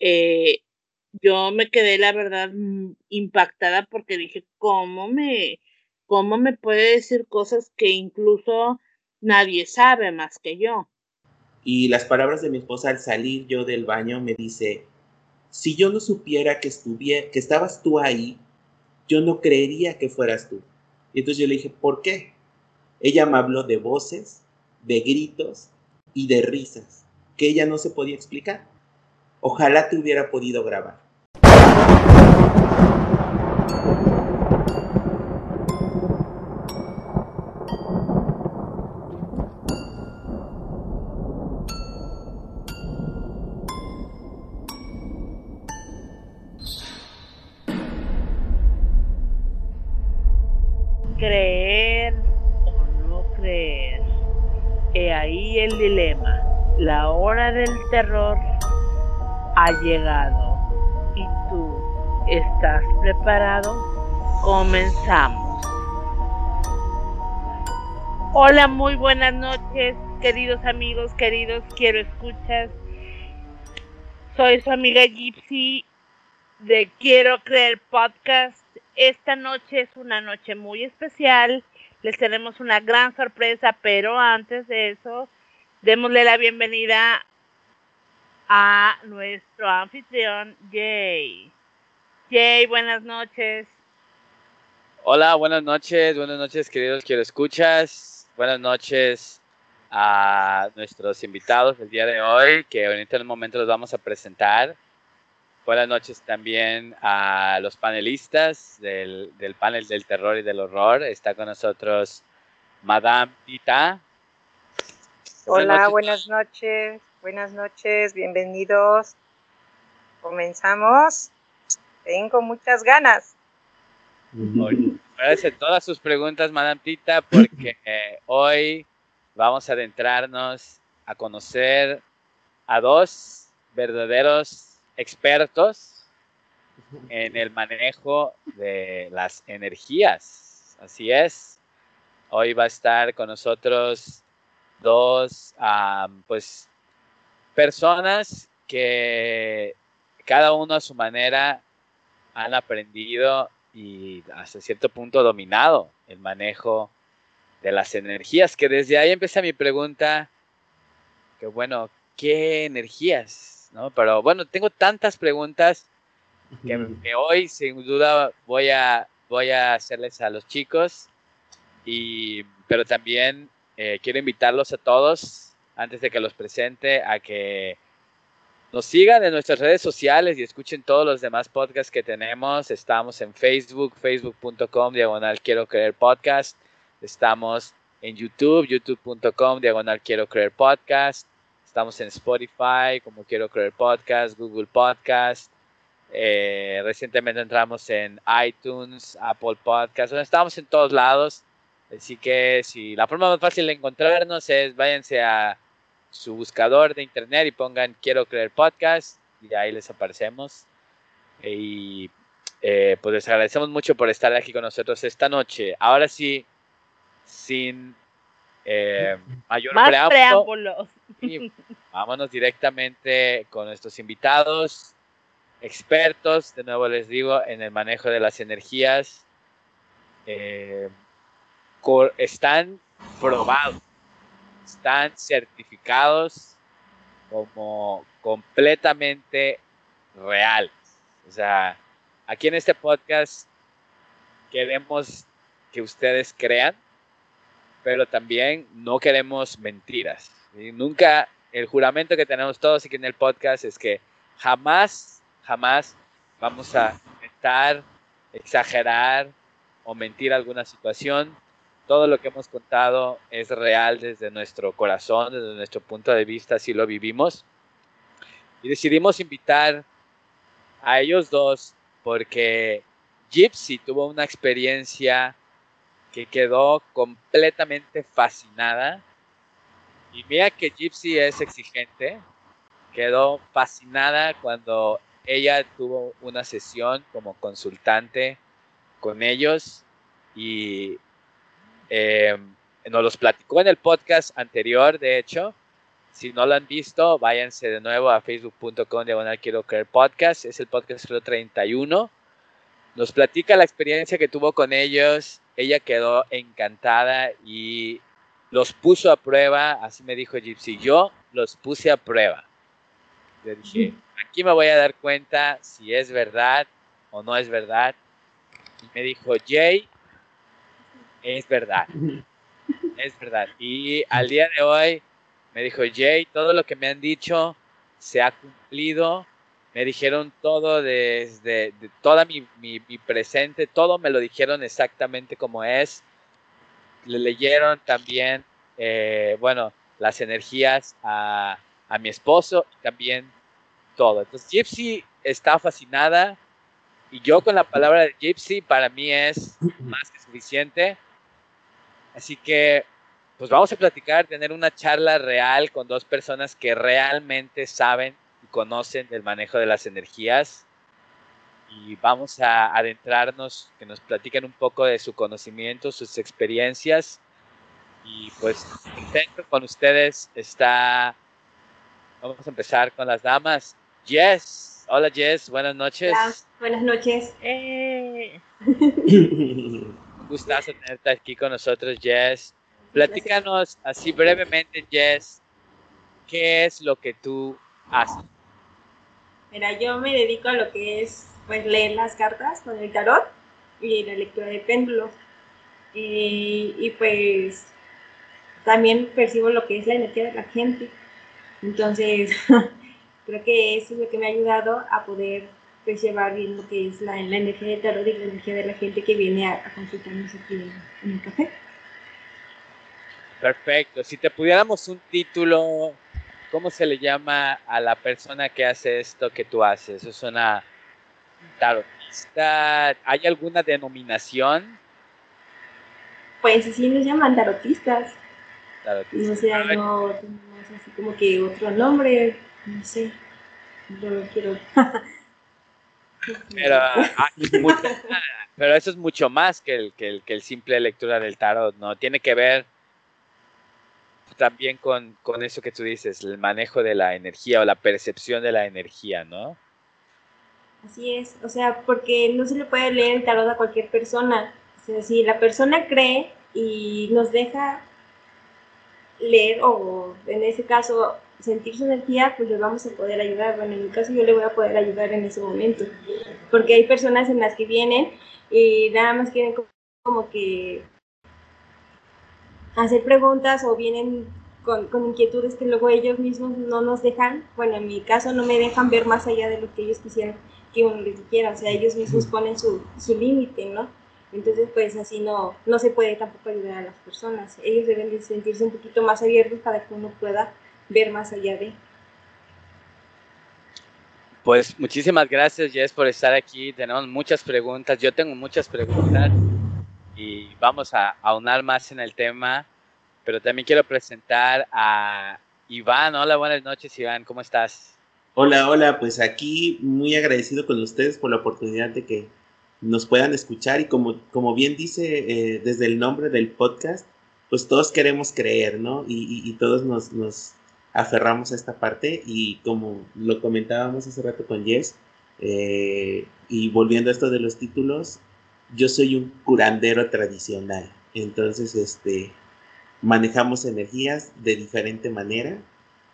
eh, yo me quedé, la verdad, mm, impactada porque dije, ¿cómo me, cómo me puede decir cosas que incluso nadie sabe más que yo? Y las palabras de mi esposa al salir yo del baño me dice, si yo no supiera que, estuviera, que estabas tú ahí, yo no creería que fueras tú. Y entonces yo le dije, ¿por qué? Ella me habló de voces, de gritos y de risas, que ella no se podía explicar. Ojalá te hubiera podido grabar. Ha llegado. ¿Y tú estás preparado? Comenzamos. Hola, muy buenas noches, queridos amigos, queridos quiero escuchas. Soy su amiga Gypsy de Quiero Creer Podcast esta noche es una noche muy especial. Les tenemos una gran sorpresa, pero antes de eso, démosle la bienvenida a nuestro anfitrión, Jay. Jay, buenas noches. Hola, buenas noches, buenas noches, queridos quiero escuchas. Buenas noches a nuestros invitados del día de hoy, que ahorita en un momento los vamos a presentar. Buenas noches también a los panelistas del, panel del terror y del horror. Está con nosotros Madame Tita. Hola, buenas noches. Buenas noches, bienvenidos. Comenzamos. Tengo muchas ganas. hacer todas sus preguntas, Madame Tita, porque hoy vamos a adentrarnos a conocer a dos verdaderos expertos en el manejo de las energías. Así es. Hoy va a estar con nosotros dos, pues, personas que cada uno a su manera han aprendido y hasta cierto punto dominado el manejo de las energías, que desde ahí empieza mi pregunta, que bueno, ¿qué energías? Pero bueno, tengo tantas preguntas que, hoy sin duda voy a, voy a hacerles a los chicos, y, pero también eh, quiero invitarlos a todos, antes de que los presente, a que nos sigan en nuestras redes sociales y escuchen todos los demás podcasts que tenemos. Estamos en Facebook, facebook.com, diagonal quiero creer podcast. Estamos en YouTube, youtube.com, diagonal quiero creer podcast. Estamos en Spotify, como Quiero Creer Podcast, Google Podcast. Eh, recientemente entramos en iTunes, Apple Podcast. estamos en todos lados. Así que si la forma más fácil de encontrarnos es váyanse a su buscador de internet y pongan Quiero Creer Podcast y ahí les aparecemos. Y eh, pues les agradecemos mucho por estar aquí con nosotros esta noche. Ahora sí, sin eh, mayor preámbulo, vámonos directamente con nuestros invitados, expertos, de nuevo les digo, en el manejo de las energías. Eh, están probados, están certificados como completamente reales. O sea, aquí en este podcast queremos que ustedes crean pero también no queremos mentiras. Y nunca, el juramento que tenemos todos aquí en el podcast es que jamás, jamás vamos a intentar exagerar o mentir alguna situación. Todo lo que hemos contado es real desde nuestro corazón, desde nuestro punto de vista, así lo vivimos. Y decidimos invitar a ellos dos porque Gypsy tuvo una experiencia que quedó completamente fascinada. Y mira que Gypsy es exigente, quedó fascinada cuando ella tuvo una sesión como consultante con ellos y eh, nos los platicó en el podcast anterior, de hecho. Si no lo han visto, váyanse de nuevo a facebook.com diagonal quiero creer podcast. Es el podcast 31. Nos platica la experiencia que tuvo con ellos. Ella quedó encantada y los puso a prueba. Así me dijo Gypsy. Yo los puse a prueba. Le dije, aquí me voy a dar cuenta si es verdad o no es verdad. Y me dijo, Jay, es verdad. Es verdad. Y al día de hoy me dijo, Jay, todo lo que me han dicho se ha cumplido. Me dijeron todo desde de toda mi, presente, todo me lo dijeron exactamente como es. Le leyeron también, eh, bueno, las energías a, a mi esposo y también todo. Entonces, Gypsy está fascinada y yo con la palabra de Gypsy para mí es más que suficiente. Así que pues vamos a platicar, tener una charla real con dos personas que realmente saben y conocen del manejo de las energías. Y vamos a adentrarnos, que nos platiquen un poco de su conocimiento, sus experiencias. Y pues dentro con ustedes está, vamos a empezar con las damas. Jess, hola Jess, buenas noches. Hola, buenas noches. Eh. Gustazo tenerte aquí con nosotros, Jess. Platícanos así brevemente, Jess, ¿qué es lo que tú haces? Mira, yo me dedico a lo que es pues leer las cartas con el tarot y la lectura de péndulos. Y, pues también percibo lo que es la energía de la gente. Entonces, creo que eso es lo que me ha ayudado a poder pues, llevar bien lo que es la, energía del tarot y la energía de la gente que viene a, consultarnos aquí en el café. Perfecto. Si te pudiéramos un título, ¿cómo se le llama a la persona que hace esto que tú haces? ¿Es una tarotista? ¿Hay alguna denominación? Pues sí nos llaman tarotistas. Tarotistas. No sé, no tenemos así como que otro nombre, no sé. No lo quiero. pero, ah, pero eso es mucho más que el, que el, que el simple lectura del tarot, ¿no? Tiene que ver también con, con, eso que tú dices, el manejo de la energía o la percepción de la energía, ¿no? Así es, o sea, porque no se le puede leer el tarot a cualquier persona. O sea, si la persona cree y nos deja leer o en ese caso sentir su energía, pues le vamos a poder ayudar. Bueno, en mi caso yo le voy a poder ayudar en ese momento, porque hay personas en las que vienen y nada más quieren como que hacer preguntas o vienen con, inquietudes que luego ellos mismos no nos dejan, bueno, en mi caso no me dejan ver más allá de lo que ellos quisieran que uno les quiera, o sea, ellos mismos ponen su, su límite, ¿no? Entonces, pues así no, no se puede tampoco ayudar a las personas. Ellos deben de sentirse un poquito más abiertos para que uno pueda ver más allá de. Pues muchísimas gracias, Jess, por estar aquí. Tenemos muchas preguntas. Yo tengo muchas preguntas y vamos a aunar más en el tema, pero también quiero presentar a Iván. Hola, buenas noches, Iván, ¿cómo estás? Hola, hola, pues aquí muy agradecido con ustedes por la oportunidad de que nos puedan escuchar y como, como bien dice eh, desde el nombre del podcast, pues todos queremos creer, ¿no? Y, todos nos, nos, aferramos a esta parte y como lo comentábamos hace rato con Jess, eh, y volviendo a esto de los títulos, yo soy un curandero tradicional. Entonces, este, manejamos energías de diferente manera.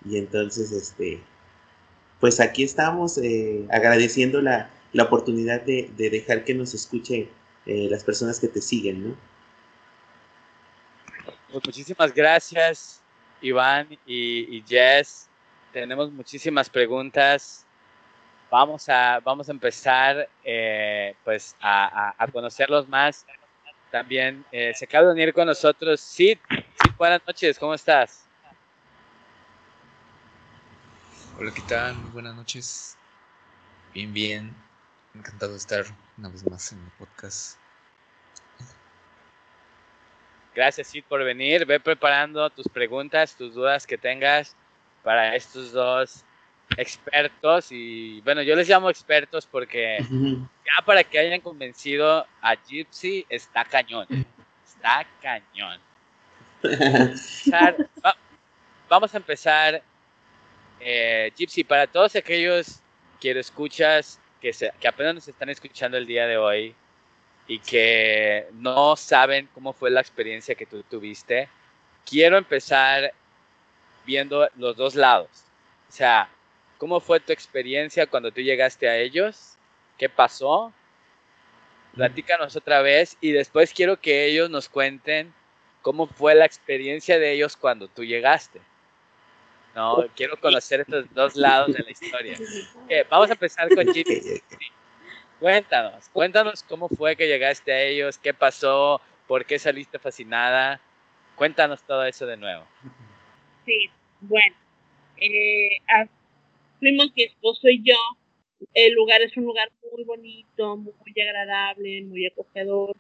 Y entonces, este, pues aquí estamos eh, agradeciendo la, oportunidad de, dejar que nos escuchen eh, las personas que te siguen, ¿no? Pues muchísimas gracias, Iván y, Jess. Tenemos muchísimas preguntas vamos a, vamos a empezar eh, pues a, conocerlos más. También eh, se acaba de unir con nosotros Sid. Sid, buenas noches, ¿cómo estás? Hola, ¿qué tal? buenas noches. Bien, bien. Encantado de estar una vez más en el podcast. Gracias, Sid, por venir. Ve preparando tus preguntas, tus dudas que tengas para estos dos expertos y bueno, yo les llamo expertos porque ya para que hayan convencido a Gypsy está cañón, está cañón. vamos a empezar eh, Gypsy, para todos aquellos que lo escuchas, que, que apenas nos están escuchando el día de hoy y que no saben cómo fue la experiencia que tú tuviste, quiero empezar viendo los dos lados. O sea, ¿cómo fue tu experiencia cuando tú llegaste a ellos? ¿Qué pasó? Platícanos otra vez y después quiero que ellos nos cuenten cómo fue la experiencia de ellos cuando tú llegaste. No, quiero conocer estos dos lados de la historia. vamos a empezar con Jimmy. Cuéntanos, cuéntanos cómo fue que llegaste a ellos, qué pasó, por qué saliste fascinada. Cuéntanos todo eso de nuevo. Sí, bueno, eh, fuimos mi esposo y yo. El lugar es un lugar muy bonito, muy agradable, muy acogedor.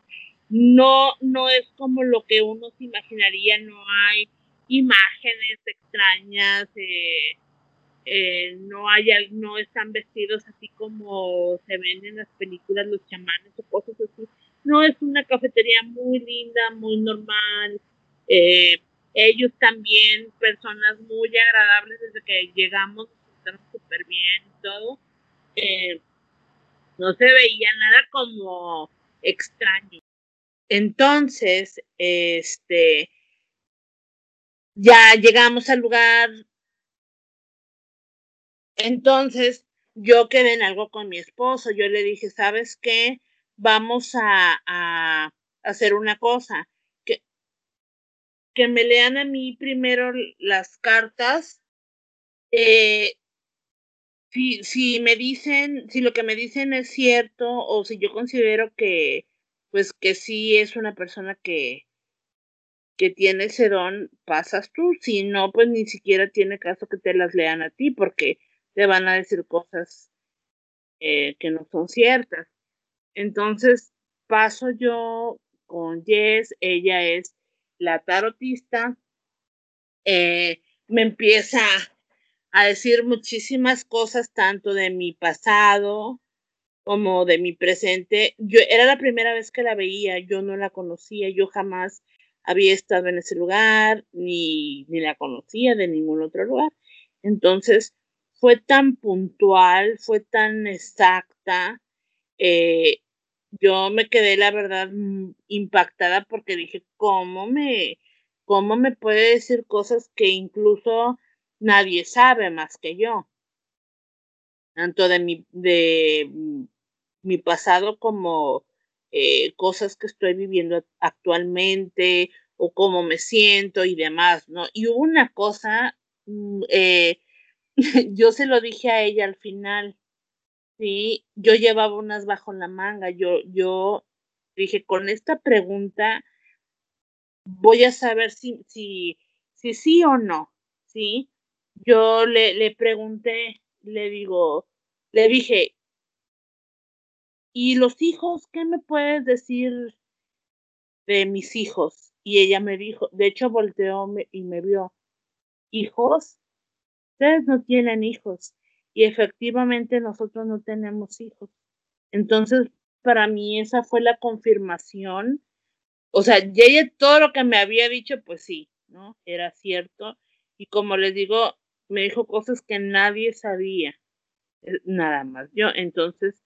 No, no es como lo que uno se imaginaría, no hay imágenes extrañas, eh, eh, no no están vestidos así como se ven en las películas los chamanes o cosas así. No es una cafetería muy linda, muy normal. Eh, ellos también, personas muy agradables desde que llegamos, están súper bien y todo. Eh, no se veía nada como extraño. Entonces, este, ya llegamos al lugar. Entonces, yo quedé en algo con mi esposo. Yo le dije, ¿sabes qué? Vamos a, hacer una cosa que me lean a mí primero las cartas. Eh, si, si me dicen, si lo que me dicen es cierto o si yo considero que, pues que sí es una persona que, que tiene ese don, pasas tú. Si no, pues ni siquiera tiene caso que te las lean a ti porque te van a decir cosas eh, que no son ciertas. Entonces, paso yo con Jess, ella es la tarotista, eh, me empieza a decir muchísimas cosas, tanto de mi pasado como de mi presente. Yo era la primera vez que la veía, yo no la conocía, yo jamás había estado en ese lugar, ni, ni la conocía de ningún otro lugar. Entonces, fue tan puntual, fue tan exacta, eh, yo me quedé, la verdad, mm, impactada porque dije, ¿cómo me, cómo me puede decir cosas que incluso nadie sabe más que yo? Tanto de mi, de mm, mi pasado como eh, cosas que estoy viviendo actualmente o cómo me siento y demás, ¿no? Y hubo una cosa, mm, eh, yo se lo dije a ella al final, Sí, yo llevaba unas bajo la manga. Yo, yo dije, con esta pregunta voy a saber si, si, si sí o no, ¿sí? Yo le, le pregunté, le digo, le dije, ¿y los hijos? ¿Qué me puedes decir de mis hijos? Y ella me dijo, de hecho volteó y me vio, ¿hijos? Ustedes no tienen hijos y efectivamente nosotros no tenemos hijos. Entonces, para mí esa fue la confirmación. O sea, ya todo lo que me había dicho, pues sí, ¿no? Era cierto. Y como les digo, me dijo cosas que nadie sabía, eh, nada más. Yo, entonces,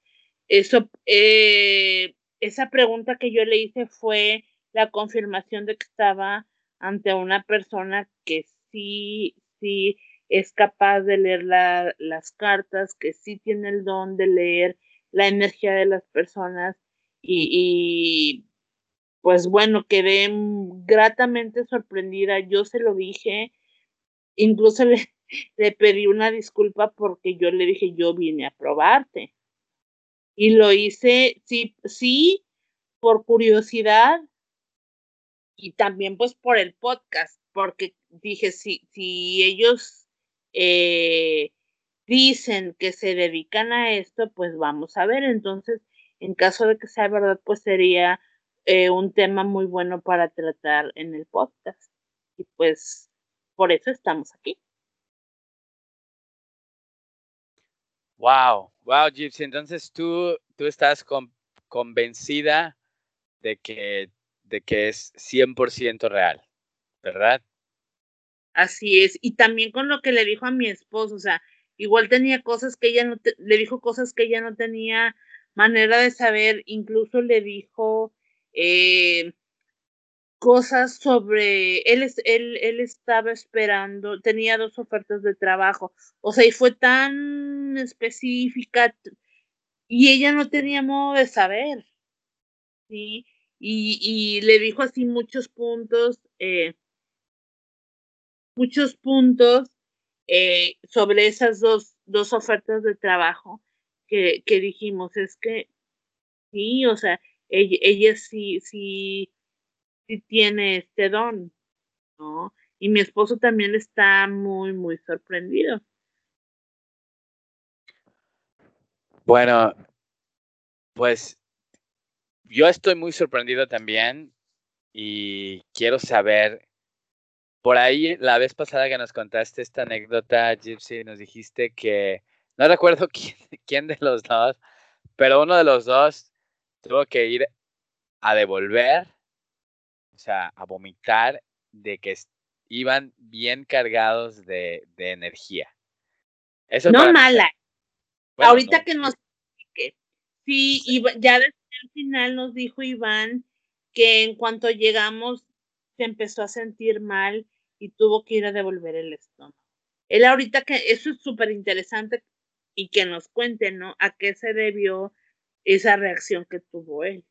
eso, eh, esa pregunta que yo le hice fue la confirmación de que estaba ante una persona que sí, sí es capaz de leer las cartas, que sí tiene el don de leer la energía de las personas y, pues bueno, quedé gratamente sorprendida, yo se lo dije, incluso le, pedí una disculpa porque yo le dije, yo vine a probarte. Y lo hice, sí, sí, por curiosidad y también pues por el podcast, porque dije, si, si ellos eh, dicen que se dedican a esto, pues vamos a ver. Entonces, en caso de que sea verdad, pues sería eh, un tema muy bueno para tratar en el podcast. Y pues por eso estamos aquí. Wow, wow, Gypsy. Entonces tú, tú estás convencida de que, de que es 100% real, ¿verdad? Así es. Y también con lo que le dijo a mi esposo, o sea, igual tenía cosas que ella no, le dijo cosas que ella no tenía manera de saber, incluso le dijo eh, cosas sobre, él, él, él estaba esperando, tenía dos ofertas de trabajo, o sea, y fue tan específica y ella no tenía modo de saber, ¿sí? Y, y le dijo así muchos puntos, eh, muchos puntos eh, sobre esas dos, dos ofertas de trabajo que, que dijimos, es que sí, o sea, ella, ella sí, sí, sí tiene este don, ¿no? Y mi esposo también está muy, muy sorprendido. Bueno, pues yo estoy muy sorprendido también y quiero saber, por ahí la vez pasada que nos contaste esta anécdota, Gypsy, nos dijiste que, no recuerdo quién, quién de los dos, pero uno de los dos tuvo que ir a devolver, o sea, a vomitar de que iban bien cargados de, de energía. Eso no mala. Ahorita que nos sí, y ya desde el final nos dijo Iván que en cuanto llegamos se empezó a sentir mal y tuvo que ir a devolver el estómago. Él ahorita que eso es súper interesante y que nos cuente, ¿no? A qué se debió esa reacción que tuvo él.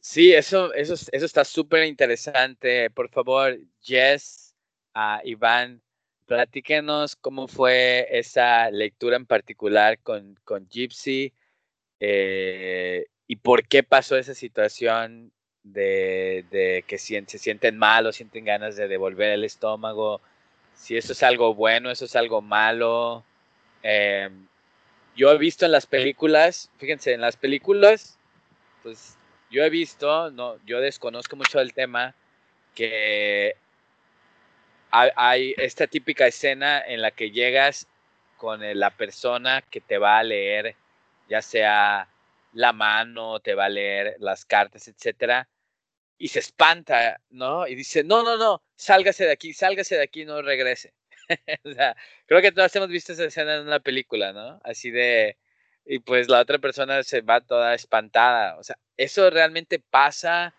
Sí, eso, eso, eso está súper interesante. Por favor, Jess, a Iván, platíquenos cómo fue esa lectura en particular con, con Gypsy eh, y por qué pasó esa situación de, de que se sienten mal o sienten ganas de devolver el estómago. Si eso es algo bueno, eso es algo malo. Eh, yo he visto en las películas, fíjense, en las películas, pues yo he visto, no, yo desconozco mucho del tema, que hay, esta típica escena en la que llegas con la persona que te va a leer, ya sea la mano, te va a leer las cartas, etcétera, y se espanta, ¿no? Y dice, no, no, no, sálgase de aquí, sálgase de aquí, no regrese. o sea, creo que todos hemos visto esa escena en una película, ¿no? Así de, y pues la otra persona se va toda espantada. O sea, eso realmente pasa.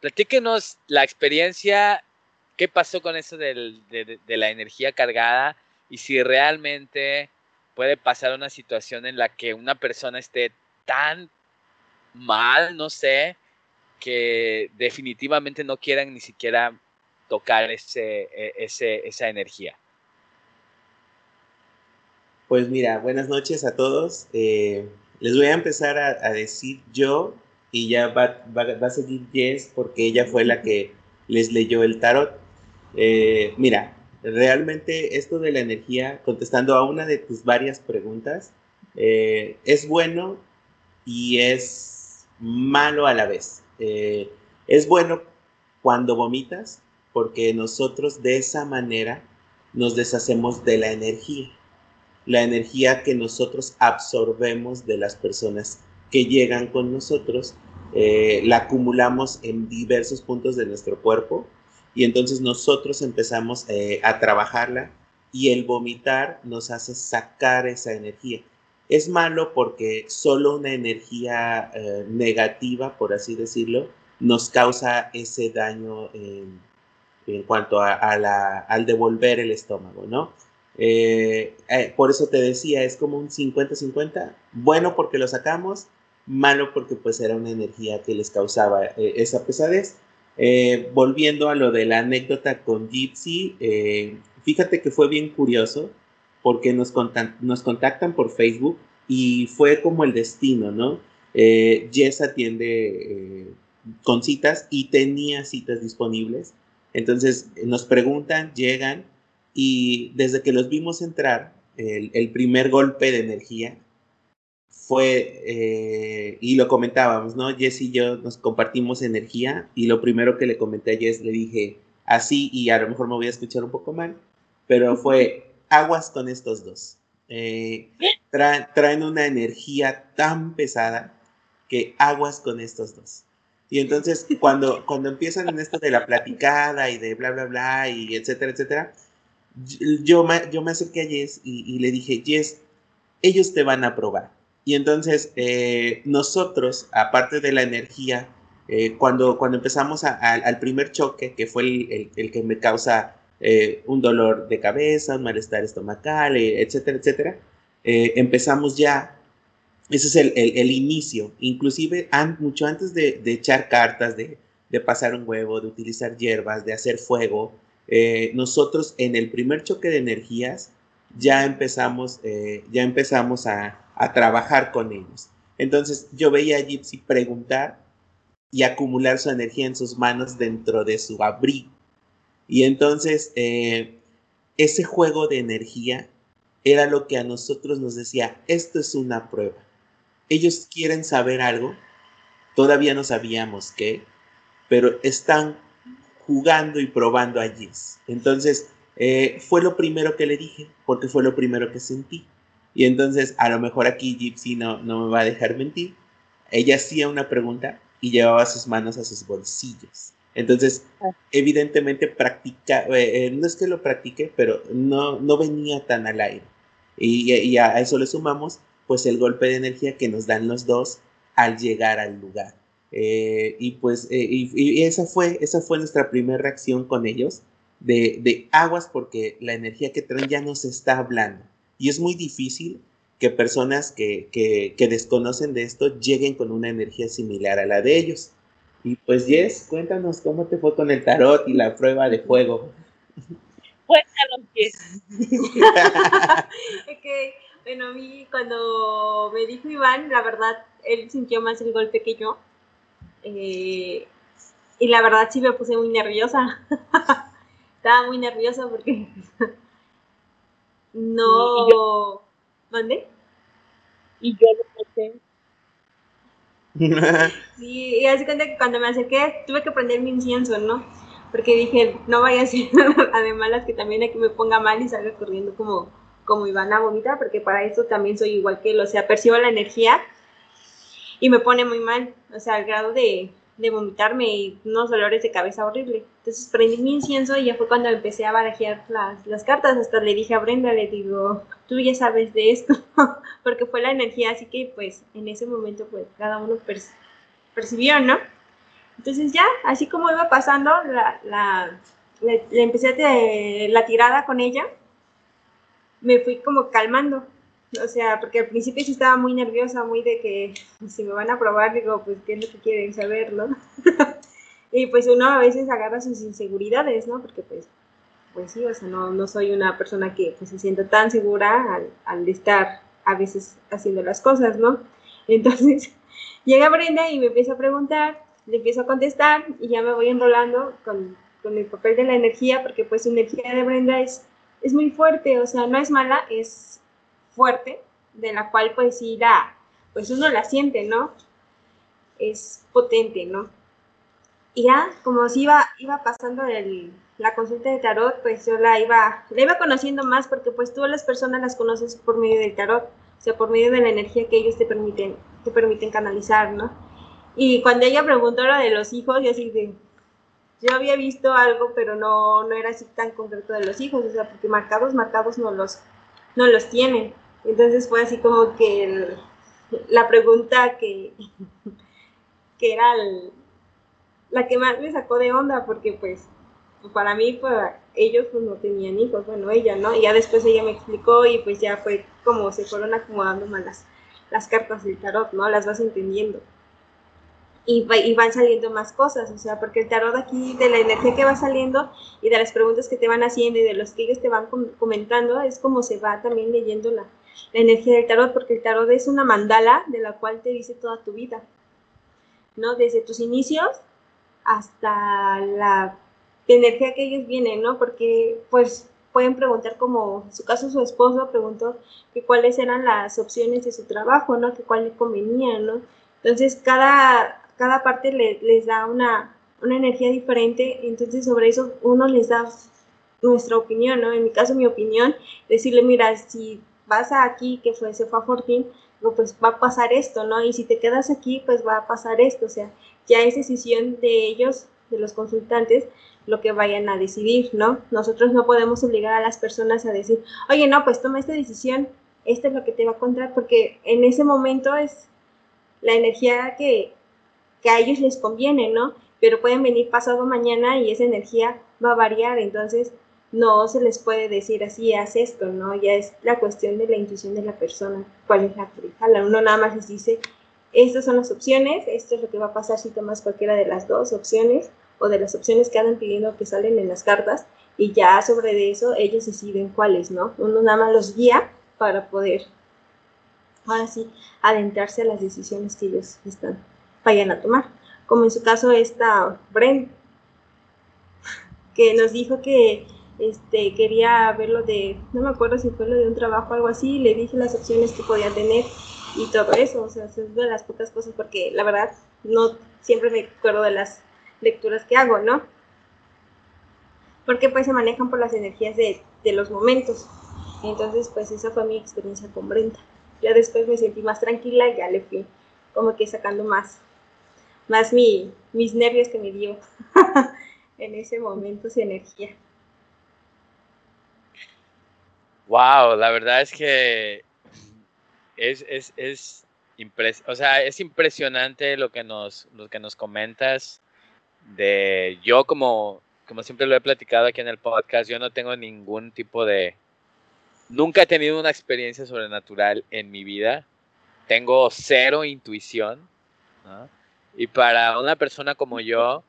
Platíquenos la experiencia, qué pasó con eso del, de, de, la energía cargada y si realmente puede pasar una situación en la que una persona esté tan mal, no sé, que definitivamente no quieran ni siquiera tocar e, ese, esa energía. Pues mira, buenas noches a todos. Eh, les voy a empezar a, decir yo y ya va, va, a seguir Jess porque ella fue la que les leyó el tarot. Eh, mira, realmente esto de la energía, contestando a una de tus varias preguntas, eh, es bueno y es malo a la vez. Es bueno cuando vomitas porque nosotros de esa manera nos deshacemos de la energía la energía que nosotros absorbemos de las personas que llegan con nosotros, eh, la acumulamos en diversos puntos de nuestro cuerpo y entonces nosotros empezamos eh, a trabajarla y el vomitar nos hace sacar esa energía. Es malo porque solo una energía eh, negativa, por así decirlo, nos causa ese daño en, cuanto a, al devolver el estómago, ¿no? Eh, eh, por eso te decía, es como un 50-50, bueno porque lo sacamos, malo porque pues era una energía que les causaba esa pesadez. volviendo a lo de la anécdota con Gypsy, fíjate que fue bien curioso porque nos, nos contactan por Facebook y fue como el destino, ¿no? Jess atiende con citas y tenía citas disponibles. Entonces nos preguntan, llegan y desde que los vimos entrar, el, primer golpe de energía fue, eh, y lo comentábamos, ¿no? Jess y yo nos compartimos energía y lo primero que le comenté a Jess le dije así, y a lo mejor me voy a escuchar un poco mal, pero fue aguas con estos dos. Eh, traen una energía tan pesada que aguas con estos dos. Y entonces, cuando, cuando empiezan en esto de la platicada y de bla, bla, bla, y etcétera, etcétera, yo yo me acerqué a Jess y, le dije, Jess, ellos te van a probar. Y entonces, eh, nosotros, aparte de la energía, eh, cuando, cuando empezamos al primer choque, que fue el, el, que me causa eh, un dolor de cabeza, un malestar estomacal, etcétera, etcétera, empezamos ya ese es el, el, inicio. Inclusive mucho antes de, de echar cartas, de, de, pasar un huevo, de utilizar hierbas, de hacer fuego, eh, nosotros en el primer choque de energías ya empezamos, eh, ya empezamos a, a, trabajar con ellos. Entonces yo veía a Gypsy preguntar y acumular su energía en sus manos dentro de su abrigo. Y entonces eh, ese juego de energía era lo que a nosotros nos decía, esto es una prueba ellos quieren saber algo, todavía no sabíamos qué, pero están jugando y probando allí. Entonces, eh, fue lo primero que le dije, porque fue lo primero que sentí. Y entonces, a lo mejor aquí Gypsy no, no me va a dejar mentir. Ella hacía una pregunta y llevaba sus manos a sus bolsillos. Entonces, ah. evidentemente practica, eh, eh, no es que lo practique, pero no, no venía tan al aire. Y, y, a eso le sumamos pues el golpe de energía que nos dan los dos al llegar al lugar. Eh, y pues eh, y, esa, fue, esa fue nuestra primera reacción con ellos, de, de, aguas porque la energía que traen ya nos está hablando. Y es muy difícil que personas que, que, que desconocen de esto lleguen con una energía similar a la de ellos. Y pues Jess, cuéntanos cómo te fue con el tarot y la prueba de fuego. Cuéntanos, Jess. okay. Bueno, a mí cuando me dijo Iván, la verdad, él sintió más el golpe que yo. Eh, y la verdad sí me puse muy nerviosa. Estaba muy nerviosa porque no... ¿Y yo? ¿Mande? Y yo lo puse. sí, y hace cuenta que cuando me acerqué tuve que prender mi incienso, ¿no? Porque dije, no vaya a ser además las que también aquí me ponga mal y salga corriendo como como Ivana vomita, porque para eso también soy igual que él, o sea, percibo la energía y me pone muy mal, o sea, al grado de, de vomitarme y unos dolores de cabeza horrible. Entonces prendí mi incienso y ya fue cuando empecé a barajear las, las cartas, hasta le dije a Brenda, le digo, tú ya sabes de esto, porque fue la energía, así que pues en ese momento pues cada uno percibió, ¿no? Entonces ya, así como iba pasando, la, la le, empecé a la tirada con ella me fui como calmando. O sea, porque al principio sí estaba muy nerviosa, muy de que si me van a probar, digo, pues, ¿qué es lo que quieren saber, no? y pues uno a veces agarra sus inseguridades, ¿no? Porque pues, pues sí, o sea, no, no soy una persona que pues, se sienta tan segura al, al estar a veces haciendo las cosas, ¿no? Entonces, llega Brenda y me empieza a preguntar, le empiezo a contestar y ya me voy enrolando con, con el papel de la energía, porque pues su energía de Brenda es es muy fuerte, o sea, no es mala, es fuerte, de la cual pues sí la, pues uno la siente, ¿no? Es potente, ¿no? Y ya, como si iba, iba pasando el, la consulta de tarot, pues yo la iba, la iba conociendo más porque pues tú a las personas las conoces por medio del tarot, o sea, por medio de la energía que ellos te permiten, te permiten canalizar, ¿no? Y cuando ella preguntó lo de los hijos, yo así de, yo había visto algo, pero no, no era así tan concreto de los hijos, o sea, porque marcados, marcados no los, no los tienen. Entonces fue así como que la pregunta que, que era la que más me sacó de onda, porque pues para mí, pues, ellos pues no tenían hijos, bueno, ella, ¿no? Y ya después ella me explicó y pues ya fue como se fueron acomodando más las, cartas del tarot, ¿no? Las vas entendiendo y, van saliendo más cosas, o sea, porque el tarot aquí, de la energía que va saliendo y de las preguntas que te van haciendo y de los que ellos te van comentando, es como se va también leyendo la, la energía del tarot, porque el tarot es una mandala de la cual te dice toda tu vida, ¿no? Desde tus inicios hasta la energía que ellos vienen, ¿no? Porque, pues, pueden preguntar como, en su caso su esposo preguntó que cuáles eran las opciones de su trabajo, ¿no? Que cuál le convenía, ¿no? Entonces, cada, cada parte les da una, energía diferente, entonces sobre eso uno les da nuestra opinión, ¿no? En mi caso, mi opinión, decirle, mira, si vas aquí, que fue, se fue a Fortín, pues va a pasar esto, ¿no? Y si te quedas aquí, pues va a pasar esto, o sea, ya es decisión de ellos, de los consultantes, lo que vayan a decidir, ¿no? Nosotros no podemos obligar a las personas a decir, oye, no, pues toma esta decisión, esto es lo que te va a contar, porque en ese momento es la energía que, que a ellos les conviene, ¿no? Pero pueden venir pasado mañana y esa energía va a variar, entonces no se les puede decir así, haz esto, ¿no? Ya es la cuestión de la intuición de la persona, cuál es la que. Uno nada más les dice, estas son las opciones, esto es lo que va a pasar si tomas cualquiera de las dos opciones o de las opciones que andan pidiendo que salen en las cartas y ya sobre eso ellos deciden cuáles, ¿no? Uno nada más los guía para poder, ahora sí, adentrarse a las decisiones que ellos están, vayan a tomar. Como en su caso esta Brent, que nos dijo que este, quería verlo de, no me acuerdo si fue lo de un trabajo o algo así, le dije las opciones que podía tener y todo eso, o sea, es de las pocas cosas porque la verdad no siempre me acuerdo de las lecturas que hago, ¿no? Porque pues se manejan por las energías de, de los momentos. Entonces pues esa fue mi experiencia con Brenda. Ya después me sentí más tranquila y ya le fui como que sacando más, más mi, mis nervios que me dio en ese momento esa energía. Wow, la verdad es que es, es, es, o sea, es impresionante lo que, nos, lo que nos comentas. De yo, como, como siempre lo he platicado aquí en el podcast, yo no tengo ningún tipo de. Nunca he tenido una experiencia sobrenatural en mi vida. Tengo cero intuición. Y para una persona como yo,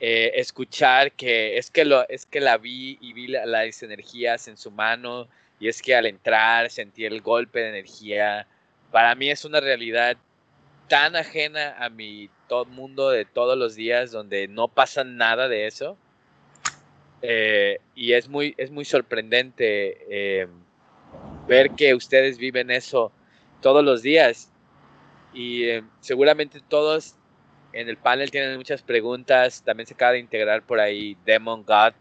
eh, escuchar que es que, lo, es que la vi y vi las energías en su mano y es que al entrar sentí el golpe de energía. Para mí es una realidad tan ajena a mi todo mundo de todos los días donde no pasa nada de eso. Eh, y es muy, es muy sorprendente eh, ver que ustedes viven eso todos los días. Y seguramente todos en el panel tienen muchas preguntas. También se acaba de integrar por ahí Demon God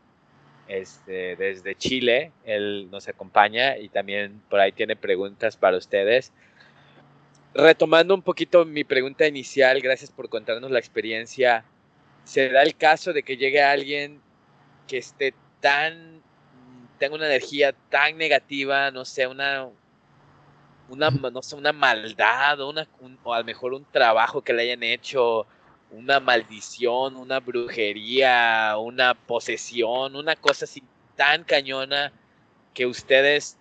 este, desde Chile. Él nos acompaña y también por ahí tiene preguntas para ustedes. Retomando un poquito mi pregunta inicial, gracias por contarnos la experiencia. ¿Se da el caso de que llegue alguien que esté tan, tenga una energía tan negativa, no sé, una, una, no sé, una maldad o, una, o a lo mejor un trabajo que le hayan hecho una maldición, una brujería, una posesión, una cosa así tan cañona que ustedes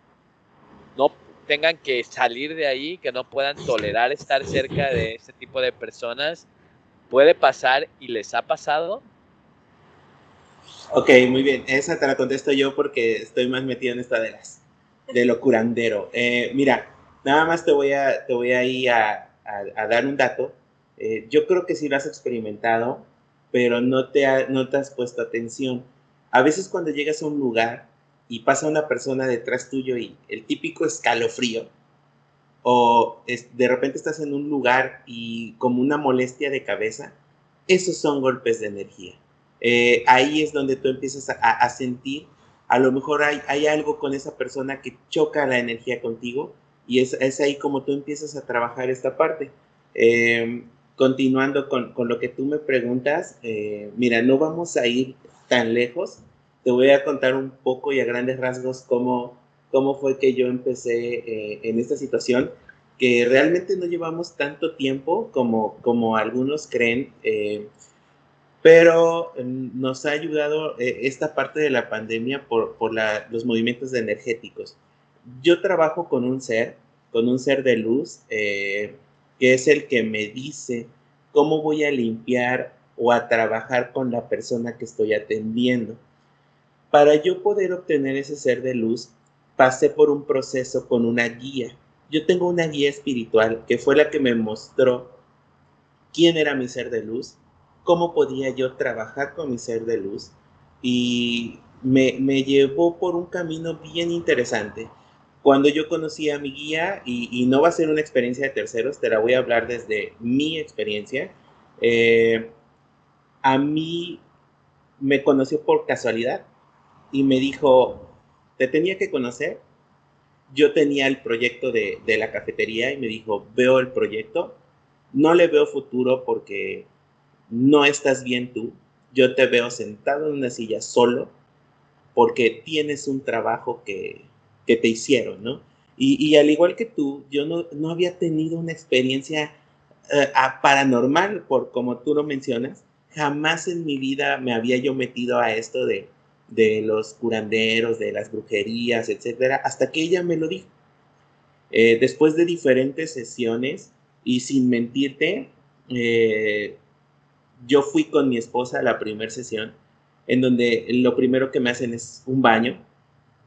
tengan que salir de ahí, que no puedan tolerar estar cerca de este tipo de personas, puede pasar y les ha pasado. Ok, muy bien. Esa te la contesto yo porque estoy más metido en esta de las de lo curandero. Eh, mira, nada más te voy a, te voy a ir a, a dar un dato eh, yo creo que sí lo has experimentado, pero no te, no te has puesto atención. A veces cuando llegas a un lugar y pasa una persona detrás tuyo y el típico escalofrío, o de repente estás en un lugar y como una molestia de cabeza, esos son golpes de energía. Eh, ahí es donde tú empiezas a, sentir, a lo mejor hay, hay, algo con esa persona que choca la energía contigo y es, es ahí como tú empiezas a trabajar esta parte. Eh, continuando con, con, lo que tú me preguntas, eh, mira, no vamos a ir tan lejos. Te voy a contar un poco y a grandes rasgos cómo, cómo fue que yo empecé eh, en esta situación, que realmente no llevamos tanto tiempo como, como algunos creen, eh, pero nos ha ayudado esta parte de la pandemia por, por la, los movimientos energéticos. Yo trabajo con un ser, con un ser de luz, que es el que me dice cómo voy a limpiar o a trabajar con la persona que estoy atendiendo. Para yo poder obtener ese ser de luz, pasé por un proceso con una guía. Yo tengo una guía espiritual que fue la que me mostró quién era mi ser de luz, cómo podía yo trabajar con mi ser de luz y me, me llevó por un camino bien interesante cuando yo conocí a mi guía, y, no va a ser una experiencia de terceros, te la voy a hablar desde mi experiencia, eh, a mí me conoció por casualidad y me dijo, te tenía que conocer yo tenía el proyecto de, de la cafetería y me dijo, veo el proyecto, no le veo futuro porque no estás bien tú, yo te veo sentado en una silla solo porque tienes un trabajo que, que te hicieron, ¿no? Y, y, al igual que tú, yo no, no había tenido una experiencia uh, paranormal, por como tú lo mencionas, jamás en mi vida me había yo metido a esto de, de los curanderos, de las brujerías, etcétera, hasta que ella me lo dijo. Eh, después de diferentes sesiones, y sin mentirte, eh, yo fui con mi esposa a la primera sesión, en donde lo primero que me hacen es un baño,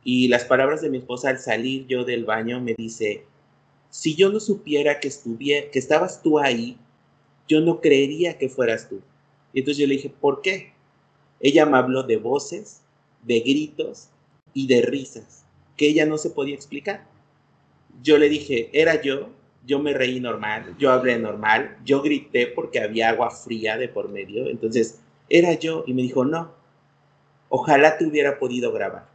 y las palabras de mi esposa al salir yo del baño me dice, si yo no supiera que, estuviera, que estabas tú ahí, yo no creería que fueras tú. Y entonces yo le dije, ¿por qué? Ella me habló de voces, de gritos y de risas, que ella no se podía explicar. Yo le dije, era yo, yo me reí normal, yo hablé normal, yo grité porque había agua fría de por medio, entonces era yo y me dijo, no, ojalá te hubiera podido grabar.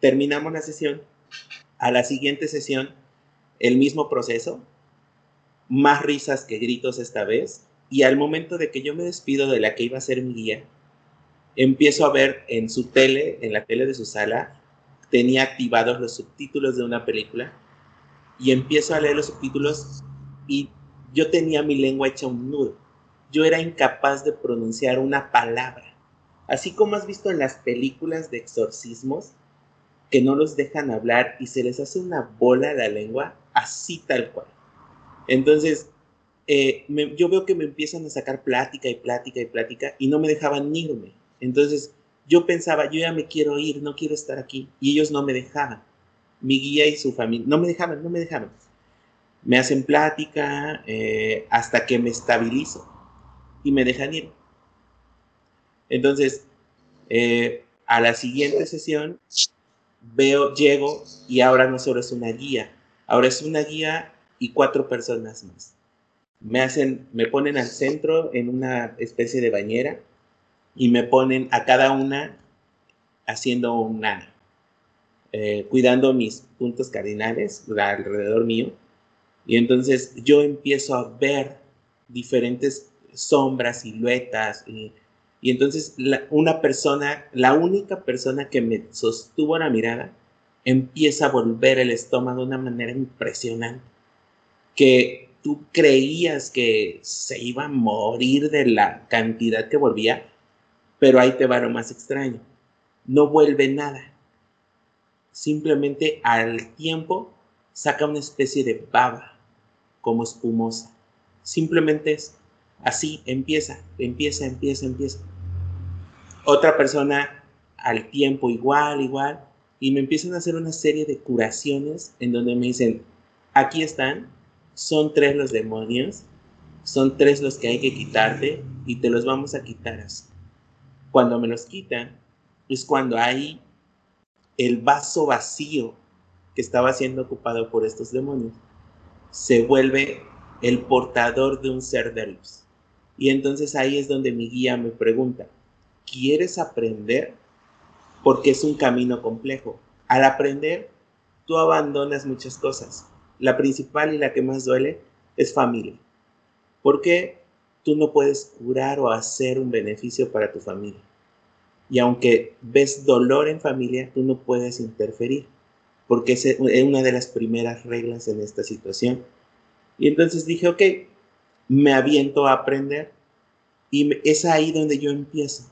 Terminamos la sesión, a la siguiente sesión, el mismo proceso, más risas que gritos esta vez, y al momento de que yo me despido de la que iba a ser mi guía, empiezo a ver en su tele, en la tele de su sala, tenía activados los subtítulos de una película y empiezo a leer los subtítulos y yo tenía mi lengua hecha un nudo. Yo era incapaz de pronunciar una palabra. Así como has visto en las películas de exorcismos, que no los dejan hablar y se les hace una bola la lengua, así tal cual. Entonces, eh, yo veo que me empiezan a sacar plática y plática y plática y no me dejaban irme. Entonces yo pensaba, yo ya me quiero ir, no quiero estar aquí. Y ellos no me dejaban. Mi guía y su familia, no me dejaban, no me dejaban. Me hacen plática eh, hasta que me estabilizo y me dejan ir. Entonces, eh, a la siguiente sesión, veo, llego y ahora no solo es una guía, ahora es una guía y cuatro personas más me hacen, me ponen al centro en una especie de bañera y me ponen a cada una haciendo una, eh, cuidando mis puntos cardinales alrededor mío. Y entonces yo empiezo a ver diferentes sombras, siluetas. Y, y entonces una persona, la única persona que me sostuvo la mirada, empieza a volver el estómago de una manera impresionante. Que tú creías que se iba a morir de la cantidad que volvía, pero ahí te va lo más extraño. No vuelve nada. Simplemente al tiempo saca una especie de baba, como espumosa. Simplemente es así, empieza, empieza, empieza, empieza. Otra persona al tiempo igual, igual, y me empiezan a hacer una serie de curaciones en donde me dicen, aquí están, son tres los demonios, son tres los que hay que quitarte y te los vamos a quitar así. Cuando me los quitan, es cuando hay el vaso vacío que estaba siendo ocupado por estos demonios, se vuelve el portador de un ser de luz. Y entonces ahí es donde mi guía me pregunta, ¿quieres aprender? Porque es un camino complejo. Al aprender, tú abandonas muchas cosas la principal y la que más duele es familia. Porque tú no puedes curar o hacer un beneficio para tu familia. Y aunque ves dolor en familia, tú no puedes interferir, porque es una de las primeras reglas en esta situación. Y entonces dije, ok, me aviento a aprender y es ahí donde yo empiezo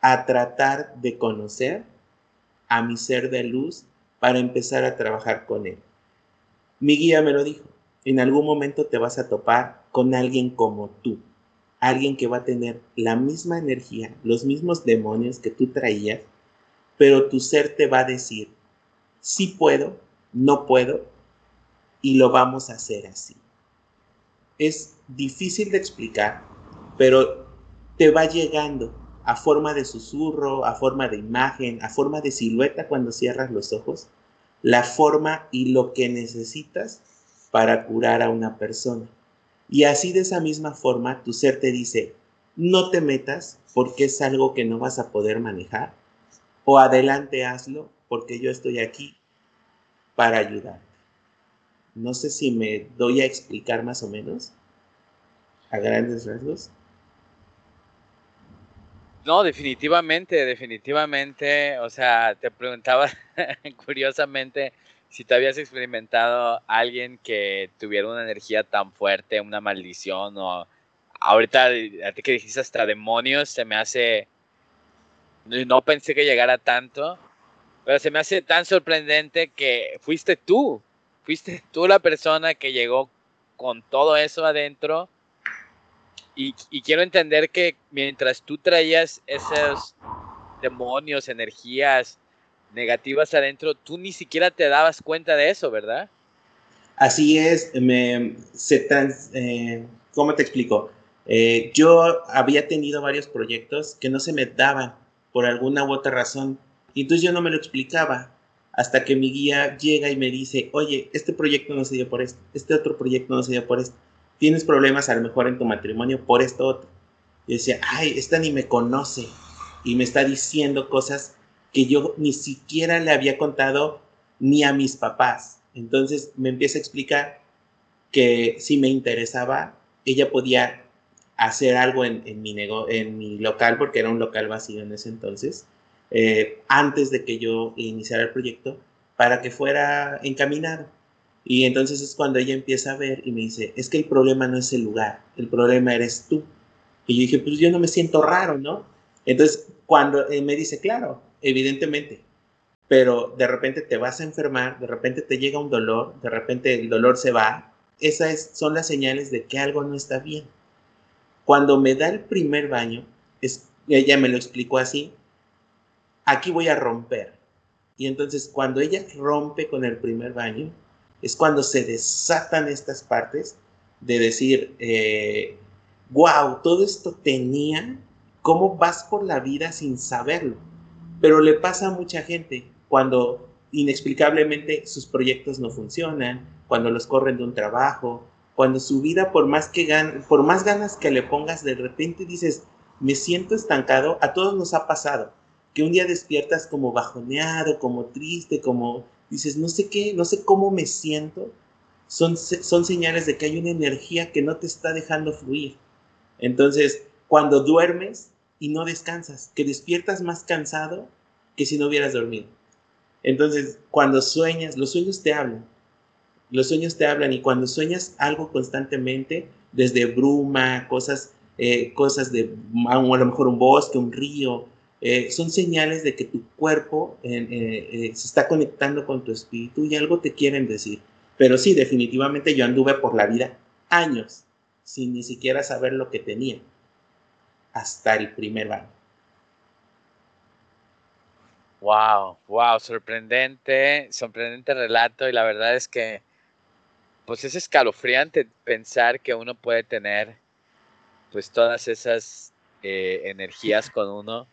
a tratar de conocer a mi ser de luz para empezar a trabajar con él. Mi guía me lo dijo, en algún momento te vas a topar con alguien como tú, alguien que va a tener la misma energía, los mismos demonios que tú traías, pero tu ser te va a decir, sí puedo, no puedo, y lo vamos a hacer así. Es difícil de explicar, pero te va llegando a forma de susurro, a forma de imagen, a forma de silueta cuando cierras los ojos, la forma y lo que necesitas para curar a una persona. Y así de esa misma forma tu ser te dice, no te metas porque es algo que no vas a poder manejar, o adelante hazlo porque yo estoy aquí para ayudarte. No sé si me doy a explicar más o menos a grandes rasgos. No, definitivamente, definitivamente. O sea, te preguntaba curiosamente si te habías experimentado a alguien que tuviera una energía tan fuerte, una maldición o ahorita a ti que dijiste hasta demonios, se me hace no pensé que llegara tanto, pero se me hace tan sorprendente que fuiste tú, fuiste tú la persona que llegó con todo eso adentro. Y, quiero entender que mientras tú traías esos demonios, energías negativas adentro, tú ni siquiera te dabas cuenta de eso, ¿verdad? Así es, me, se eh, ¿cómo te explico? Eh, yo había tenido varios proyectos que no se me daban por alguna u otra razón. Y entonces yo no me lo explicaba hasta que mi guía llega y me dice, oye, este proyecto no se dio por esto, este otro proyecto no se dio por esto. Tienes problemas a lo mejor en tu matrimonio por esto otro. Y decía, ay, esta ni me conoce y me está diciendo cosas que yo ni siquiera le había contado ni a mis papás. Entonces me empieza a explicar que si me interesaba, ella podía hacer algo en, mi en mi local, porque era un local vacío en ese entonces, eh, antes de que yo iniciara el proyecto, para que fuera encaminado. Y entonces es cuando ella empieza a ver y me dice, es que el problema no es el lugar, el problema eres tú. Y yo dije, pues yo no me siento raro, ¿no? Entonces, cuando eh, me dice, claro, evidentemente, pero de repente te vas a enfermar, de repente te llega un dolor, de repente el dolor se va, esas son las señales de que algo no está bien. Cuando me da el primer baño, ella me lo explicó así, aquí voy a romper. Y entonces cuando ella rompe con el primer baño, es cuando se desatan estas partes de decir, wow, eh, todo esto tenía, ¿cómo vas por la vida sin saberlo? Pero le pasa a mucha gente cuando inexplicablemente sus proyectos no funcionan, cuando los corren de un trabajo, cuando su vida, por más, que por más ganas que le pongas, de repente dices, me siento estancado, a todos nos ha pasado, que un día despiertas como bajoneado, como triste, como dices, no sé qué, no sé cómo me siento, son, son señales de que hay una energía que no te está dejando fluir. Entonces, cuando duermes y no descansas, que despiertas más cansado que si no hubieras dormido. Entonces, cuando sueñas, los sueños te hablan. Los sueños te hablan y cuando sueñas algo constantemente, desde bruma, cosas, eh, cosas de a lo mejor un bosque, un río, eh, son señales de que tu cuerpo eh, se está conectando con tu espíritu y algo te quieren decir. Pero sí, definitivamente yo anduve por la vida años sin ni siquiera saber lo que tenía hasta el primer año. Wow, wow, sorprendente, sorprendente relato y la verdad es que pues es escalofriante pensar que uno puede tener pues todas esas eh, energías con uno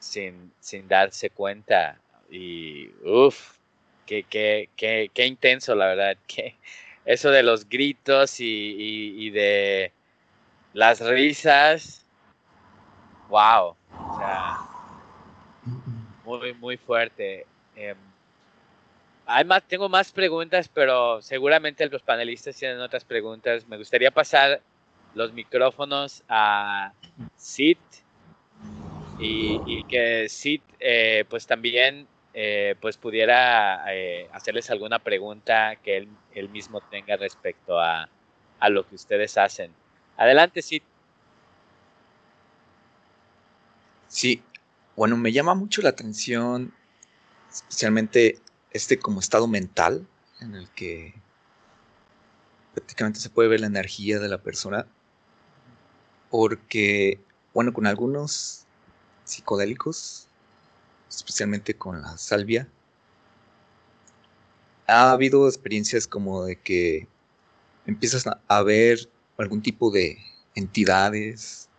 sin, sin darse cuenta. Y uff, qué, qué, qué, qué, intenso, la verdad. Que eso de los gritos y, de las risas, wow. O sea, muy, muy fuerte. Em, más, tengo más preguntas, pero seguramente los panelistas tienen otras preguntas. Me gustaría pasar los micrófonos a Sid y, que Sid eh, pues también eh, pues pudiera eh, hacerles alguna pregunta que él, él mismo tenga respecto a, a, lo que ustedes hacen. Adelante, Sid. Sí, bueno, me llama mucho la atención, especialmente este como estado mental en el que prácticamente se puede ver la energía de la persona. Porque, bueno, con algunos psicodélicos, especialmente con la salvia, ha habido experiencias como de que empiezas a ver algún tipo de entidades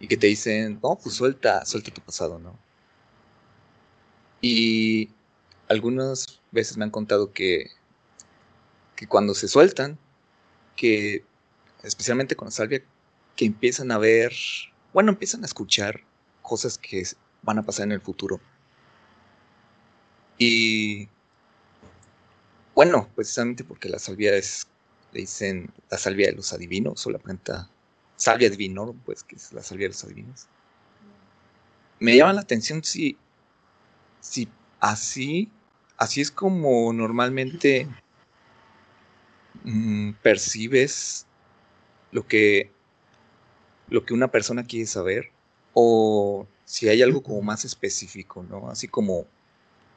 y que te dicen, no, pues suelta, suelta tu pasado, ¿no? Y algunas veces me han contado que, que cuando se sueltan, que especialmente con salvia, que empiezan a ver, bueno, empiezan a escuchar cosas que van a pasar en el futuro. Y bueno, precisamente porque la salvia es, le dicen la salvia de los adivinos o la planta salvia divino, pues que es la salvia de los adivinos. Me llama la atención si, si así, así es como normalmente mm, percibes lo que, lo que una persona quiere saber o si hay algo como más específico, ¿no? Así como,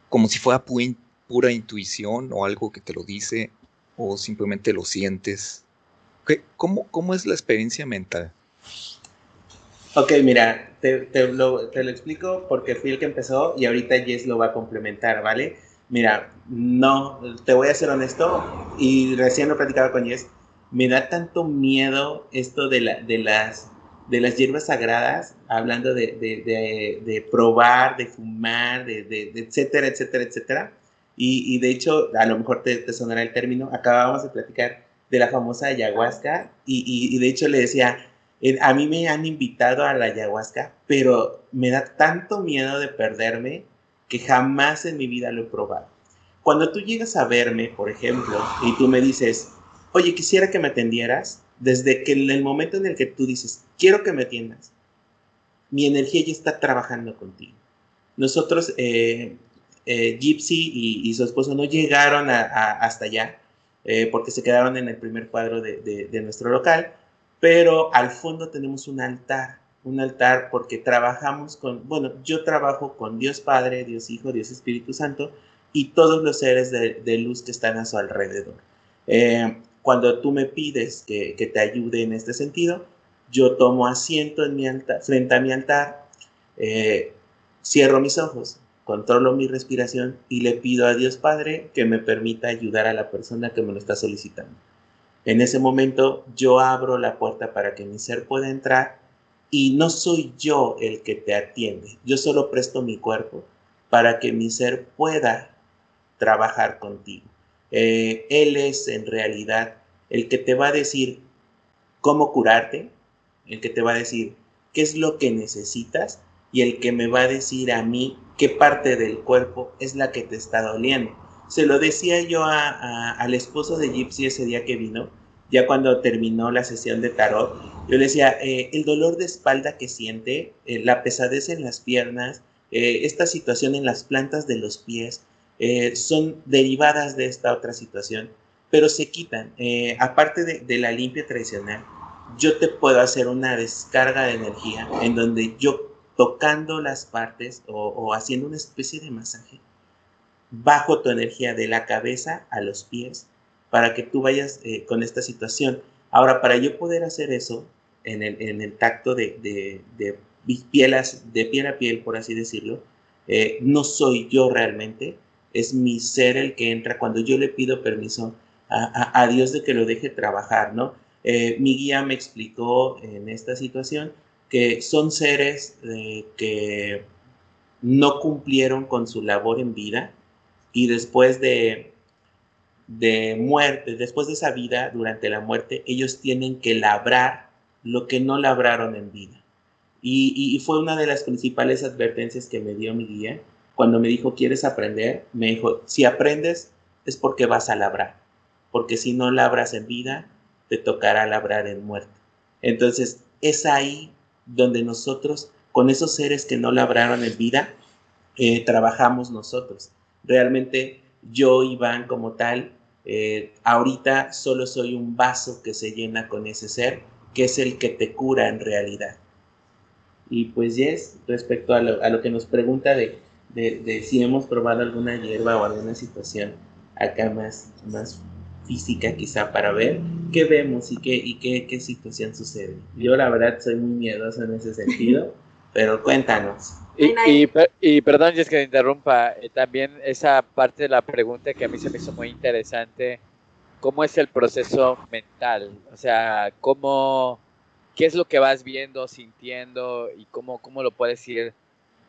como si fuera pura intuición o algo que te lo dice o simplemente lo sientes. ¿Cómo, cómo es la experiencia mental? Ok, mira, te, lo, te, lo, explico porque fui el que empezó y ahorita Jess lo va a complementar, ¿vale? Mira, no, te voy a ser honesto y recién lo platicaba con Jess, me da tanto miedo esto de, la, de, las, de las hierbas sagradas, hablando de, de, de probar, de fumar, de, etcétera, etcétera, etcétera. Y, y, de hecho, a lo mejor te, te, sonará el término, acabábamos de platicar de la famosa ayahuasca y, y, de hecho le decía, eh, a mí me han invitado a la ayahuasca, pero me da tanto miedo de perderme que jamás en mi vida lo he probado. Cuando tú llegas a verme, por ejemplo, y tú me dices, oye, quisiera que me atendieras, desde que en el momento en el que tú dices, quiero que me atiendas, mi energía ya está trabajando contigo. Nosotros, eh, eh, Gypsy y, su esposo no llegaron hasta allá porque se quedaron en el primer cuadro de nuestro local, pero al fondo tenemos un altar, un altar porque trabajamos con, bueno, yo trabajo con Dios Padre, Dios Hijo, Dios Espíritu Santo y todos los seres de, luz que están a su alrededor. Eh, cuando tú me pides que, te ayude en este sentido, yo tomo asiento en mi frente a mi altar, eh, cierro mis ojos, controlo mi respiración y le pido a Dios Padre que me permita ayudar a la persona que me lo está solicitando. En ese momento yo abro la puerta para que mi ser pueda entrar y no soy yo el que te atiende. Yo solo presto mi cuerpo para que mi ser pueda trabajar contigo. Eh, él es en realidad el que te va a decir cómo curarte, el que te va a decir qué es lo que necesitas y el que me va a decir a mí qué parte del cuerpo es la que te está doliendo. Se lo decía yo al esposo de Gypsy ese día que vino, ya cuando terminó la sesión de tarot. Yo le decía, eh, el dolor de espalda que siente, eh, la pesadez en las piernas, eh, esta situación en las plantas de los pies, son derivadas de esta otra situación, pero se quitan. aparte de, la limpia tradicional, yo te puedo hacer una descarga de energía en donde yo tocando las partes o haciendo una especie de masaje, bajo tu energía de la cabeza a los pies para que tú vayas eh, con esta situación. Ahora, para yo poder hacer eso en el, tacto de, de, de, piel a, de piel a piel, por así decirlo, eh, no soy yo realmente, es mi ser el que entra cuando yo le pido permiso a, Dios de que lo deje trabajar, ¿no? Eh, mi guía me explicó en esta situación que son seres que no cumplieron con su labor en vida, y después de, de muerte, después de esa vida, durante la muerte, ellos tienen que labrar lo que no labraron en vida. Y, fue una de las principales advertencias que me dio mi guía cuando me dijo, ¿quieres aprender? Me dijo, si aprendes es porque vas a labrar, porque si no labras en vida, te tocará labrar en muerte. Entonces, es ahí donde nosotros, con esos seres que no labraron en vida, eh, trabajamos nosotros realmente yo, Iván, como tal, eh, ahorita solo soy un vaso que se llena con ese ser, que es el que te cura en realidad. Y pues, Yes, respecto a lo, que nos pregunta de, de, si hemos probado alguna hierba o alguna situación acá más, más física quizá para ver qué vemos y qué, y qué, qué situación sucede. Yo la verdad soy muy miedoso en ese sentido, pero cuéntanos. Y, y, perdón, es que te interrumpa, eh, también esa parte de la pregunta que a mí se me hizo muy interesante, ¿cómo es el proceso mental? O sea, ¿cómo, ¿qué es lo que vas viendo, sintiendo y cómo, cómo lo puedes ir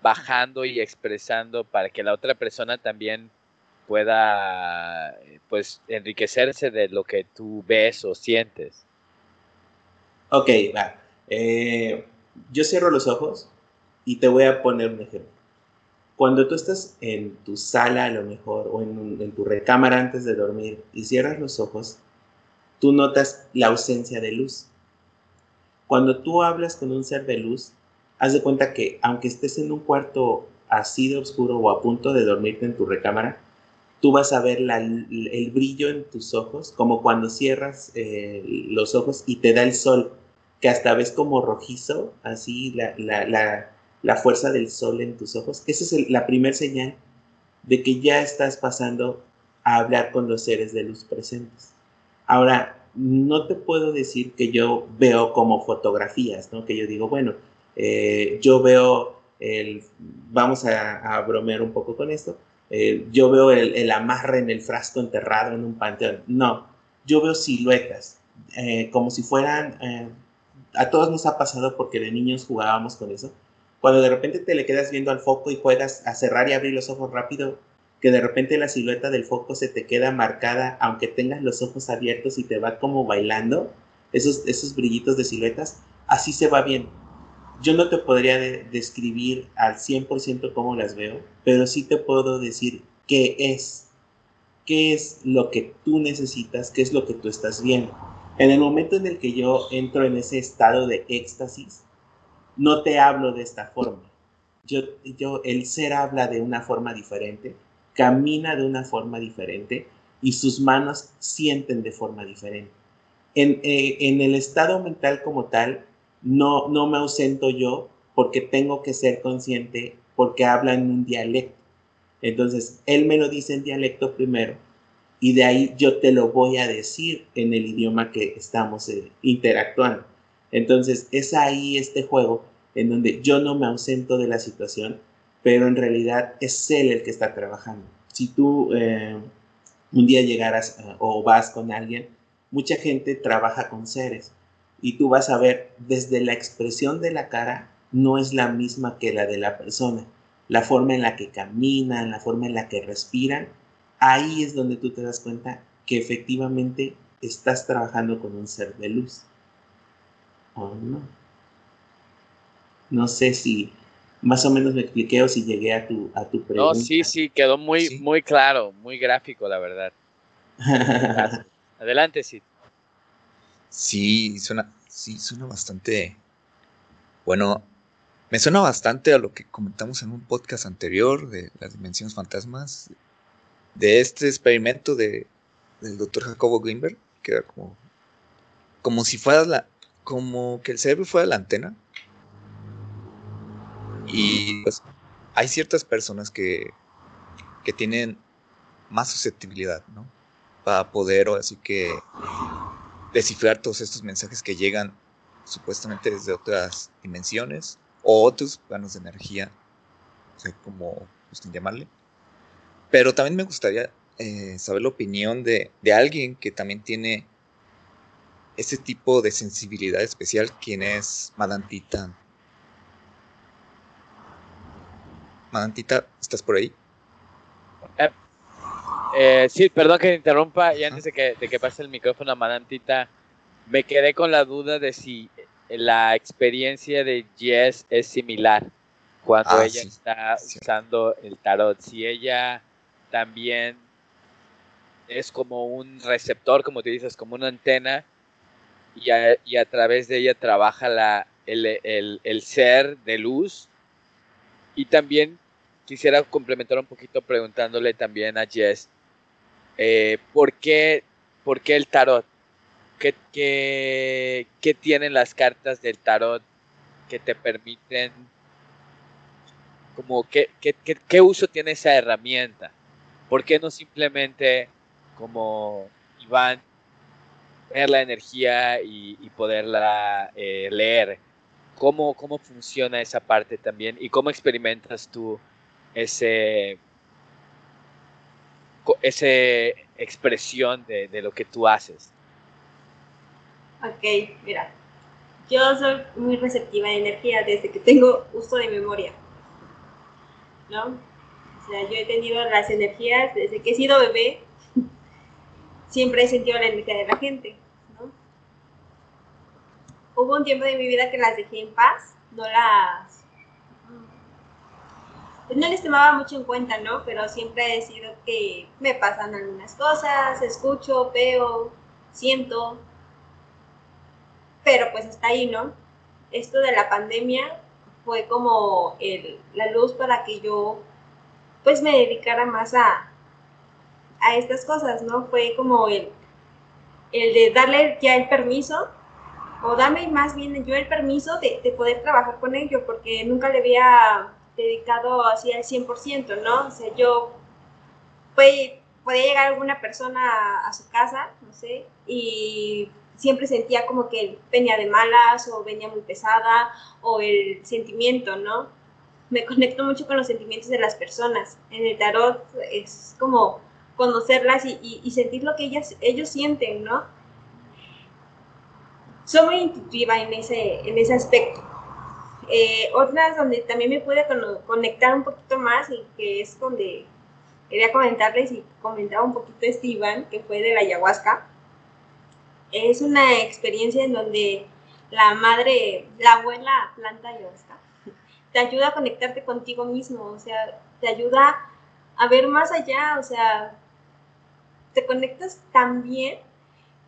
bajando y expresando para que la otra persona también pueda pues enriquecerse de lo que tú ves o sientes? Ok, va. Eh, yo cierro los ojos y te voy a poner un ejemplo. Cuando tú estás en tu sala a lo mejor o en, en tu recámara antes de dormir y cierras los ojos, tú notas la ausencia de luz. Cuando tú hablas con un ser de luz, haz de cuenta que aunque estés en un cuarto así de oscuro o a punto de dormirte en tu recámara, tú vas a ver el brillo en tus ojos, como cuando cierras eh, los ojos y te da el sol, que hasta ves como rojizo, así la, fuerza del sol en tus ojos. Esa es la primera señal de que ya estás pasando a hablar con los seres de luz presentes. Ahora, no te puedo decir que yo veo como fotografías, ¿no? Que yo digo, bueno, eh, yo veo el, vamos a, bromear un poco con esto, eh, yo veo el, amarre en el frasco enterrado en un panteón. No, yo veo siluetas, eh, como si fueran, a todos nos ha pasado porque de niños jugábamos con eso. Cuando de repente te le quedas viendo al foco y juegas a cerrar y abrir los ojos rápido, que de repente la silueta del foco se te queda marcada, aunque tengas los ojos abiertos y te va como bailando, esos, esos brillitos de siluetas, así se va bien. Yo no te podría describir al 100% cómo las veo, pero sí te puedo decir qué es, qué es lo que tú necesitas, qué es lo que tú estás viendo. En el momento en el que yo entro en ese estado de éxtasis, no te hablo de esta forma. Yo, yo, el ser habla de una forma diferente camina de una forma diferente y sus manos sienten de forma diferente. En, eh, en el estado mental como tal, no, no me ausento yo porque tengo que ser consciente porque habla en un dialecto. Entonces, él me lo dice en dialecto primero y de ahí yo te lo voy a decir en el idioma que estamos eh, interactuando. Entonces, es ahí este juego en donde yo no me ausento de la situación, pero en realidad es él el que está trabajando. Si tú eh, un día llegaras eh, o vas con alguien, mucha gente trabaja con seres y tú vas a ver desde la expresión de la cara no es la misma que la de la persona. La forma en la que caminan, la forma en la que respiran, ahí es donde tú te das cuenta que efectivamente estás trabajando con un ser de luz. ¿O no? No sé si más o menos me expliqué o si llegué a tu, a tu pregunta. No, sí, sí, quedó muy, muy claro, muy gráfico, la verdad. Adelante, sí. Sí, suena, sí, suena bastante. Bueno, me suena bastante a lo que comentamos en un podcast anterior de las dimensiones fantasmas, de este experimento de, del doctor Jacobo Greenberg, que era como, como si fuera la, como que el cerebro fuera la antena y pues hay ciertas personas que, que tienen más susceptibilidad, ¿no? Para poder, así que, descifrar todos estos mensajes que llegan supuestamente desde otras dimensiones o otros planos de energía, o sea, como gusten llamarle. Pero también me gustaría eh, saber la opinión de, de, alguien que también tiene ese tipo de sensibilidad especial, quien es Madame Titan. Madantita, ¿estás por ahí? Eh, eh, sí, perdón que te interrumpa y antes de que, de que pase el micrófono a Madantita, me quedé con la duda de si la experiencia de Jess es similar cuando ah, ella está usando el tarot. Si ella también es como un receptor, como te dices, como una antena, y a, y a través de ella trabaja la, el, el, el, ser de luz. Y también quisiera complementar un poquito preguntándole también a Jess, eh, ¿por, qué, ¿por, qué, el tarot? ¿Qué, qué, qué tienen las cartas del tarot que te permiten, como, qué, qué, uso tiene esa herramienta? ¿Por qué no simplemente como Iván ver la energía y, poderla eh, leer? cómo, cómo funciona esa parte también y cómo experimentas tú ese, ese expresión de, de lo que tú haces. Ok, mira, yo soy muy receptiva de energía desde que tengo uso de memoria, ¿no? O sea, yo he tenido las energías desde que he sido bebé, siempre he sentido la energía de la gente hubo un tiempo de mi vida que las dejé en paz, no las pues no les tomaba mucho en cuenta, ¿no? Pero siempre he sido que me pasan algunas cosas, escucho, veo, siento, pero pues hasta ahí, ¿no? Esto de la pandemia fue como el, la luz para que yo pues me dedicara más a, a estas cosas, ¿no? Fue como el, el de darle ya el permiso o dame más bien yo el permiso de, de, poder trabajar con ello, porque nunca le había dedicado así al 100%, ¿no? O sea, yo podía llegar alguna persona a, a, su casa, no sé, y siempre sentía como que venía de malas o venía muy pesada o el sentimiento, ¿no? Me conecto mucho con los sentimientos de las personas. En el tarot es como conocerlas y, y, y sentir lo que ellas, ellos sienten, ¿no? Soy muy intuitiva en ese, en ese aspecto. Eh, otras donde también me pude conectar un poquito más y que es donde quería comentarles y comentaba un poquito este Iván, que fue de la ayahuasca. Es una experiencia en donde la madre, la abuela planta ayahuasca, te ayuda a conectarte contigo mismo, o sea, te ayuda a ver más allá, o sea, te conectas tan bien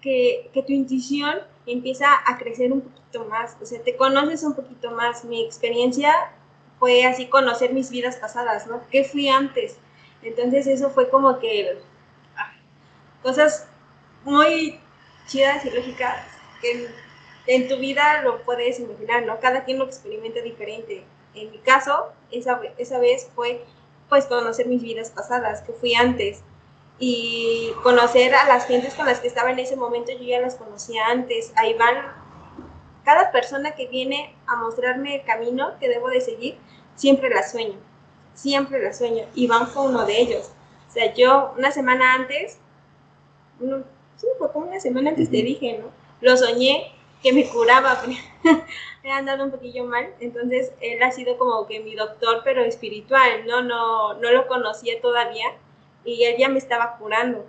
que, que tu intuición empieza a crecer un poquito más, o sea, te conoces un poquito más. Mi experiencia fue así conocer mis vidas pasadas, ¿no? ¿Qué fui antes? Entonces eso fue como que ah, cosas muy chidas y lógicas que en, en, tu vida lo puedes imaginar, ¿no? Cada quien lo experimenta diferente. En mi caso, esa, esa vez fue pues conocer mis vidas pasadas, que fui antes y conocer a las gentes con las que estaba en ese momento, yo ya las conocía antes. Ahí van, cada persona que viene a mostrarme el camino que debo de seguir, siempre la sueño, siempre la sueño. Y Van fue uno de ellos. O sea, yo una semana antes, no, sí, fue como una semana antes te dije, ¿no? Lo soñé que me curaba, me ha andado un poquillo mal, entonces él ha sido como que mi doctor, pero espiritual, ¿no? No, no lo conocía todavía y él ya me estaba curando,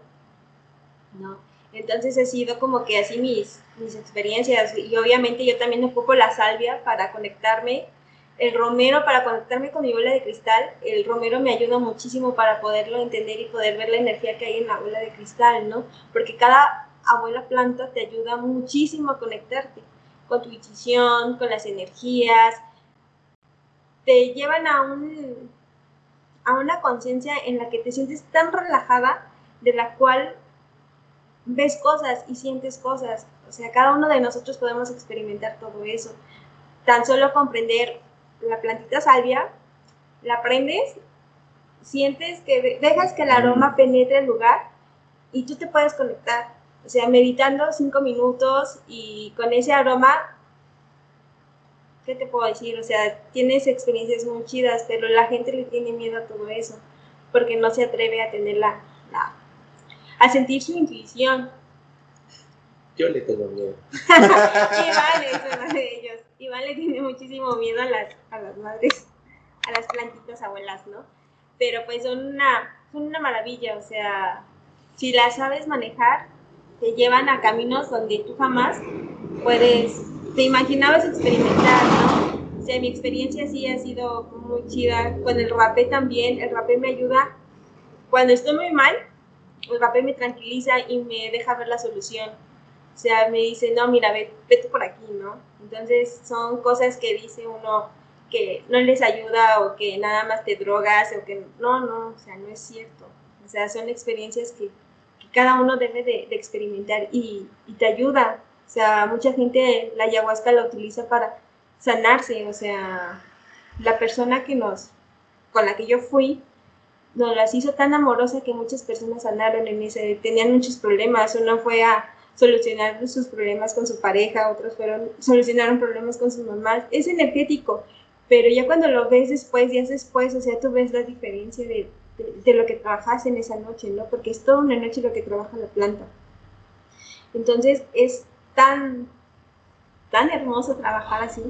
¿no? Entonces he sido como que así mis, mis experiencias y obviamente yo también ocupo la salvia para conectarme, el romero para conectarme con mi bola de cristal, el romero me ayuda muchísimo para poderlo entender y poder ver la energía que hay en la bola de cristal, ¿no? Porque cada abuela planta te ayuda muchísimo a conectarte con tu intuición, con las energías, te llevan a un a una conciencia en la que te sientes tan relajada de la cual ves cosas y sientes cosas. O sea, cada uno de nosotros podemos experimentar todo eso. Tan solo comprender la plantita salvia, la prendes, sientes que dejas que el aroma penetre el lugar y tú te puedes conectar. O sea, meditando cinco minutos y con ese aroma ¿qué te puedo decir? O sea, tienes experiencias muy chidas, pero la gente le tiene miedo a todo eso, porque no se atreve a tener la, la a sentir su intuición. Yo le tengo miedo. Iván es uno de ellos. Iván le tiene muchísimo miedo a las, a las madres, a las plantitas abuelas, ¿no? Pero pues son una, son una maravilla, o sea, si las sabes manejar, te llevan a caminos donde tú jamás puedes te imaginabas experimentar, ¿no? O sea, mi experiencia sí ha sido muy chida. Con el rapé también, el rapé me ayuda. Cuando estoy muy mal, el rapé me tranquiliza y me deja ver la solución. O sea, me dice, no, mira, vete por aquí, ¿no? Entonces son cosas que dice uno que no les ayuda o que nada más te drogas o que no, no, o sea, no es cierto. O sea, son experiencias que, cada uno debe de, experimentar y, te ayuda. O sea, mucha gente la ayahuasca la utiliza para sanarse. O sea, la persona que nos, con la que yo fui, nos las hizo tan amorosa que muchas personas sanaron en ese, tenían muchos problemas. Uno fue a solucionar sus problemas con su pareja, otros fueron, solucionaron problemas con sus mamás. Es energético, pero ya cuando lo ves después, días después, o sea, tú ves la diferencia de, de, de lo que trabajas en esa noche, ¿no? Porque es toda una noche lo que trabaja la planta. Entonces, es tan, tan hermoso trabajar así,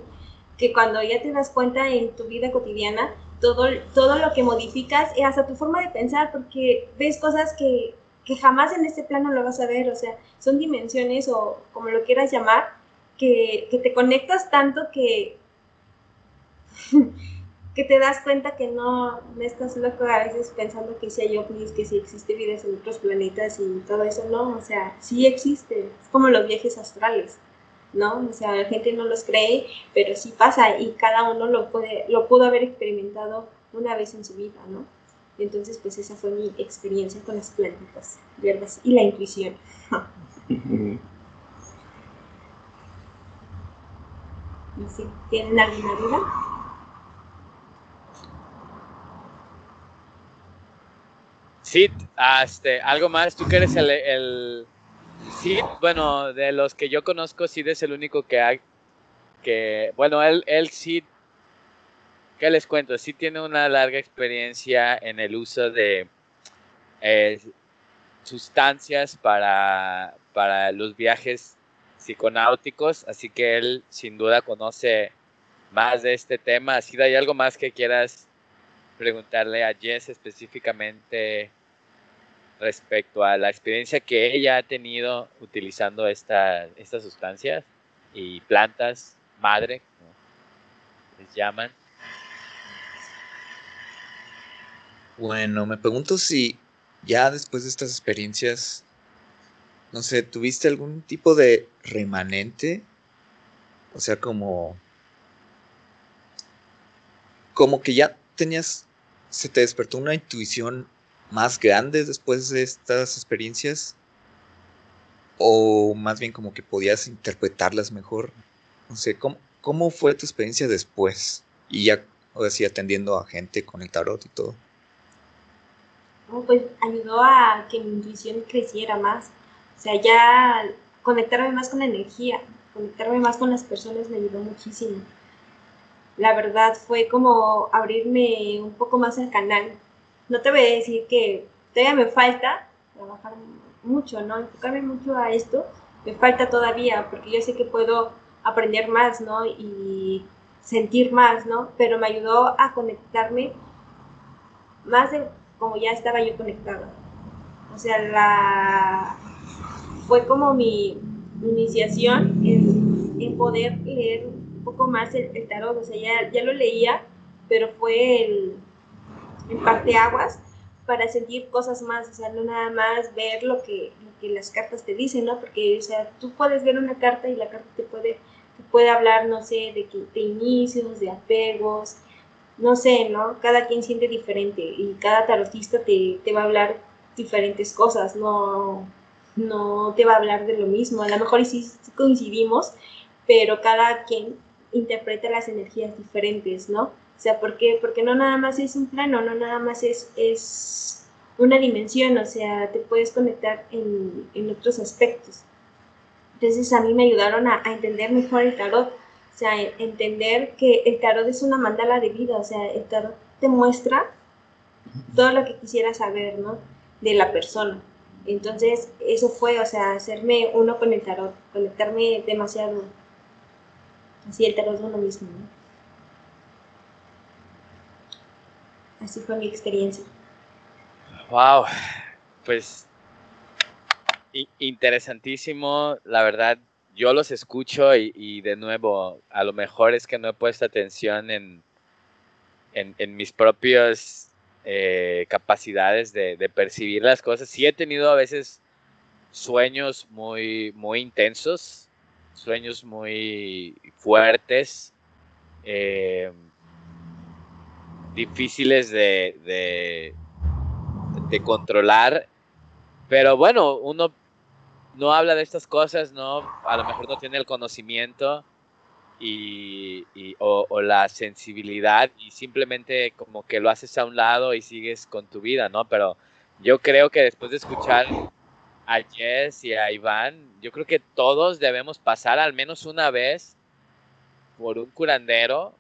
que cuando ya te das cuenta en tu vida cotidiana, todo, todo lo que modificas, y hasta tu forma de pensar, porque ves cosas que, que jamás en este plano lo vas a ver, o sea, son dimensiones o como lo quieras llamar, que, que te conectas tanto que, que te das cuenta que no, no estás loco a veces pensando que si hay ovnis, que si existe vida en otros planetas y todo eso, no, o sea, sí existe, es como los viajes astrales, ¿no? O sea, la gente no los cree, pero sí pasa y cada uno lo, puede, lo pudo haber experimentado una vez en su vida, ¿no? Entonces, pues esa fue mi experiencia con las plantitas verdes y la intuición. ¿Tienen alguna duda? Ah, este, algo más, tú que eres el, el sí, bueno, de los que yo conozco, Sid es el único que hay, que, bueno, él, él sí, ¿qué les cuento? Sí tiene una larga experiencia en el uso de eh, sustancias para, para los viajes psiconáuticos, así que él sin duda conoce más de este tema. Así hay algo más que quieras preguntarle a Jess específicamente respecto a la experiencia que ella ha tenido utilizando esta, estas sustancias y plantas madre, les llaman. Bueno, me pregunto si ya después de estas experiencias, no sé, ¿tuviste algún tipo de remanente? O sea, como... Como que ya tenías, se te despertó una intuición más grandes después de estas experiencias? ¿O más bien como que podías interpretarlas mejor? No sé, ¿cómo, cómo fue tu experiencia después? Y ya, o sea, atendiendo a gente con el tarot y todo. pues ayudó a que mi intuición creciera más. O sea, ya conectarme más con la energía, conectarme más con las personas me ayudó muchísimo. La verdad fue como abrirme un poco más el canal, no te voy a decir que todavía me falta trabajar mucho, ¿no? Enfocarme mucho a esto, me falta todavía, porque yo sé que puedo aprender más, ¿no? Y sentir más, ¿no? Pero me ayudó a conectarme más de como ya estaba yo conectada. O sea, la fue como mi iniciación en, poder leer un poco más el, tarot. O sea, ya, ya lo leía, pero fue el, en aguas para sentir cosas más, o sea, no nada más ver lo que, que las cartas te dicen, ¿no? Porque, o sea, tú puedes ver una carta y la carta te puede, te puede hablar, no sé, de, que, de inicios, de apegos, no sé, ¿no? Cada quien siente diferente y cada tarotista te, te va a hablar diferentes cosas, no, no te va a hablar de lo mismo. A lo mejor sí coincidimos, pero cada quien interpreta las energías diferentes, ¿no? O sea. Porque no nada más es un plano, no nada más es, es una dimensión, o sea, te puedes conectar en, en otros aspectos. Entonces a mí me ayudaron a, a, entender mejor el tarot, o sea, entender que el tarot es una mandala de vida, o sea, el tarot te muestra todo lo que quisiera saber, ¿no? De la persona. Entonces, eso fue, o sea, hacerme uno con el tarot, conectarme demasiado. Así el tarot es uno mismo, ¿no? Así fue mi experiencia. Wow, pues interesantísimo, la verdad. Yo los escucho y, de nuevo, a lo mejor es que no he puesto atención en, en, mis propias eh, capacidades de, percibir las cosas. Sí he tenido a veces sueños muy, muy intensos, sueños muy fuertes. Eh, difíciles de, de, controlar. Pero bueno, uno no habla de estas cosas, ¿no? A lo mejor no tiene el conocimiento y, o, la sensibilidad y simplemente como que lo haces a un lado y sigues con tu vida, ¿no? Pero yo creo que después de escuchar a Jess y a Iván, yo creo que todos debemos pasar al menos una vez por un curandero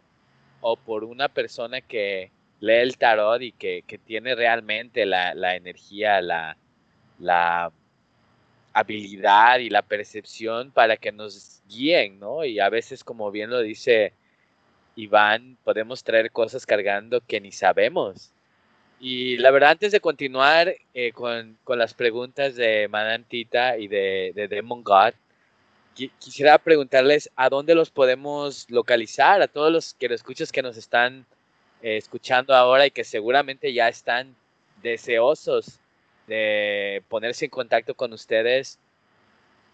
o por una persona que lee el tarot y que, tiene realmente la, energía, la, la, habilidad y la percepción para que nos guíen, ¿no? Y a veces, como bien lo dice Iván, podemos traer cosas cargando que ni sabemos. Y la verdad, antes de continuar eh, con, las preguntas de Madame Tita y de, de Demon God, quisiera preguntarles a dónde los podemos localizar, a todos los que lo escuchas que nos están eh, escuchando ahora y que seguramente ya están deseosos de ponerse en contacto con ustedes,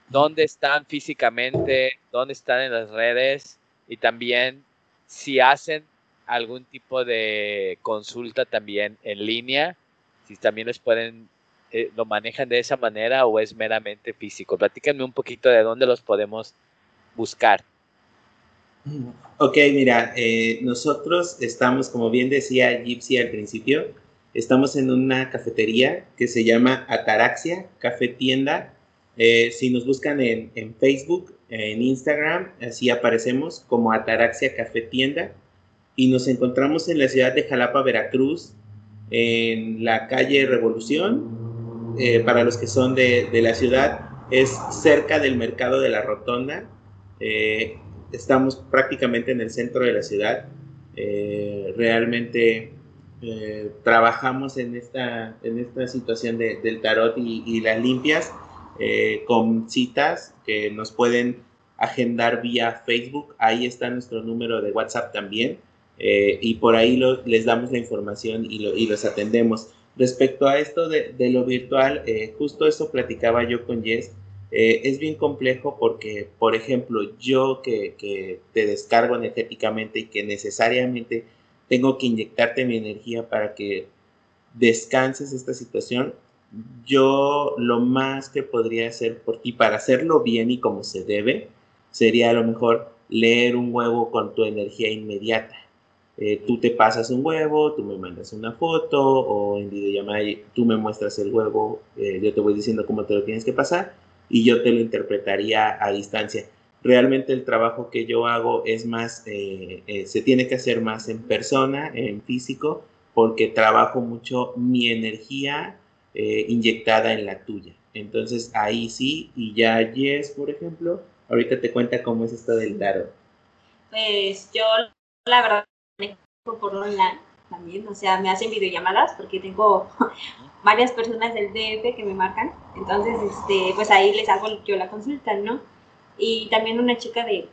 dónde están físicamente, dónde están en las redes y también si hacen algún tipo de consulta también en línea, si también les pueden, eh, lo manejan de esa manera o es meramente físico. Platíquenme un poquito de dónde los podemos buscar. Ok, mira, eh, nosotros estamos, como bien decía Gypsy al principio, estamos en una cafetería que se llama Ataraxia Café Tienda. Eh, si nos buscan en, en, Facebook, en Instagram, así aparecemos como Ataraxia Café Tienda. Y nos encontramos en la ciudad de Jalapa, Veracruz, en la calle Revolución. Eh, para los que son de, la ciudad, es cerca del mercado de la Rotonda. Eh, estamos prácticamente en el centro de la ciudad. Eh, realmente trabajamos en esta, en esta situación de, del tarot y, las limpias con citas que nos pueden agendar vía Facebook. Ahí está nuestro número de WhatsApp también. Y por ahí les damos la información y, lo, y, los atendemos. Respecto a esto de, lo virtual, eh, justo eso platicaba yo con Jess. Eh, es bien complejo porque, por ejemplo, yo que, te descargo energéticamente y que necesariamente tengo que inyectarte mi energía para que descanses esta situación, yo lo más que podría hacer por ti para hacerlo bien y como se debe, sería a lo mejor leer un huevo con tu energía inmediata. Eh, tú te pasas un huevo, tú me mandas una foto o en videollamada tú me muestras el huevo, eh, yo te voy diciendo cómo te lo tienes que pasar y yo te lo interpretaría a distancia. Realmente el trabajo que yo hago es más, eh, se tiene que hacer más en persona, en físico, porque trabajo mucho mi energía inyectada en la tuya. Entonces ahí sí, y ya Jess, por ejemplo, ahorita te cuenta cómo es esto del tarot. Pues yo, la verdad, por online también, o sea, me hacen videollamadas porque tengo varias personas del DF que me marcan, entonces, este, pues ahí les hago yo la consulta, ¿no? Y también una chica de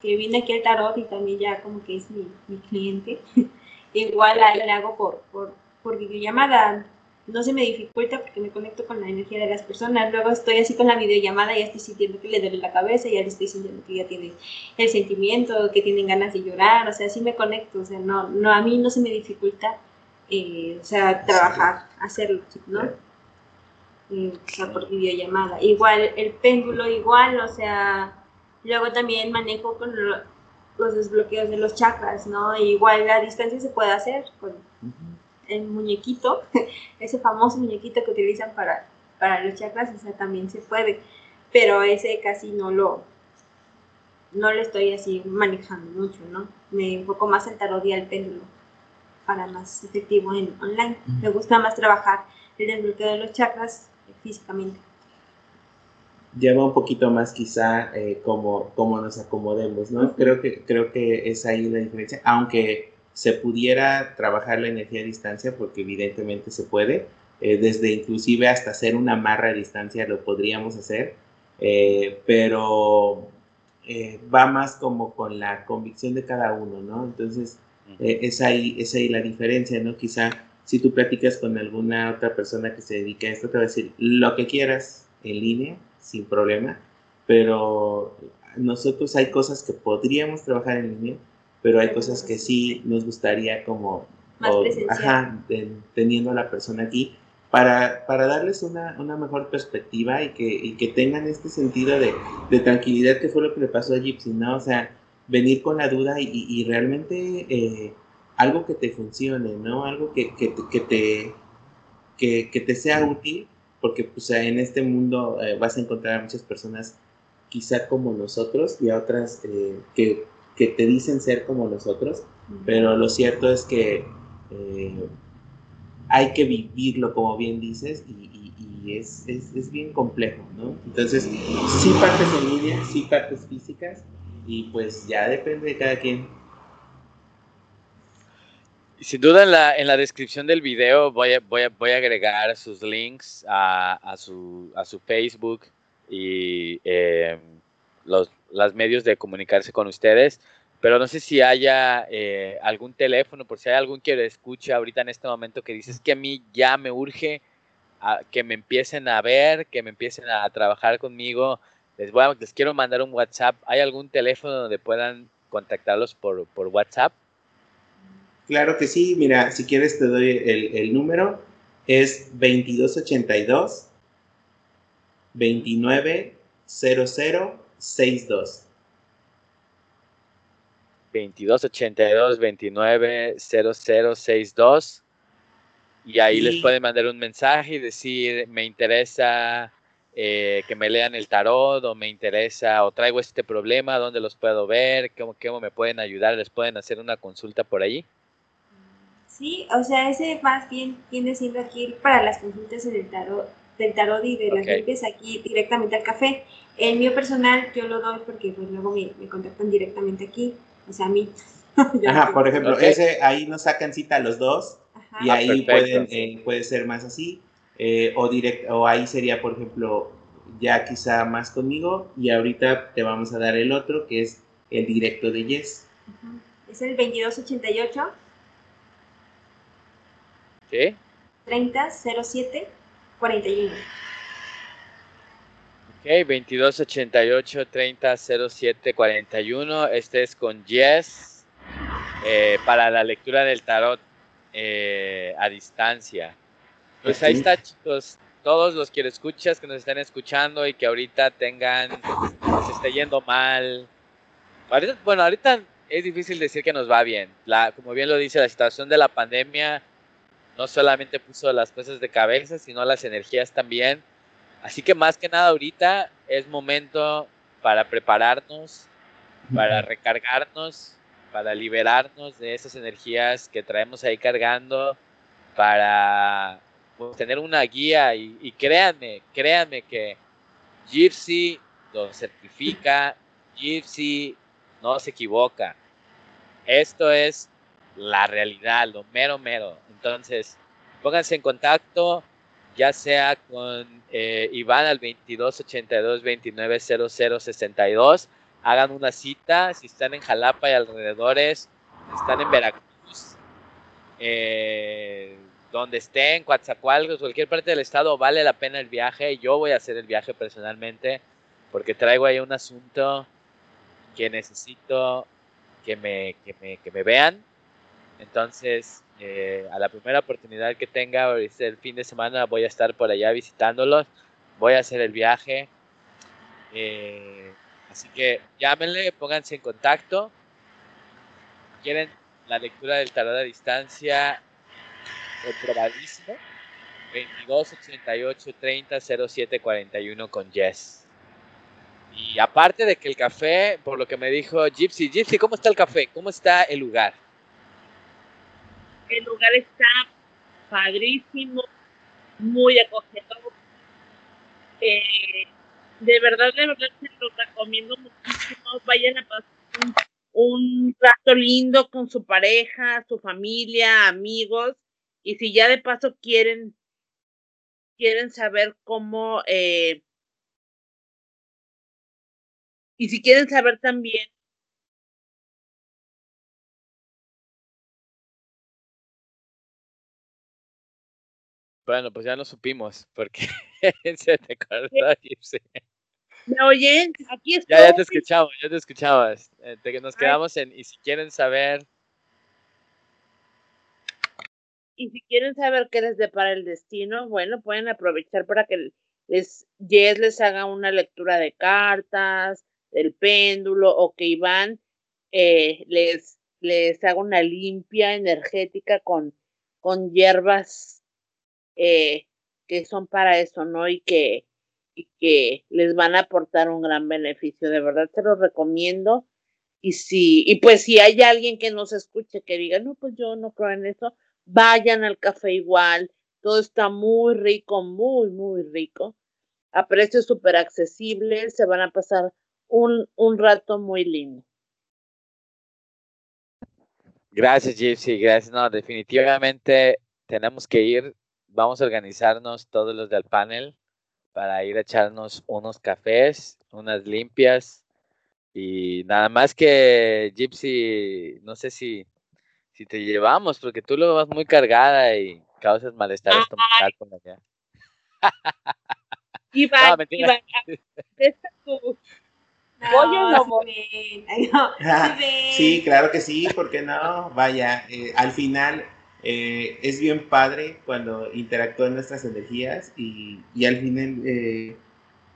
que viene aquí al tarot y también ya como que es mi, cliente, igual ahí le hago por, por videollamada, no se me dificulta porque me conecto con la energía de las personas. Luego estoy así con la videollamada y ya estoy sintiendo que le duele la cabeza, ya le estoy sintiendo que ya tiene el sentimiento, que tienen ganas de llorar, o sea, sí me conecto, o sea, no, no a mí no se me dificulta, eh, o sea, trabajar, hacerlo, ¿no? Eh, o sea, por videollamada. Igual, el péndulo igual, o sea, luego también manejo con lo, los desbloqueos de los chakras, ¿no? E igual la distancia se puede hacer con... Uh -huh el muñequito, ese famoso muñequito que utilizan para, para los chakras, o sea, también se puede, pero ese casi no lo, no lo estoy así manejando mucho, ¿no? Me enfoco más en tarot y al péndulo para más efectivo en online. Uh -huh. Me gusta más trabajar el desbloqueo de los chakras físicamente. Lleva un poquito más quizá eh, como, como nos acomodemos, ¿no? Uh -huh. Creo que, creo que es ahí la diferencia, aunque se pudiera trabajar la energía a distancia, porque evidentemente se puede, eh, desde inclusive hasta hacer una amarra a distancia lo podríamos hacer, eh, pero eh, va más como con la convicción de cada uno, ¿no? Entonces, es, ahí, es ahí la diferencia, ¿no? Quizá si tú platicas con alguna otra persona que se dedica a esto, te va a decir lo que quieras en línea, sin problema, pero nosotros hay cosas que podríamos trabajar en línea, pero hay cosas que sí nos gustaría como, o, ajá, de, teniendo a la persona aquí, para, para darles una, una, mejor perspectiva y que, y que tengan este sentido de, de, tranquilidad que fue lo que le pasó a Gypsy, ¿no? O sea, venir con la duda y, y realmente eh, algo que te funcione, ¿no? Algo que, que, que te, que, que, te sea útil, porque pues, en este mundo eh, vas a encontrar a muchas personas quizá como nosotros y a otras eh, que que te dicen ser como nosotros, pero lo cierto es que eh, hay que vivirlo, como bien dices, y, y, y es, es, es, bien complejo, ¿no? Entonces, sí partes en línea, sí partes físicas, y pues ya depende de cada quien. Sin duda en la, en la descripción del video voy a, voy a, voy a agregar sus links a, a, su, a su Facebook y eh, los, los medios de comunicarse con ustedes. pero no sé si haya eh, algún teléfono, por si hay algún que escuche ahorita en este momento que dices que a mí ya me urge que me empiecen a ver, que me empiecen a trabajar conmigo. Les, voy a, les quiero mandar un WhatsApp. ¿Hay algún teléfono donde puedan contactarlos por, por WhatsApp? Claro que sí, mira, si quieres te doy el, el número. Es 2282 290062. 2282 290062 y ahí les pueden mandar un mensaje y decir me interesa eh, que me lean el tarot o me interesa o traigo este problema, dónde los puedo ver, cómo, cómo me pueden ayudar, les pueden hacer una consulta por ahí. Sí, o sea, ese más bien viene siendo aquí para las consultas del tarot, del tarot y de las limpias aquí directamente al café. El mío personal yo lo doy porque pues luego me, me contactan directamente aquí, o sea, a mí. Ajá, por ejemplo, ese ahí nos sacan cita los dos y ah, ahí pueden, eh, puede ser más así. Eh, o, direct, o ahí sería, por ejemplo, ya quizá más conmigo y ahorita te vamos a dar el otro que es el directo de Yes. Es el 2288. ¿Qué? 3007 41. Ok, 2288 3007 41. Este es con Yes eh, para la lectura del tarot eh, a distancia. Pues ahí está, chicos. Todos los que escuchas, que nos están escuchando y que ahorita tengan, se esté yendo mal. bueno, ahorita es difícil decir que nos va bien. La, como bien lo dice, la situación de la pandemia no solamente puso las cosas de cabeza, sino las energías también. Así que más que nada ahorita es momento para prepararnos, para recargarnos para liberarnos de esas energías que traemos ahí cargando, para pues, tener una guía y, créanme, créanme que Gypsy lo certifica, Gypsy no se equivoca. Esto es la realidad, lo mero mero. Entonces, pónganse en contacto, ya sea con eh, Iván al 2282 290062 hagan una cita, si están en Jalapa y alrededores, están en Veracruz, eh, donde estén, Coatzacoalcos, cualquier parte del estado, vale la pena el viaje. Yo voy a hacer el viaje personalmente porque traigo ahí un asunto que necesito que me, que me, vean. Entonces, eh, a la primera oportunidad que tenga, el fin de semana, voy a estar por allá visitándolos. Voy a hacer el viaje. Eh, Así que llámenle, pónganse en contacto. Quieren la lectura del tarot a distancia, comprobadísimo. 22 88 30 07 41 con Jess. Y aparte de que el café, por lo que me dijo Gypsy, Gypsy, ¿cómo está el café? ¿Cómo está el lugar? El lugar está padrísimo, muy acogedor. Eh, de verdad, de verdad, se lo recomiendo muchísimo. Vayan a pasar un, rato lindo con su pareja, su familia, amigos. Y si ya de paso quieren, quieren saber cómo, eh, y si quieren saber también Bueno, pues ya lo supimos, porque se te cortó, ¿Me oyen? Aquí estoy. Ya, ya te escuchamos, ya te escuchabas. Eh, nos quedamos en, y si quieren saber. Y si quieren saber qué les depara el destino, bueno, pueden aprovechar para que les, Jess les haga una lectura de cartas, del péndulo, o que Iván eh, les, les haga una limpia energética con, con hierbas eh, que son para eso, ¿no? Y que, y que les van a aportar un gran beneficio. De verdad te lo recomiendo. Y si, y pues si hay alguien que nos escuche que diga, no, pues yo no creo en eso, vayan al café igual. Todo está muy rico, muy, muy rico. A precios súper accesibles, se van a pasar un, un rato muy lindo. Gracias, Gypsy. Gracias. No, definitivamente tenemos que ir. Vamos a organizarnos todos los del panel para ir a echarnos unos cafés, unas limpias, Y nada más que Gypsy, no sé si, si te llevamos, porque tú lo vas muy cargada y causas malestar estomacal con allá. Iván, no, Iván, tu... No, sí, claro que sí, ¿por qué no? Vaya, eh, al final eh, es bien padre cuando interactúan nuestras energías y, y al final eh,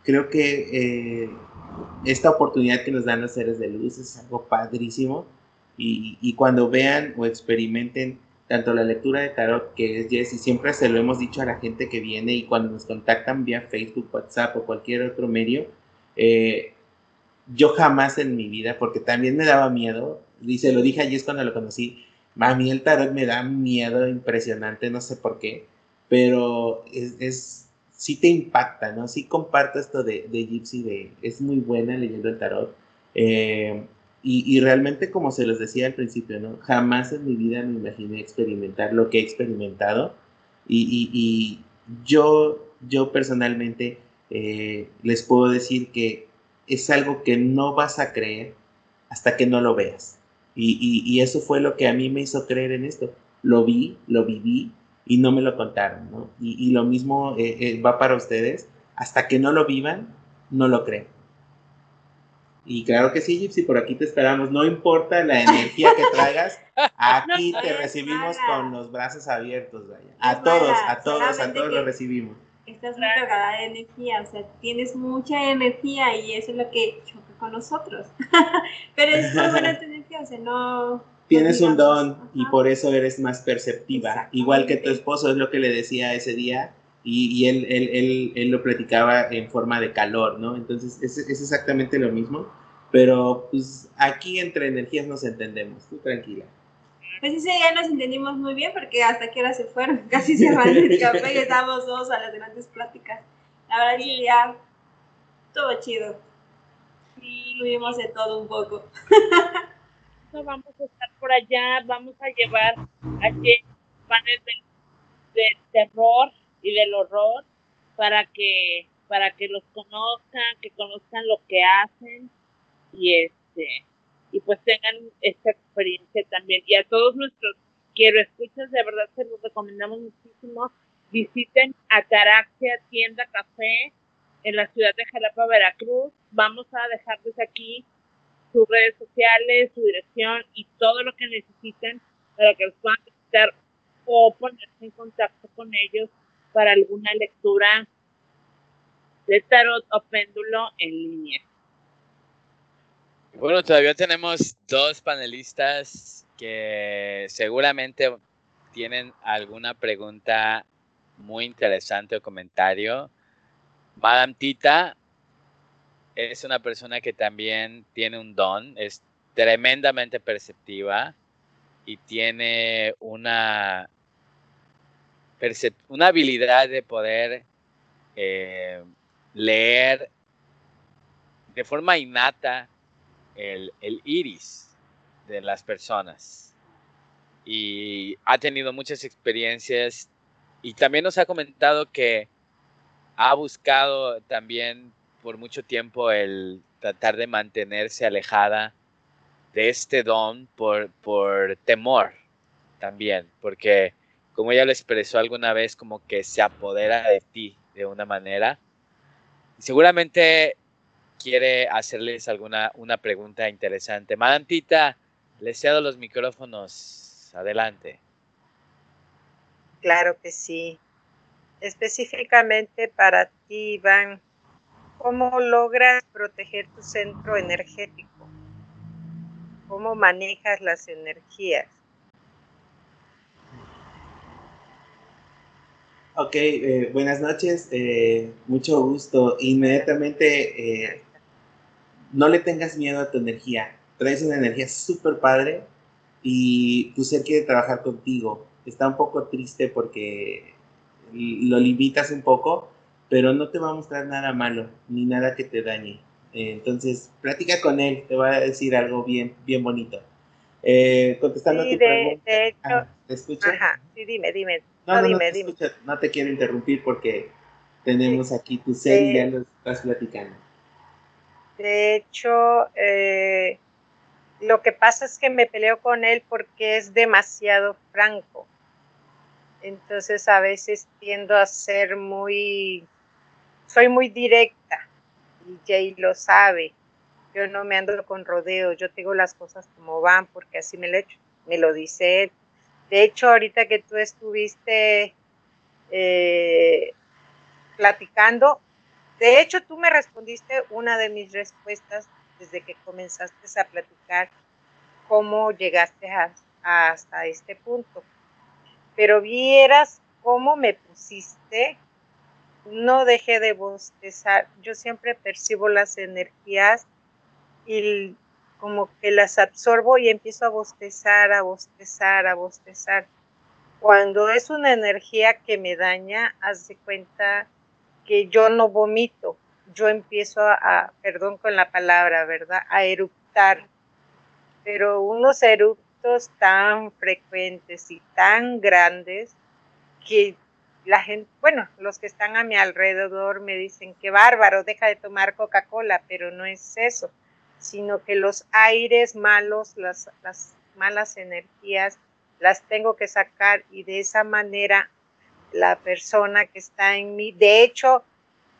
creo que eh, esta oportunidad que nos dan los seres de luz es algo padrísimo. Y, y, cuando vean o experimenten tanto la lectura de tarot que es Jess y siempre se lo hemos dicho a la gente que viene y cuando nos contactan vía Facebook, WhatsApp o cualquier otro medio, yo jamás en mi vida, porque también me daba miedo, y se lo dije a Jess cuando lo conocí, a mí el tarot me da miedo impresionante, no sé por qué, pero es, es sí te impacta, ¿no? Sí comparto esto de, de Gypsy, de, es muy buena leyendo el tarot. Eh, y, y, realmente, como se los decía al principio, ¿no? Jamás en mi vida me imaginé experimentar lo que he experimentado. Y, y, yo, yo personalmente eh, les puedo decir que es algo que no vas a creer hasta que no lo veas. Y, eso fue lo que a mí me hizo creer en esto. Lo vi, lo viví y no me lo contaron, ¿no? Y, lo mismo eh, eh, va para ustedes. Hasta que no lo vivan, no lo creen. Y claro que sí, Gypsy, por aquí te esperamos. No importa la energía que traigas, aquí te recibimos con los brazos abiertos, vaya. A todos, a todos, a todos lo recibimos. Estás muy cargada de energía, o sea, tienes mucha energía y eso es lo que choca con nosotros. Pero es muy buena tu energía, o sea, no Tienes un don y por eso eres más perceptiva. Igual que tu esposo es lo que le decía ese día y, él, él, él, él, lo platicaba en forma de calor, ¿no? Entonces es, es, exactamente lo mismo, pero pues aquí entre energías nos entendemos, tú tranquila. Pues sí, ya nos entendimos muy bien porque hasta que hora se fueron, casi cerrando el café y estábamos dos a las grandes pláticas. La verdad que ya todo chido. Sí, vimos de todo un poco. vamos a estar por allá, vamos a llevar aquí panes del, del, terror y del horror para que para que los conozcan, que conozcan lo que hacen y este y pues tengan esta experiencia también. Y a todos nuestros quiero escuchas, de verdad se los recomendamos muchísimo. Visiten Ataraxia Tienda Café en la ciudad de Jalapa, Veracruz. Vamos a dejarles aquí sus redes sociales, su dirección y todo lo que necesiten para que los puedan visitar o ponerse en contacto con ellos para alguna lectura de tarot o péndulo en línea. Bueno, todavía tenemos dos panelistas que seguramente tienen alguna pregunta muy interesante o comentario. Madame Tita, es una persona que también tiene un don, es tremendamente perceptiva y tiene una, una habilidad de poder eh, leer de forma innata el, el iris de las personas. Y ha tenido muchas experiencias y también nos ha comentado que ha buscado también por mucho tiempo el tratar de mantenerse alejada de este don por, por temor también, porque como ella lo expresó alguna vez, como que se apodera de ti de una manera. Seguramente quiere hacerles alguna una pregunta interesante. Madame Tita, le cedo los micrófonos. Adelante. Claro que sí. Específicamente para ti, Iván, ¿Cómo logras proteger tu centro energético? ¿Cómo manejas las energías? Ok, eh, buenas noches, eh, mucho gusto. Inmediatamente, eh, no le tengas miedo a tu energía. Traes una energía súper padre y tu ser quiere trabajar contigo. Está un poco triste porque lo limitas un poco, pero no te va a mostrar nada malo, ni nada que te dañe. Eh, entonces, platica con él, te va a decir algo bien, bien bonito. Eh, contestando sí, tu de, pregunta. De hecho, ah, ¿Te escucho? Ajá, sí, dime, dime. No, no, no, dime, no, te dime. Escucho, no te quiero interrumpir porque tenemos aquí tu ser y ya lo estás platicando. De hecho, eh, lo que pasa es que me peleo con él porque es demasiado franco. Entonces a veces tiendo a ser muy, soy muy directa y Jay lo sabe. Yo no me ando con rodeos, yo tengo las cosas como van porque así me lo, hecho, me lo dice él. De hecho, ahorita que tú estuviste eh, platicando, de hecho tú me respondiste una de mis respuestas desde que comenzaste a platicar cómo llegaste hasta este punto. Pero vieras cómo me pusiste, no dejé de bostezar. Yo siempre percibo las energías y como que las absorbo y empiezo a bostezar, a bostezar, a bostezar. Cuando es una energía que me daña, haz de cuenta que yo no vomito, yo empiezo a, perdón con la palabra, ¿verdad? A eruptar. Pero unos eruptos tan frecuentes y tan grandes que la gente, bueno, los que están a mi alrededor me dicen que bárbaro, deja de tomar Coca-Cola, pero no es eso, sino que los aires malos, las, las malas energías, las tengo que sacar y de esa manera la persona que está en mí, de hecho,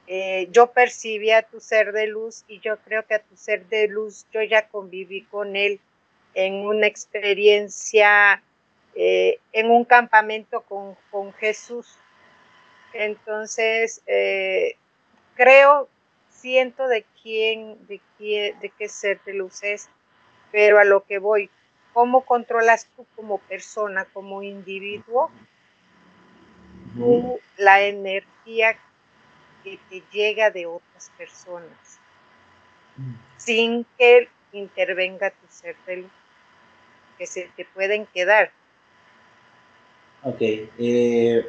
eh, yo percibí a tu ser de luz y yo creo que a tu ser de luz yo ya conviví con él en una experiencia, eh, en un campamento con Jesús. Entonces, eh, creo, siento de quién, de qué ser de luz es, pero a lo que voy, ¿cómo controlas tú como persona, como individuo, la energía que te llega de otras personas, sin que intervenga tu ser de luz, que se te pueden quedar. Ok, eh,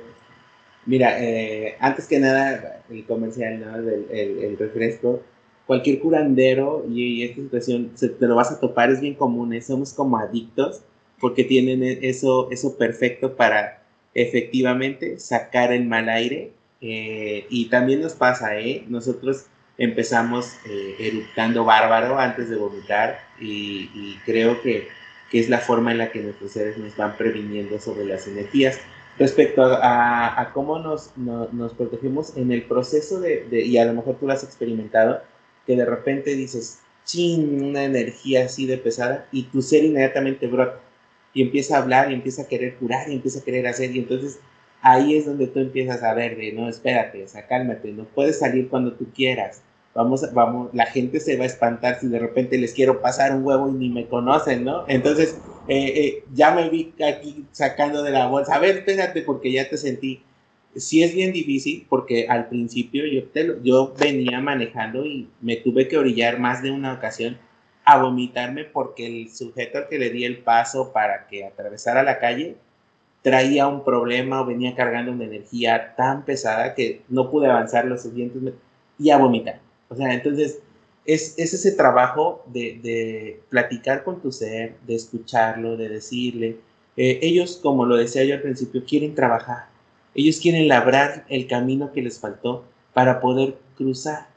mira, eh, antes que nada, el comercial, ¿no? el, refresco, cualquier curandero y, esta situación se, te lo vas a topar, es bien común, ¿eh? somos como adictos porque tienen eso, eso perfecto para efectivamente sacar el mal aire eh, y también nos pasa, ¿eh? Nosotros empezamos eructando bárbaro antes de vomitar y, creo que, que, es la forma en la que nuestros seres nos van previniendo sobre las energías. Respecto a, cómo nos, nos protegemos en el proceso de, y a lo mejor tú lo has experimentado, que de repente dices, chin, una energía así de pesada y tu ser inmediatamente brota y empieza a hablar y empieza a querer curar y empieza a querer hacer y entonces ahí es donde tú empiezas a ver de, no, espérate, o sea, cálmate, no puedes salir cuando tú quieras. Vamos, vamos, la gente se va a espantar si de repente les quiero pasar un huevo y ni me conocen, ¿no? Entonces, eh, eh, ya me vi aquí sacando de la bolsa, a ver, espérate, porque ya te sentí. Sí es bien difícil, porque al principio yo, te yo venía manejando y me tuve que orillar más de una ocasión a vomitarme porque el sujeto al que le di el paso para que atravesara la calle traía un problema o venía cargando una energía tan pesada que no pude avanzar los siguientes y a vomitar. O sea, entonces es, ese trabajo de, platicar con tu ser, de escucharlo, de decirle. Eh, ellos, como lo decía yo al principio, quieren trabajar. Ellos quieren labrar el camino que les faltó para poder cruzar.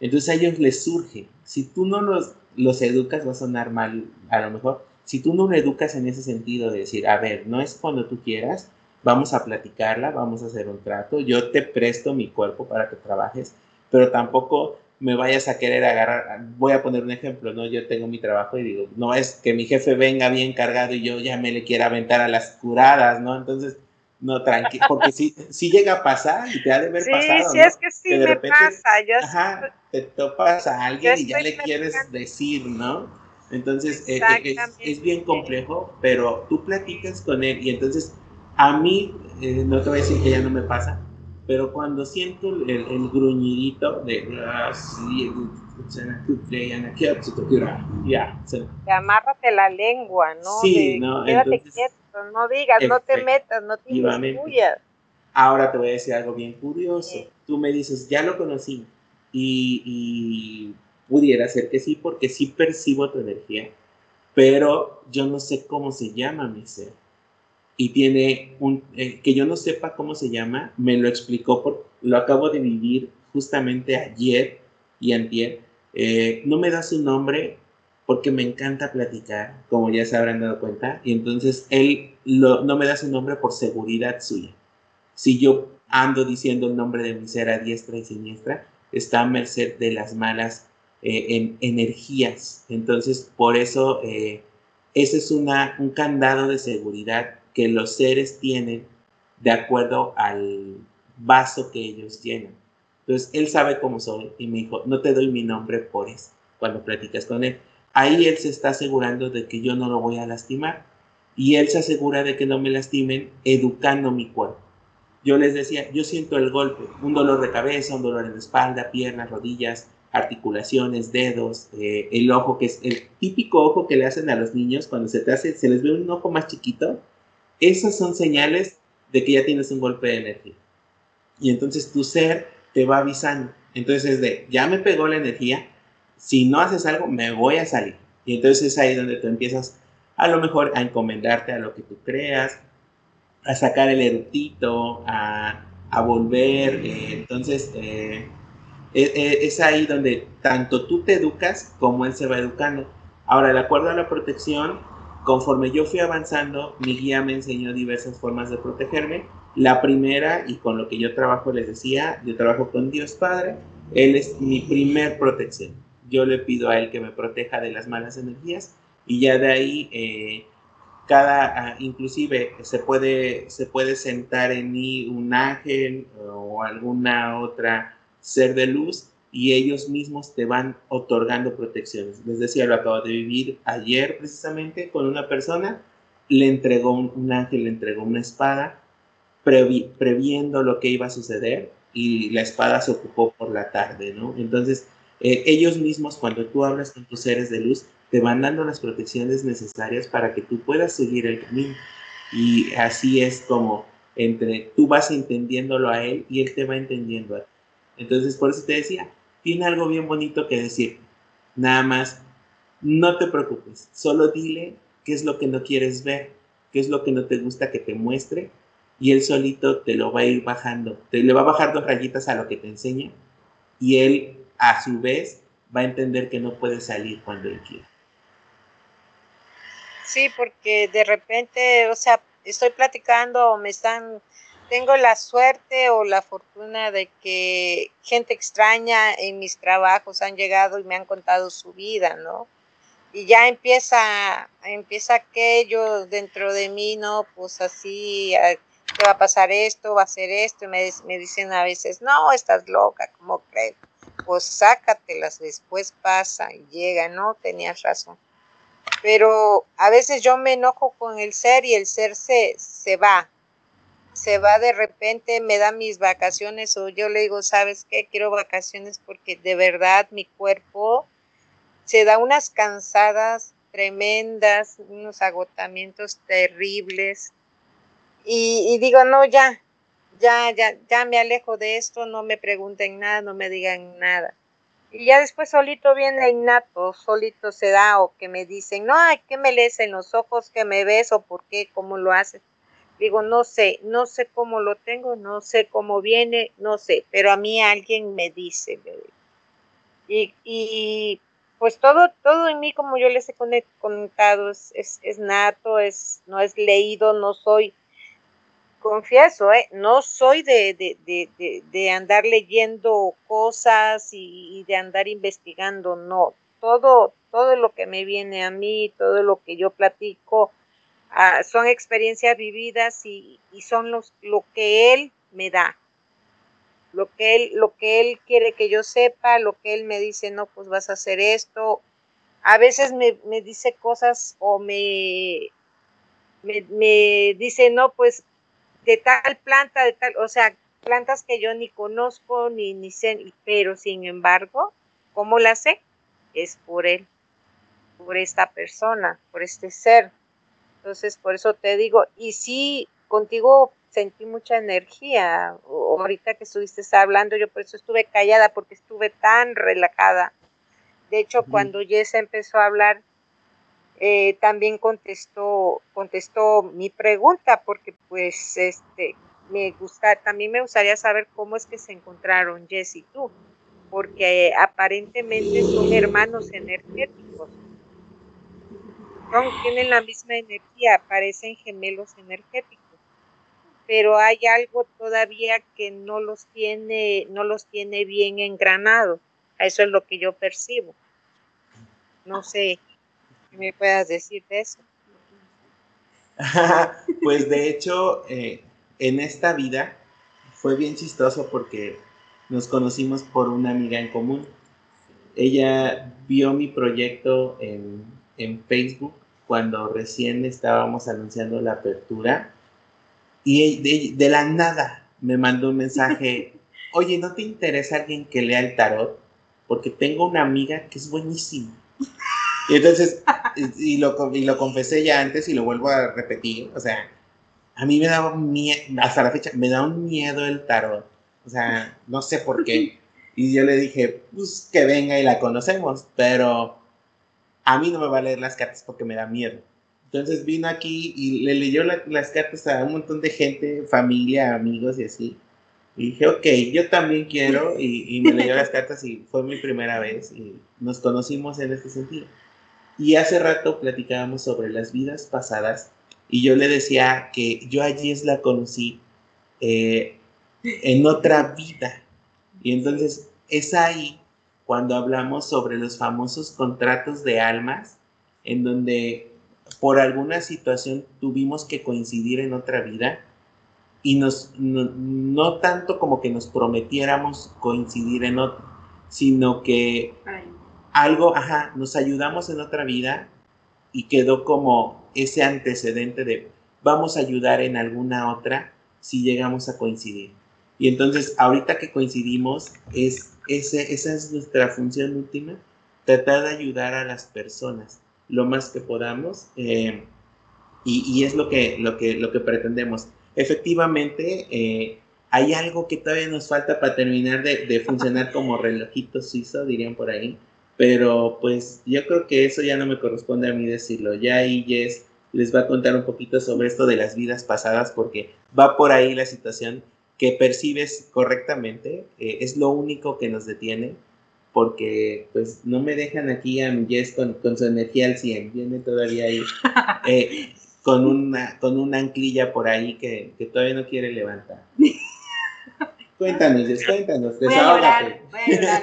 Entonces a ellos les surge. Si tú no los, los educas, va a sonar mal a lo mejor, si tú no lo educas en ese sentido de decir, a ver, no es cuando tú quieras, vamos a platicarla, vamos a hacer un trato, yo te presto mi cuerpo para que trabajes, pero tampoco me vayas a querer agarrar, voy a poner un ejemplo, ¿no? Yo tengo mi trabajo y digo, no es que mi jefe venga bien cargado y yo ya me le quiera aventar a las curadas, ¿no? Entonces, no, tranquilo, porque si, si llega a pasar y te ha de haber pasado. Sí, es que sí me pasa. Yo ajá, te topas a alguien y ya le quieres decir, ¿no? Entonces eh, eh, es, bien complejo, pero tú platicas con él y entonces a mí, eh, no te voy a decir que ya no me pasa, pero cuando siento el, el gruñidito de... Ya, te amárrate la lengua, ¿no? Sí, no, quédate quieto, no digas, no te metas, no te incluyas. Ahora te voy a decir algo bien curioso. Tú me dices, ya lo conocí y, y Pudiera ser que sí, porque sí percibo tu energía, pero yo no sé cómo se llama mi ser. Y tiene un, eh, que yo no sepa cómo se llama, me lo explicó, por, lo acabo de vivir justamente ayer y antier. Eh, no me da su nombre porque me encanta platicar, como ya se habrán dado cuenta, y entonces él no me da su nombre por seguridad suya. Si yo ando diciendo el nombre de mi ser diestra y siniestra, está a merced de las malas eh, en, energías. Entonces, por eso, ese es una, un candado de seguridad que los seres tienen de acuerdo al vaso que ellos llenan. Entonces, él sabe cómo soy y me dijo, no te doy mi nombre por eso, cuando platicas con él. Ahí él se está asegurando de que yo no lo voy a lastimar y él se asegura de que no me lastimen educando mi cuerpo. Yo les decía, yo siento el golpe, un dolor de cabeza, un dolor en la espalda, piernas, rodillas, articulaciones, dedos, eh, el ojo, que es el típico ojo que le hacen a los niños cuando se te hace, se les ve un ojo más chiquito. Esas son señales de que ya tienes un golpe de energía. Y entonces tu ser te va avisando. Entonces es de, ya me pegó la energía, si no haces algo, me voy a salir. Y entonces es ahí donde tú empiezas a lo mejor a encomendarte a lo que tú creas, a sacar el erutito, a, a volver. Entonces, eh, e, e, es ahí donde tanto tú te educas como él se va educando. Ahora, de acuerdo a la protección, conforme yo fui avanzando, mi guía me enseñó diversas formas de protegerme. La primera, y con lo que yo trabajo, les decía, yo trabajo con Dios Padre, Él es mi primer protección. Yo le pido a Él que me proteja de las malas energías y ya de ahí, eh, cada, ah, inclusive se puede, se puede sentar en mí un ángel o alguna otra ser de luz y ellos mismos te van otorgando protecciones. Les decía, lo acabo de vivir ayer precisamente con una persona, le entregó un, ángel, le entregó una espada, previendo lo que iba a suceder y la espada se ocupó por la tarde, ¿no? Entonces, eh, ellos mismos, cuando tú hablas con tus seres de luz, te van dando las protecciones necesarias para que tú puedas seguir el camino. Y así es como entre tú vas entendiéndolo a él y él te va entendiendo a ti. Entonces, por eso te decía, tiene algo bien bonito que decir. Nada más, no te preocupes, solo dile qué es lo que no quieres ver, qué es lo que no te gusta que te muestre y él solito te lo va a ir bajando. Te le va a bajar dos rayitas a lo que te enseña y él a su vez va a entender que no puede salir cuando él quiere. Sí, porque de repente, o sea, estoy platicando o me están tengo la suerte o la fortuna de que gente extraña en mis trabajos han llegado y me han contado su vida, ¿no? Y ya empieza, empieza aquello dentro de mí, ¿no? Pues así, ¿qué va a pasar esto? ¿Va a ser esto? Y me, me dicen a veces, no, estás loca, ¿cómo crees? Pues sácatelas, después pasa y llega, ¿no? Tenías razón. Pero a veces yo me enojo con el ser y el ser se, se va, se va de repente, me da mis vacaciones o yo le digo, ¿sabes qué? Quiero vacaciones porque de verdad mi cuerpo se da unas cansadas tremendas, unos agotamientos terribles. Y, digo, no, ya, ya, ya, ya me alejo de esto, no me pregunten nada, no me digan nada. Y ya después solito viene innato, solito se da o que me dicen, no, ay, ¿qué me lees en los ojos? ¿Qué me ves o por qué? ¿Cómo lo haces? Digo, no sé, no sé cómo lo tengo, no sé cómo viene, no sé, pero a mí alguien me dice, y, y pues todo, todo en mí, como yo les he contado, es, es, nato, es, no es leído, no soy, confieso, ¿eh? no soy de, de, de, de andar leyendo cosas y, y, de andar investigando, no. Todo, todo lo que me viene a mí, todo lo que yo platico, Son experiencias vividas y, son los, lo que Él me da. Lo que, él, lo que Él quiere que yo sepa, lo que Él me dice, no, pues vas a hacer esto. A veces me, me dice cosas o me, me, dice, no, pues de tal planta, de tal, o sea, plantas que yo ni conozco ni, ni sé, pero sin embargo, ¿cómo la sé? Es por Él, por esta persona, por este ser. Entonces, por eso te digo, y sí, contigo sentí mucha energía. ahorita que estuviste hablando, yo por eso estuve callada, porque estuve tan relajada. De hecho, cuando Jess empezó a hablar, eh, también contestó, contestó mi pregunta, porque pues este me gusta, también me gustaría saber cómo es que se encontraron Jess y tú. porque aparentemente son hermanos energéticos. Tienen la misma energía, parecen gemelos energéticos, pero hay algo todavía que no los tiene, no los tiene bien engranados. Eso es lo que yo percibo. No sé qué me puedas decir de eso. pues de hecho, eh, en esta vida fue bien chistoso porque nos conocimos por una amiga en común. Ella vio mi proyecto en, Facebook cuando recién estábamos anunciando la apertura y de, de, la nada me mandó un mensaje, oye, ¿no te interesa alguien que lea el tarot? Porque tengo una amiga que es buenísima. Y entonces, y lo, y lo confesé ya antes y lo vuelvo a repetir, o sea, a mí me da un miedo, hasta la fecha, me da un miedo el tarot. O sea, no sé por qué. Y yo le dije, pues que venga y la conocemos, pero a mí no me va a leer las cartas porque me da miedo. Entonces vino aquí y le leyó las cartas a un montón de gente, familia, amigos y así. Y dije, ok, yo también quiero. Y, y me leyó las cartas y fue mi primera vez. Y nos conocimos en este sentido. Y hace rato platicábamos sobre las vidas pasadas. Y yo le decía que yo allí es la conocí eh, en otra vida. Y entonces es ahí cuando hablamos sobre los famosos contratos de almas, en donde por alguna situación tuvimos que coincidir en otra vida y nos, no, tanto como que nos prometiéramos coincidir en otro, sino que algo, ajá, nos ayudamos en otra vida y quedó como ese antecedente de vamos a ayudar en alguna otra si llegamos a coincidir. Y entonces, ahorita que coincidimos, es, ese, esa es nuestra función última, tratar de ayudar a las personas lo más que podamos eh, y, es lo que, lo, que, lo que pretendemos. Efectivamente, eh, hay algo que todavía nos falta para terminar de, de funcionar como relojito suizo, dirían por ahí, pero pues yo creo que eso ya no me corresponde a mí decirlo. Ya ahí Jess les va a contar un poquito sobre esto de las vidas pasadas porque va por ahí la situación que percibes correctamente, eh, es lo único que nos detiene, porque pues no me dejan aquí a mi Jess con, con su energía al 100, viene todavía ahí eh, con, una, con una anclilla por ahí que, que todavía no quiere levantar. Cuéntanos, Jess, cuéntanos, desahógate. Voy a llorar, voy a llorar.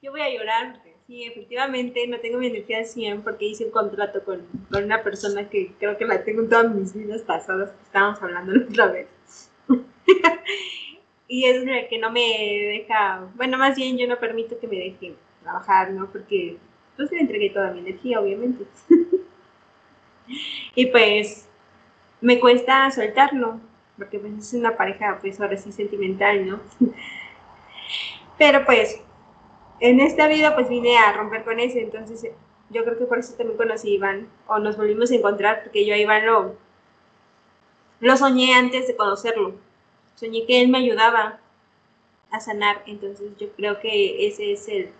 Yo voy a llorar Sí, efectivamente, no tengo mi energía al 100 porque hice un contrato con, con, una persona que creo que la tengo en todas mis vidas pasadas, que estábamos hablando la otra vez. y es que no me deja, bueno, más bien yo no permito que me deje trabajar, ¿no? Porque pues le entregué toda mi energía, obviamente. y pues me cuesta soltarlo, porque pues es una pareja, pues ahora sí sentimental, ¿no? Pero pues en esta vida pues vine a romper con ese, entonces yo creo que por eso también conocí a Iván, o nos volvimos a encontrar, porque yo a Iván lo, lo soñé antes de conocerlo. Soñé que él me ayudaba a sanar, entonces yo creo que ese es el,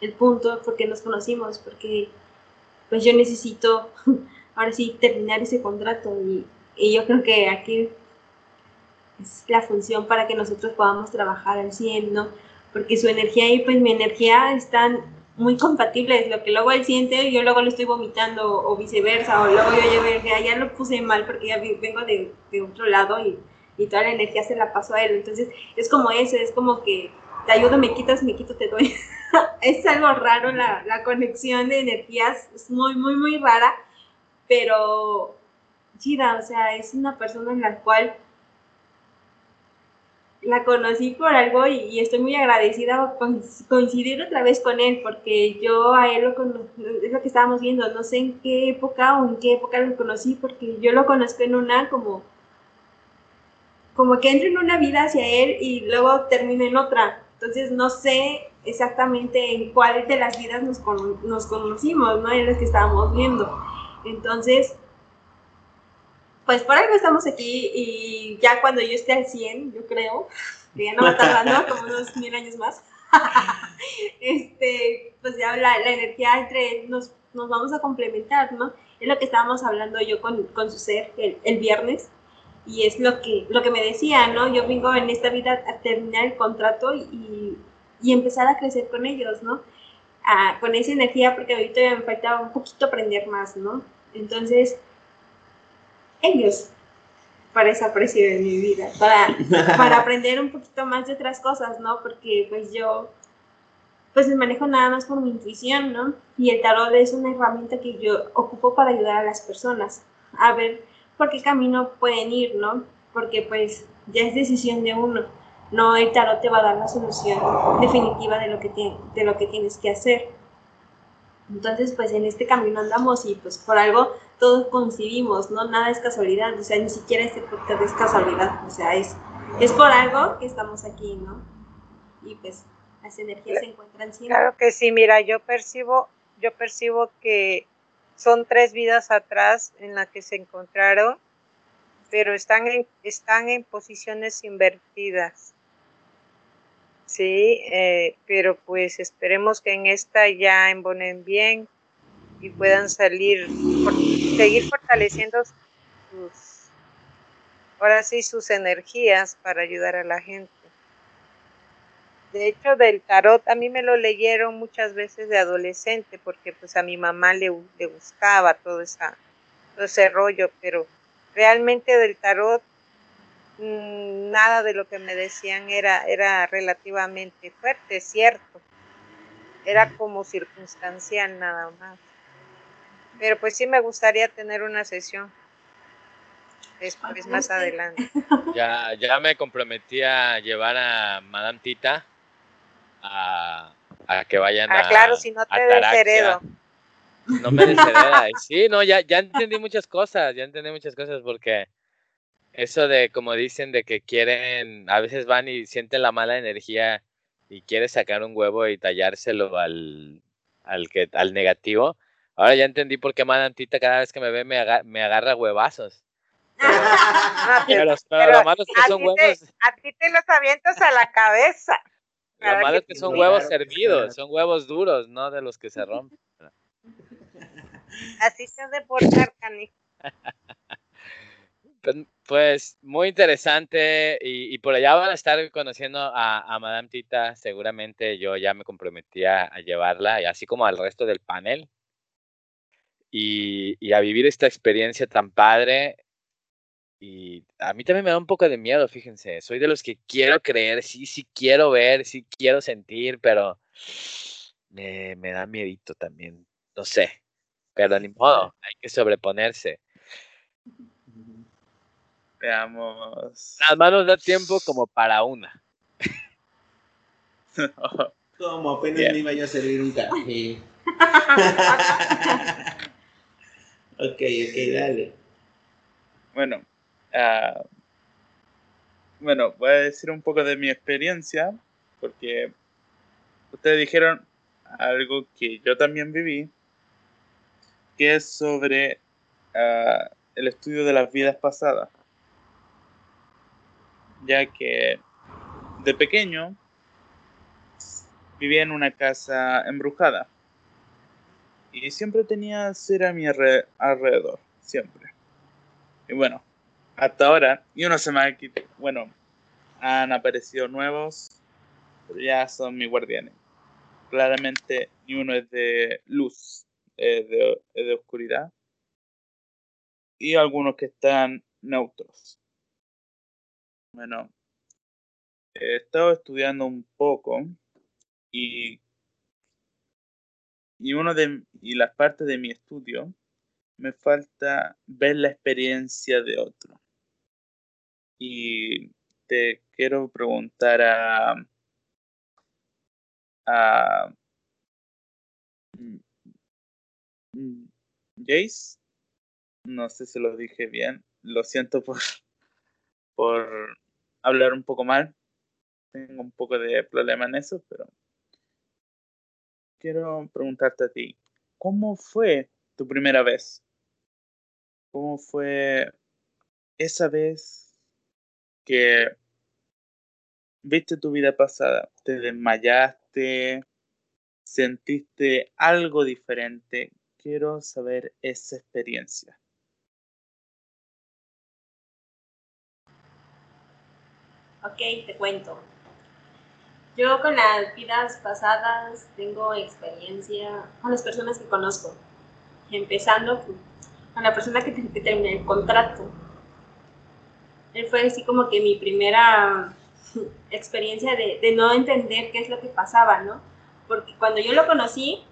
el punto porque nos conocimos, porque pues yo necesito ahora sí terminar ese contrato y, y yo creo que aquí es la función para que nosotros podamos trabajar al 100, ¿no? Porque su energía y pues mi energía están muy compatibles, lo que luego él siente, yo luego lo estoy vomitando o viceversa, o luego yo ya, ya lo puse mal porque ya vengo de, de otro lado y, y, toda la energía se la paso a él, entonces es como eso, es como que te ayudo, me quitas, me quito, te doy. es algo raro la, la conexión de energías, es muy, muy, muy rara, pero chida, o sea, es una persona en la cual la conocí por algo y, estoy muy agradecida con coincidir otra vez con él, porque yo a él lo es lo que estábamos viendo, no sé en qué época o en qué época lo conocí, porque yo lo conozco en una como, como que entro en una vida hacia él y luego termino en otra. Entonces no sé exactamente en cuál de las vidas nos, nos conocimos, ¿no? En las que estábamos viendo. Entonces, pues por algo estamos aquí y ya cuando yo esté al 100, yo creo, que ya no va a tardar como unos mil años más, este, pues ya la, la energía entre nos, vamos a complementar, ¿no? Es lo que estábamos hablando yo con, su ser el, viernes y es lo que, lo que me decía, ¿no? Yo vengo en esta vida a terminar el contrato y, y empezar a crecer con ellos, ¿no? con esa energía, porque ahorita me faltaba un poquito aprender más, ¿no? Entonces, ellos, para esa precio de mi vida, para, para aprender un poquito más de otras cosas, ¿no? Porque pues yo, pues me manejo nada más por mi intuición, ¿no? Y el tarot es una herramienta que yo ocupo para ayudar a las personas a ver por qué camino pueden ir, ¿no? Porque pues ya es decisión de uno no el tarot te va a dar la solución definitiva de lo que, de lo que tienes que hacer. Entonces, pues en este camino andamos y pues por algo todos coincidimos, ¿no? Nada es casualidad, o sea, ni siquiera este podcast es casualidad, o sea, es, es por algo que estamos aquí, ¿no? Y pues las energías se encuentran siempre. Claro que sí, mira, yo percibo, yo percibo que son tres vidas atrás en las que se encontraron, pero están en, están en posiciones invertidas. Sí, eh, pero pues esperemos que en esta ya embonen bien y puedan salir, seguir fortaleciendo sus, ahora sí, sus energías para ayudar a la gente. De hecho, del tarot a mí me lo leyeron muchas veces de adolescente porque pues a mi mamá le, le gustaba todo, esa, todo ese rollo, pero realmente del tarot Mm, nada de lo que me decían era, era relativamente fuerte, cierto. Era como circunstancial nada más. Pero pues sí me gustaría tener una sesión después, más adelante. Ya, ya me comprometí a llevar a Madame Tita a, que vayan ah, claro, si no te desheredo. No me deshereda. Sí, no, ya, ya entendí muchas cosas, ya entendí muchas cosas porque eso de, como dicen, de que quieren, a veces van y sienten la mala energía y quieren sacar un huevo y tallárselo al, al, que, al negativo. Ahora ya entendí por qué Madantita cada vez que me ve me, me agarra huevazos. Pero, lo malo es que son huevos. a ti te los avientas a la cabeza. Lo malo es que son huevos servidos, son huevos duros, no de los que se rompen. Así se de portar, Cani. Pues, pues, muy interesante y, por allá van a estar conociendo a, Madame Tita. Seguramente yo ya me comprometía a llevarla, y así como al resto del panel. Y, a vivir esta experiencia tan padre. Y a mí también me da un poco de miedo, fíjense. Soy de los que quiero creer, sí, sí quiero ver, sí quiero sentir, pero me, me da miedito también. No sé. Pero ni modo, hay que sobreponerse. Veamos. Las manos da tiempo como para una. Como apenas me iba yo a servir un café. ok, ok, dale. Bueno, uh, bueno, voy a decir un poco de mi experiencia, porque ustedes dijeron algo que yo también viví, que es sobre uh, el estudio de las vidas pasadas. Ya que de pequeño vivía en una casa embrujada y siempre tenía ser a mi alrededor, siempre. Y bueno, hasta ahora, y uno se me ha bueno, han aparecido nuevos, pero ya son mis guardianes. Claramente, ni uno es de luz, es de, es de oscuridad. Y algunos que están neutros. Bueno, he estado estudiando un poco y, y, uno de, y las partes de mi estudio me falta ver la experiencia de otro. Y te quiero preguntar a, a Jace, no sé si lo dije bien, lo siento por, por hablar un poco mal. Tengo un poco de problema en eso, pero quiero preguntarte a ti, ¿cómo fue tu primera vez? ¿Cómo fue esa vez que viste tu vida pasada? ¿Te desmayaste? ¿Sentiste algo diferente? Quiero saber esa experiencia. Ok, te cuento. Yo con las vidas pasadas tengo experiencia con las personas que conozco. Empezando con la persona que, terminé el contrato. Él fue así como que mi primera experiencia de, de, no entender qué es lo que pasaba, ¿no? Porque cuando yo lo conocí,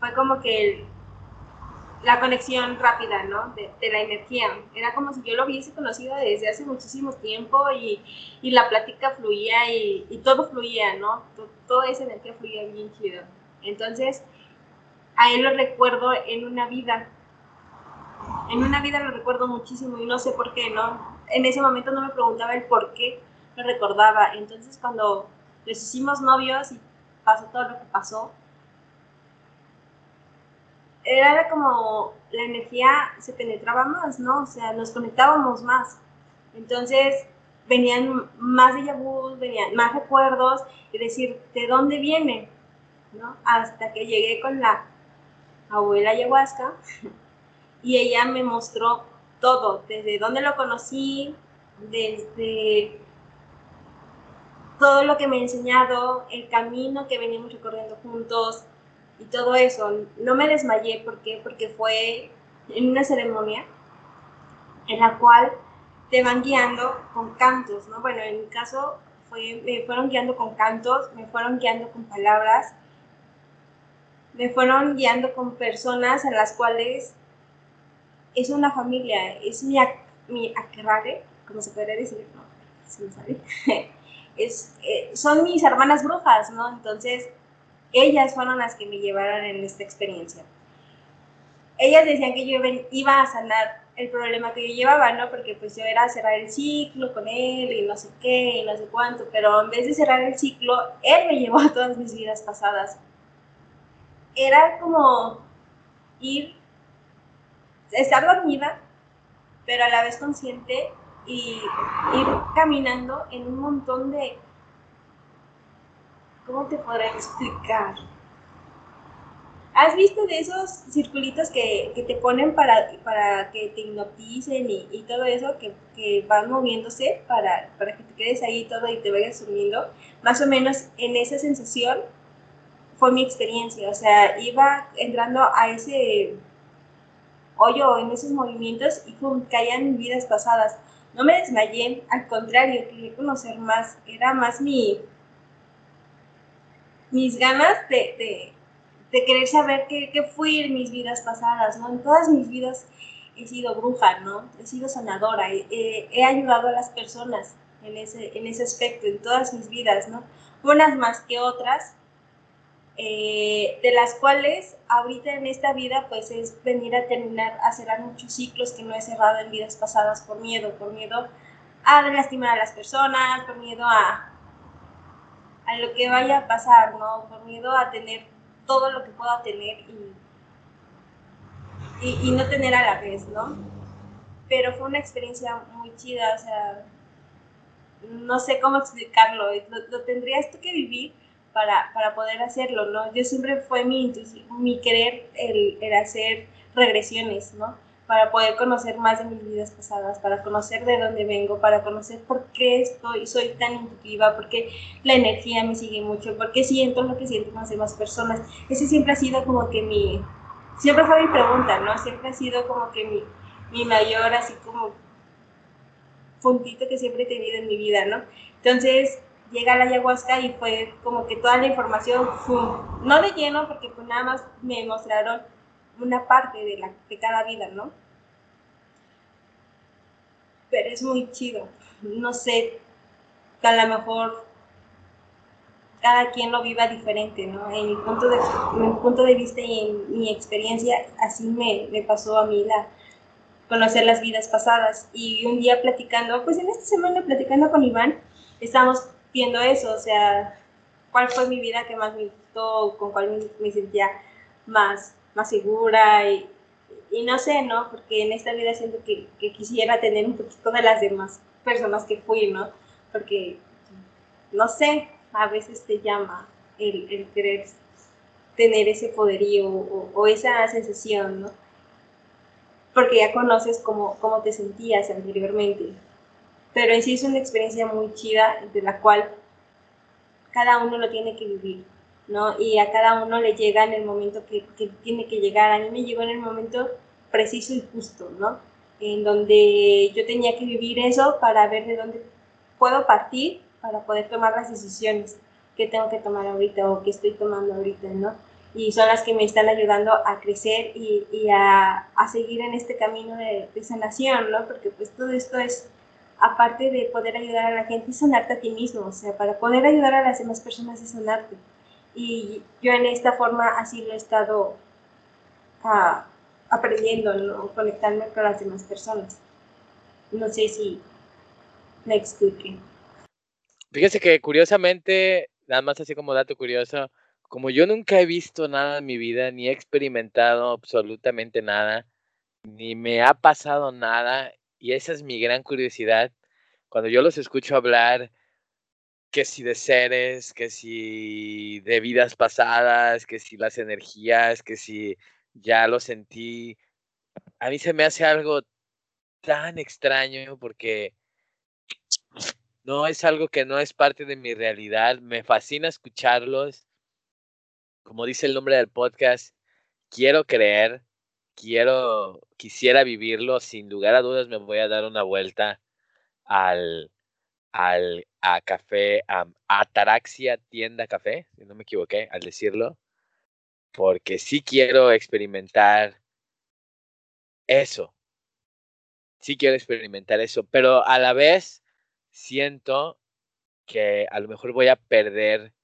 fue como que la conexión rápida, ¿no? De, la energía. Era como si yo lo hubiese conocido desde hace muchísimo tiempo y, y la plática fluía y, y, todo fluía, ¿no? toda esa energía fluía bien chido. Entonces, a él lo recuerdo en una vida. En una vida lo recuerdo muchísimo y no sé por qué, ¿no? En ese momento no me preguntaba el por qué, lo recordaba. Entonces, cuando nos hicimos novios y pasó todo lo que pasó, era como la energía se penetraba más, ¿no? O sea, nos conectábamos más. Entonces venían más de vu, venían más recuerdos y decir, ¿de dónde viene? ¿No? Hasta que llegué con la abuela ayahuasca y ella me mostró todo, desde dónde lo conocí, desde todo lo que me ha enseñado, el camino que venimos recorriendo juntos, y todo eso. No me desmayé, ¿por qué? Porque fue en una ceremonia en la cual te van guiando con cantos, ¿no? Bueno, en mi caso fue, me fueron guiando con cantos, me fueron guiando con palabras, me fueron guiando con personas en las cuales es una familia, es mi, mi como se podría decir, no, se me sale. es, eh, son mis hermanas brujas, ¿no? Entonces, ellas fueron las que me llevaron en esta experiencia. Ellas decían que yo iba a sanar el problema que yo llevaba, ¿no? Porque pues yo era cerrar el ciclo con él y no sé qué y no sé cuánto, pero en vez de cerrar el ciclo, él me llevó a todas mis vidas pasadas. Era como ir, estar dormida, pero a la vez consciente y ir caminando en un montón de ¿Cómo te podré explicar? ¿Has visto de esos circulitos que, que te ponen para, para, que te hipnoticen y, y todo eso, que, que, van moviéndose para, para, que te quedes ahí todo y te vayas durmiendo? Más o menos en esa sensación fue mi experiencia. O sea, iba entrando a ese hoyo, en esos movimientos y pum, caían vidas pasadas. No me desmayé, al contrario, quería conocer más. Era más mi, mis ganas de, querer saber qué, qué, fui en mis vidas pasadas, ¿no? En todas mis vidas he sido bruja, ¿no? He sido sanadora, he, ayudado a las personas en ese, en ese aspecto, en todas mis vidas, ¿no? Unas más que otras, eh, de las cuales ahorita en esta vida pues es venir a terminar, a cerrar muchos ciclos que no he cerrado en vidas pasadas por miedo, por miedo a lastimar a las personas, por miedo a, a lo que vaya a pasar, ¿no? Por miedo a tener todo lo que pueda tener y, y, no tener a la vez, ¿no? Pero fue una experiencia muy chida, o sea, no sé cómo explicarlo, lo, tendrías tú que vivir para, para, poder hacerlo, ¿no? Yo siempre fue mi, mi querer el, el hacer regresiones, ¿no? Para poder conocer más de mis vidas pasadas, para conocer de dónde vengo, para conocer por qué estoy, soy tan intuitiva, por qué la energía me sigue mucho, por qué siento lo que siento con las demás personas. Ese siempre ha sido como que mi, siempre fue mi pregunta, ¿no? Siempre ha sido como que mi, mi mayor, así como puntito que siempre he tenido en mi vida, ¿no? Entonces llega la ayahuasca y fue como que toda la información, no de lleno, porque pues nada más me mostraron una parte de, la, de cada vida, ¿no? Pero es muy chido. No sé, a lo mejor cada quien lo viva diferente, ¿no? En mi punto de, mi punto de vista y en mi experiencia, así me, me pasó a mí la conocer las vidas pasadas. Y un día platicando, pues en esta semana platicando con Iván, estamos viendo eso, o sea, cuál fue mi vida que más me gustó, con cuál me sentía más más segura y, y, no sé, ¿no? Porque en esta vida siento que, que, quisiera tener un poquito de las demás personas que fui, ¿no? Porque, no sé, a veces te llama el, el querer tener ese poderío o, esa sensación, ¿no? Porque ya conoces cómo, cómo te sentías anteriormente. pero en sí es una experiencia muy chida de la cual cada uno lo tiene que vivir, ¿no? Y a cada uno le llega en el momento que, que tiene que llegar. A mí me llegó en el momento preciso y justo, ¿no? En donde yo tenía que vivir eso para ver de dónde puedo partir para poder tomar las decisiones que tengo que tomar ahorita o que estoy tomando ahorita, ¿no? Y son las que me están ayudando a crecer y, y a, a, seguir en este camino de, de, sanación, ¿no? Porque pues todo esto es, aparte de poder ayudar a la gente, es sanarte a ti mismo, o sea, para poder ayudar a las demás personas es sanarte. Y yo en esta forma así lo he estado uh, aprendiendo, ¿no? Conectarme con las demás personas. No sé si me expliqué. Fíjese que curiosamente, nada más así como dato curioso, como yo nunca he visto nada en mi vida, ni he experimentado absolutamente nada, ni me ha pasado nada, y esa es mi gran curiosidad, cuando yo los escucho hablar, que si de seres, que si de vidas pasadas, que si las energías, que si ya lo sentí, a mí se me hace algo tan extraño porque no es algo que no es parte de mi realidad. Me fascina escucharlos. Como dice el nombre del podcast, quiero creer, quiero, quisiera vivirlo. Sin lugar a dudas me voy a dar una vuelta al, al a café, a Ataraxia Tienda Café, si no me equivoqué al decirlo, porque sí quiero experimentar eso. Sí quiero experimentar eso, pero a la vez siento que a lo mejor voy a perder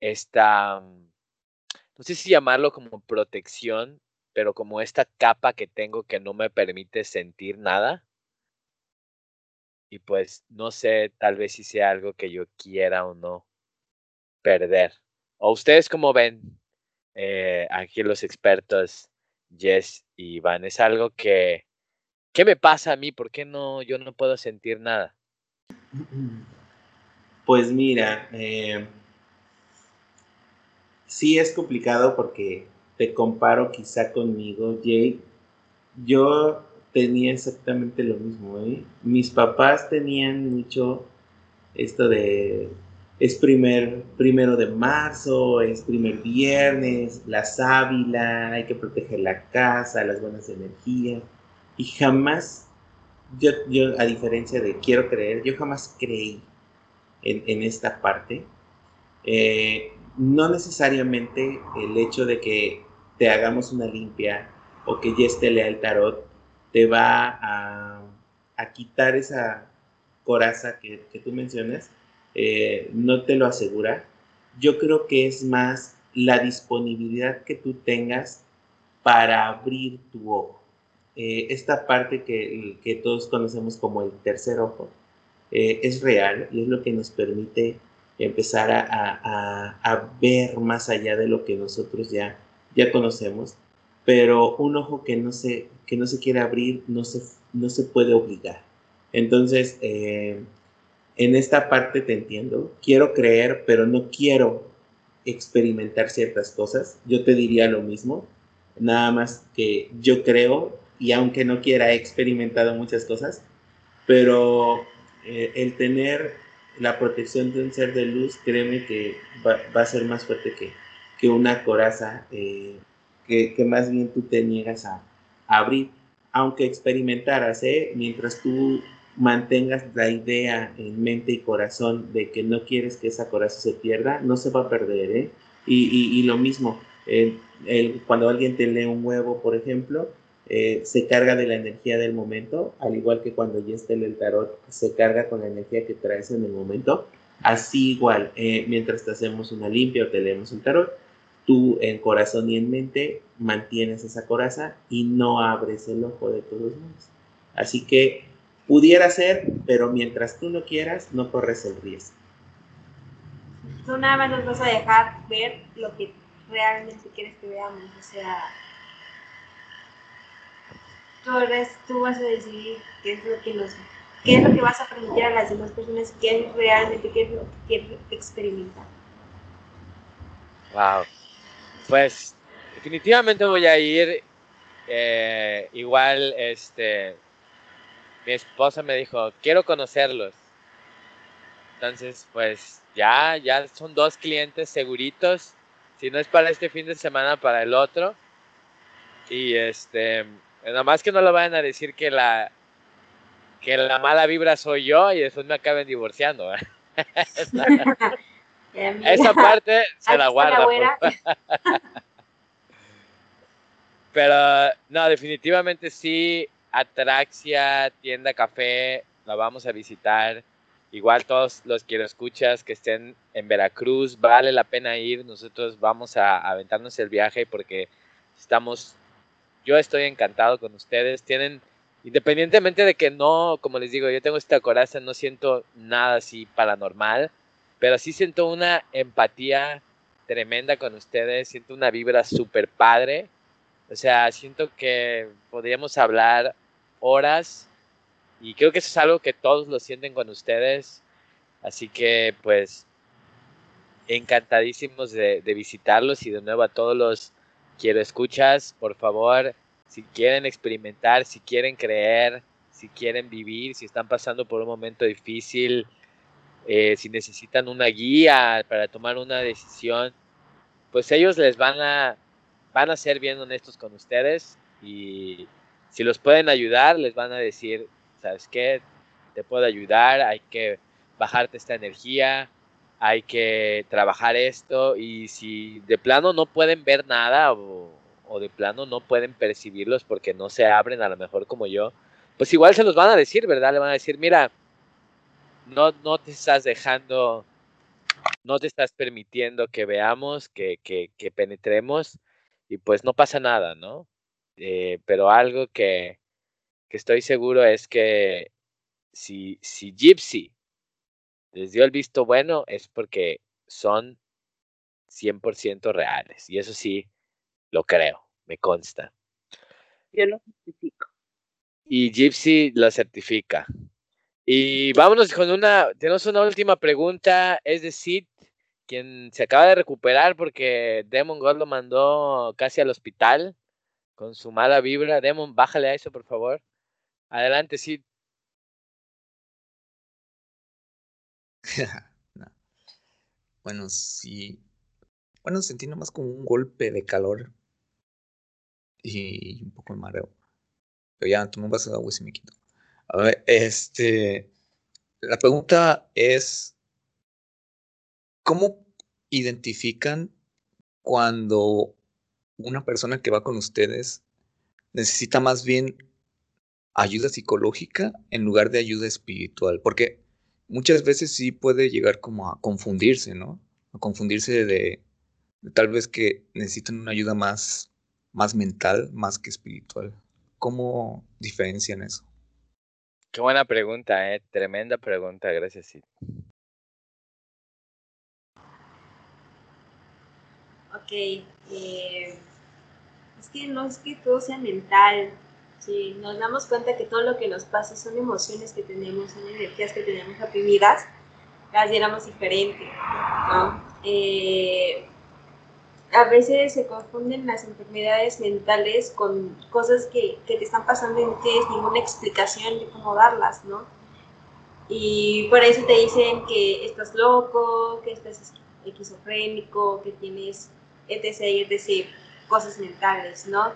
esta, no sé si llamarlo como protección, pero como esta capa que tengo que no me permite sentir nada. Y pues no sé, tal vez si sea algo que yo quiera o no perder. ¿O ustedes cómo ven eh, aquí los expertos, Jess y Iván? ¿Es algo que, ¿Qué me pasa a mí? ¿Por qué no, yo no puedo sentir nada? Pues mira, eh, sí es complicado porque te comparo quizá conmigo, Jay. Yo tenía exactamente lo mismo. ¿eh? Mis papás tenían mucho esto de es primer, primero de marzo, es primer viernes, la sábila, hay que proteger la casa, las buenas energías. Y jamás, yo, yo a diferencia de quiero creer, yo jamás creí en, en esta parte. Eh, no necesariamente el hecho de que te hagamos una limpia o que ya esté lea el tarot te va a, quitar esa coraza que, que tú mencionas, eh, no te lo asegura. Yo creo que es más la disponibilidad que tú tengas para abrir tu ojo. Eh, esta parte que, que, todos conocemos como el tercer ojo eh, es real y es lo que nos permite empezar a, a, a, ver más allá de lo que nosotros ya, ya conocemos, pero un ojo que no se, que no se quiere abrir no se, no se puede obligar. Entonces, eh, en esta parte te entiendo, quiero creer, pero no quiero experimentar ciertas cosas. Yo te diría lo mismo, nada más que yo creo y aunque no quiera, he experimentado muchas cosas, pero eh, el tener la protección de un ser de luz, créeme que va, a ser más fuerte que, que una coraza eh, que, que, más bien tú te niegas a abrir, aunque experimentaras, ¿eh? mientras tú mantengas la idea en mente y corazón de que no quieres que esa coraza se pierda, no se va a perder. ¿eh? Y, y, lo mismo, cuando alguien te lee un huevo, por ejemplo, eh, se carga de la energía del momento, al igual que cuando ya esté el tarot, se carga con la energía que traes en el momento. Así igual, eh, mientras te hacemos una limpia o te leemos un tarot, tú en corazón y en mente mantienes esa coraza y no abres el ojo de todos modos. Así que pudiera ser, pero mientras tú no quieras, no corres el riesgo. Tú nada más nos vas a dejar ver lo que realmente quieres que veamos, o sea, tú, eres, tú vas a decidir qué es lo que nos qué es lo que vas a permitir a las demás personas, qué es realmente qué es lo que quieres experimentar. Wow. Pues definitivamente voy a ir eh, igual este mi esposa me dijo, quiero conocerlos. Entonces, pues ya, ya son dos clientes seguritos. Si no es para este fin de semana, para el otro. Y este, nada más que no lo vayan a decir que la, que la mala vibra soy yo y después me acaben divorciando. Esa parte se la guarda. Pero no, definitivamente sí, Atraxia, tienda café, la vamos a visitar. Igual todos los que lo escuchas que estén en Veracruz, vale la pena ir. Nosotros vamos a aventarnos el viaje porque estamos, yo estoy encantado con ustedes. Tienen, independientemente de que no, como les digo, yo tengo esta coraza, no siento nada así paranormal, pero sí siento una empatía tremenda con ustedes, siento una vibra súper padre. O sea, siento que podríamos hablar horas y creo que eso es algo que todos lo sienten con ustedes. Así que pues encantadísimos de, visitarlos y de nuevo a todos los quiero escuchas, por favor, si quieren experimentar, si quieren creer, si quieren vivir, si están pasando por un momento difícil, eh, si necesitan una guía para tomar una decisión, pues ellos les van a, van a ser bien honestos con ustedes y si los pueden ayudar, les van a decir, ¿sabes qué? Te puedo ayudar, hay que bajarte esta energía, hay que trabajar esto y si de plano no pueden ver nada o, de plano no pueden percibirlos porque no se abren a lo mejor como yo, pues igual se los van a decir, ¿verdad? Le van a decir, mira, no, no te estás dejando, no te estás permitiendo que veamos, que, que, que penetremos y pues no pasa nada, ¿no? Eh, pero algo que, que estoy seguro es que si, si Gypsy les dio el visto bueno es porque son 100% reales. Y eso sí, lo creo, me consta. Yo lo certifico. Y Gypsy lo certifica. Y vámonos con una, tenemos una última pregunta, es de Sid, quien se acaba de recuperar porque Demon God lo mandó casi al hospital con su mala vibra. Demon, bájale a eso, por favor. Adelante, sí. Bueno, sí. Bueno, sentí nomás como un golpe de calor y un poco de mareo. Pero ya tomé un vaso de agua y se me quitó. A ver, este. La pregunta es: ¿Cómo identifican cuando una persona que va con ustedes necesita más bien ayuda psicológica en lugar de ayuda espiritual, porque muchas veces sí puede llegar como a confundirse, ¿no? A confundirse de, tal vez que necesitan una ayuda más, más mental, más que espiritual. ¿Cómo diferencian eso? Buena pregunta, ¿eh? Tremenda pregunta, gracias. Sí. Ok, eh, es que no es que todo sea mental, si nos damos cuenta que todo lo que nos pasa son emociones que tenemos, son energías que tenemos reprimidas, las llenamos diferente, ¿no? Eh, a veces se confunden las enfermedades mentales con cosas que, que, te están pasando y no tienes ninguna explicación de cómo darlas, ¿no? Y por eso te dicen que estás loco, que estás esquizofrénico, que tienes etc, etc, cosas mentales, ¿no?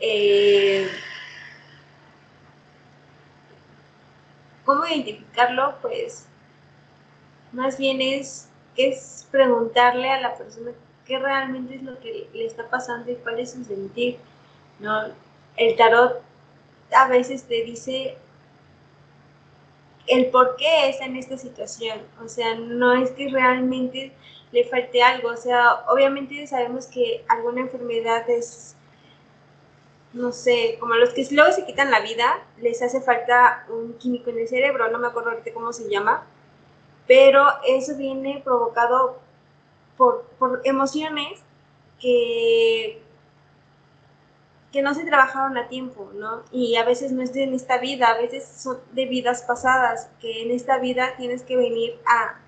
Eh, ¿Cómo identificarlo? Pues más bien es, es preguntarle a la persona qué realmente es lo que le está pasando y cuál es su sentir. ¿no? El tarot a veces te dice el por qué está en esta situación. O sea, no es que realmente le falte algo. O sea, obviamente sabemos que alguna enfermedad es no sé, como los que luego se quitan la vida, les hace falta un químico en el cerebro, no me acuerdo ahorita cómo se llama, pero eso viene provocado por, por emociones que, que no se trabajaron a tiempo, ¿no? Y a veces no es de en esta vida, a veces son de vidas pasadas, que en esta vida tienes que venir a,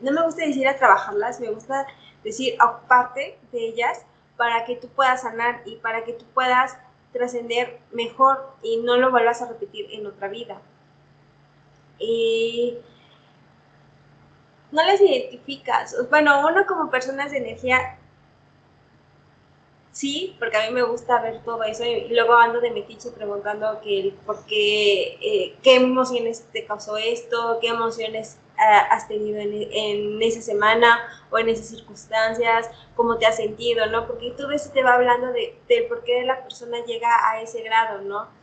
no me gusta decir a trabajarlas, me gusta decir a parte de ellas para que tú puedas sanar y para que tú puedas trascender mejor y no lo vuelvas a repetir en otra vida. Y no les identificas. Bueno, uno como personas de energía sí, porque a mí me gusta ver todo eso y, luego ando de metiche preguntando que por qué, eh, qué emociones te causó esto, qué emociones ah, has tenido en, esa semana o en esas circunstancias, cómo te has sentido, ¿no? Porque todo eso te va hablando de, del por qué la persona llega a ese grado, ¿no?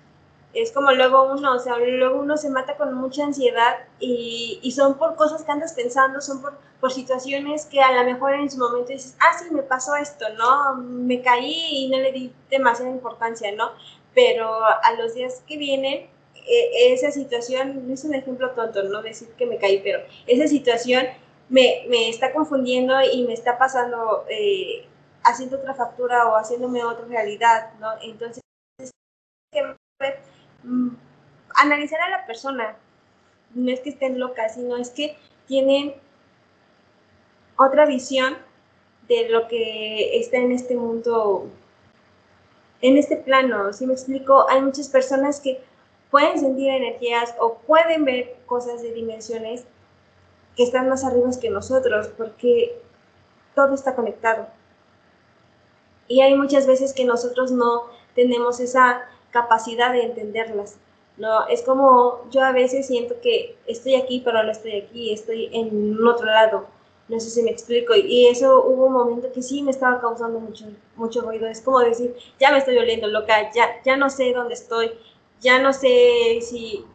Es como luego uno, o sea, luego uno se mata con mucha ansiedad y, y son por cosas que andas pensando, son por, por, situaciones que a lo mejor en su momento dices, ah, sí, me pasó esto, ¿no? Me caí y no le di demasiada importancia, ¿no? Pero a los días que vienen, e, esa situación, es un ejemplo tonto, no decir que me caí, pero esa situación me, me está confundiendo y me está pasando, eh, haciendo otra factura o haciéndome otra realidad, ¿no? Entonces, Mm, analizar a la persona. No es que estén locas, sino es que tienen otra visión de lo que está en este mundo, en este plano. Si me explico, hay muchas personas que pueden sentir energías o pueden ver cosas de dimensiones que están más arriba que nosotros, porque todo está conectado. Y hay muchas veces que nosotros no tenemos esa capacidad de entenderlas. No, es como yo a veces siento que estoy aquí, pero no estoy aquí, estoy en otro lado. No sé si me explico. Y eso hubo un momento que sí me estaba causando mucho, mucho ruido. Es como decir, ya me estoy oliendo loca, ya, ya no sé dónde estoy, ya no sé si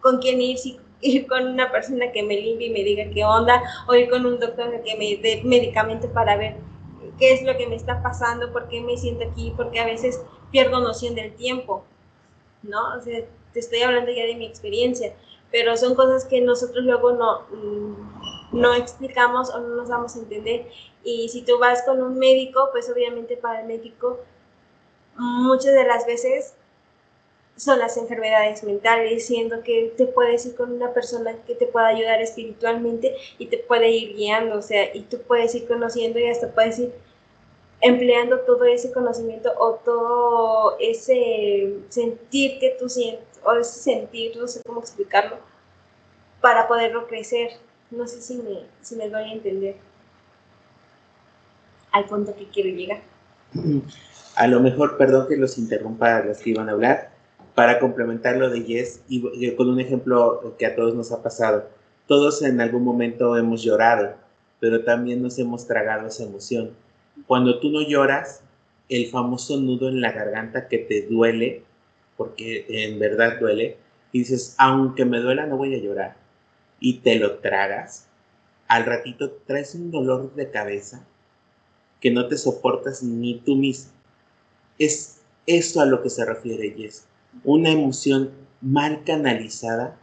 con quién ir, si ir con una persona que me limpie y me diga qué onda, o ir con un doctor que me dé medicamento para ver qué es lo que me está pasando, por qué me siento aquí, porque a veces pierdo noción del tiempo, ¿no? O sea, te estoy hablando ya de mi experiencia, pero son cosas que nosotros luego no, mm, no explicamos o no nos damos a entender. Y si tú vas con un médico, pues obviamente para el médico muchas de las veces son las enfermedades mentales, siendo que te puedes ir con una persona que te pueda ayudar espiritualmente y te puede ir guiando, o sea, y tú puedes ir conociendo y hasta puedes ir empleando todo ese conocimiento o todo ese sentir que tú sientes, o ese sentir, no sé cómo explicarlo, para poderlo crecer. No sé si me, si me doy a entender al punto que quiero llegar. A lo mejor, perdón que los interrumpa los que iban a hablar, para complementar lo de Jess, y con un ejemplo que a todos nos ha pasado. Todos en algún momento hemos llorado, pero también nos hemos tragado esa emoción cuando tú no lloras, el famoso nudo en la garganta que te duele, porque en verdad duele, y dices, aunque me duela, no voy a llorar, y te lo tragas, al ratito traes un dolor de cabeza que no te soportas ni tú mismo. Es eso a lo que se refiere Jess. Una emoción mal canalizada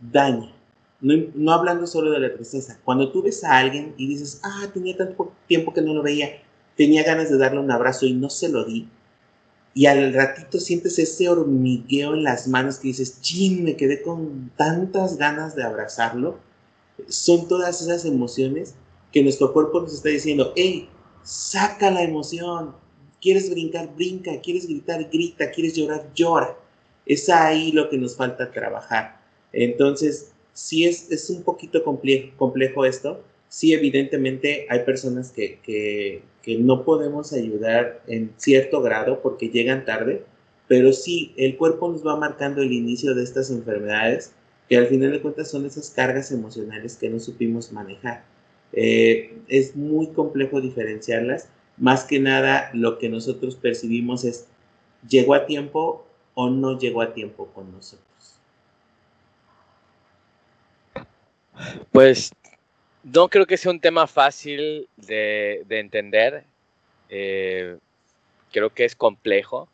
daña. No, no, hablando solo de la tristeza. Cuando tú ves a alguien y dices, ah, tenía tanto tiempo que no lo veía, tenía ganas de darle un abrazo y no se lo di. Y al ratito sientes ese hormigueo en las manos que dices, chin, me quedé con tantas ganas de abrazarlo. Son todas esas emociones que nuestro cuerpo nos está diciendo, hey, saca la emoción. Quieres brincar, brinca. Quieres gritar, grita. Quieres llorar, llora. Es ahí lo que nos falta trabajar. Entonces, sí es, es un poquito complejo, complejo esto, sí, evidentemente hay personas que, que, no podemos ayudar en cierto grado porque llegan tarde, pero sí, el cuerpo nos va marcando el inicio de estas enfermedades que al final de cuentas son esas cargas emocionales que no supimos manejar. Eh, es muy complejo diferenciarlas. Más que nada, lo que nosotros percibimos es, ¿llegó a tiempo o no llegó a tiempo con nosotros? Pues no creo que sea un tema fácil de, entender. Eh, creo que es complejo.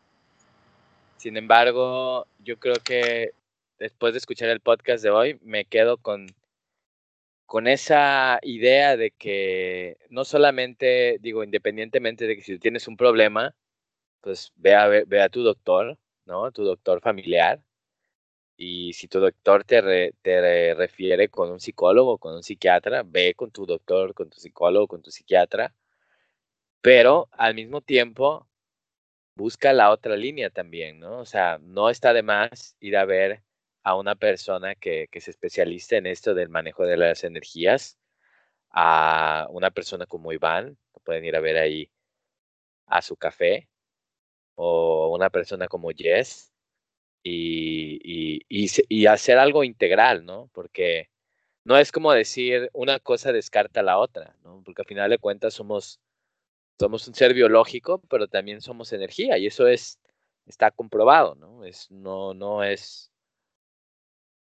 Sin embargo, yo creo que después de escuchar el podcast de hoy, me quedo con, con esa idea de que no solamente, digo, independientemente de que si tienes un problema, pues ve a, ve a tu doctor, ¿no? Tu doctor familiar, y si tu doctor te, te refiere con un psicólogo, con un psiquiatra, ve con tu doctor, con tu psicólogo, con tu psiquiatra. Pero al mismo tiempo, busca la otra línea también, ¿no? O sea, no está de más ir a ver a una persona que, que se especialice en esto del manejo de las energías, a una persona como Iván, pueden ir a ver ahí a su café, o una persona como Jess, y, y, y, y hacer algo integral, ¿no? Porque no es como decir una cosa descarta la otra, ¿no? Porque al final de cuentas somos, somos un ser biológico, pero también somos energía y eso es, está comprobado, ¿no? Es, no, no es,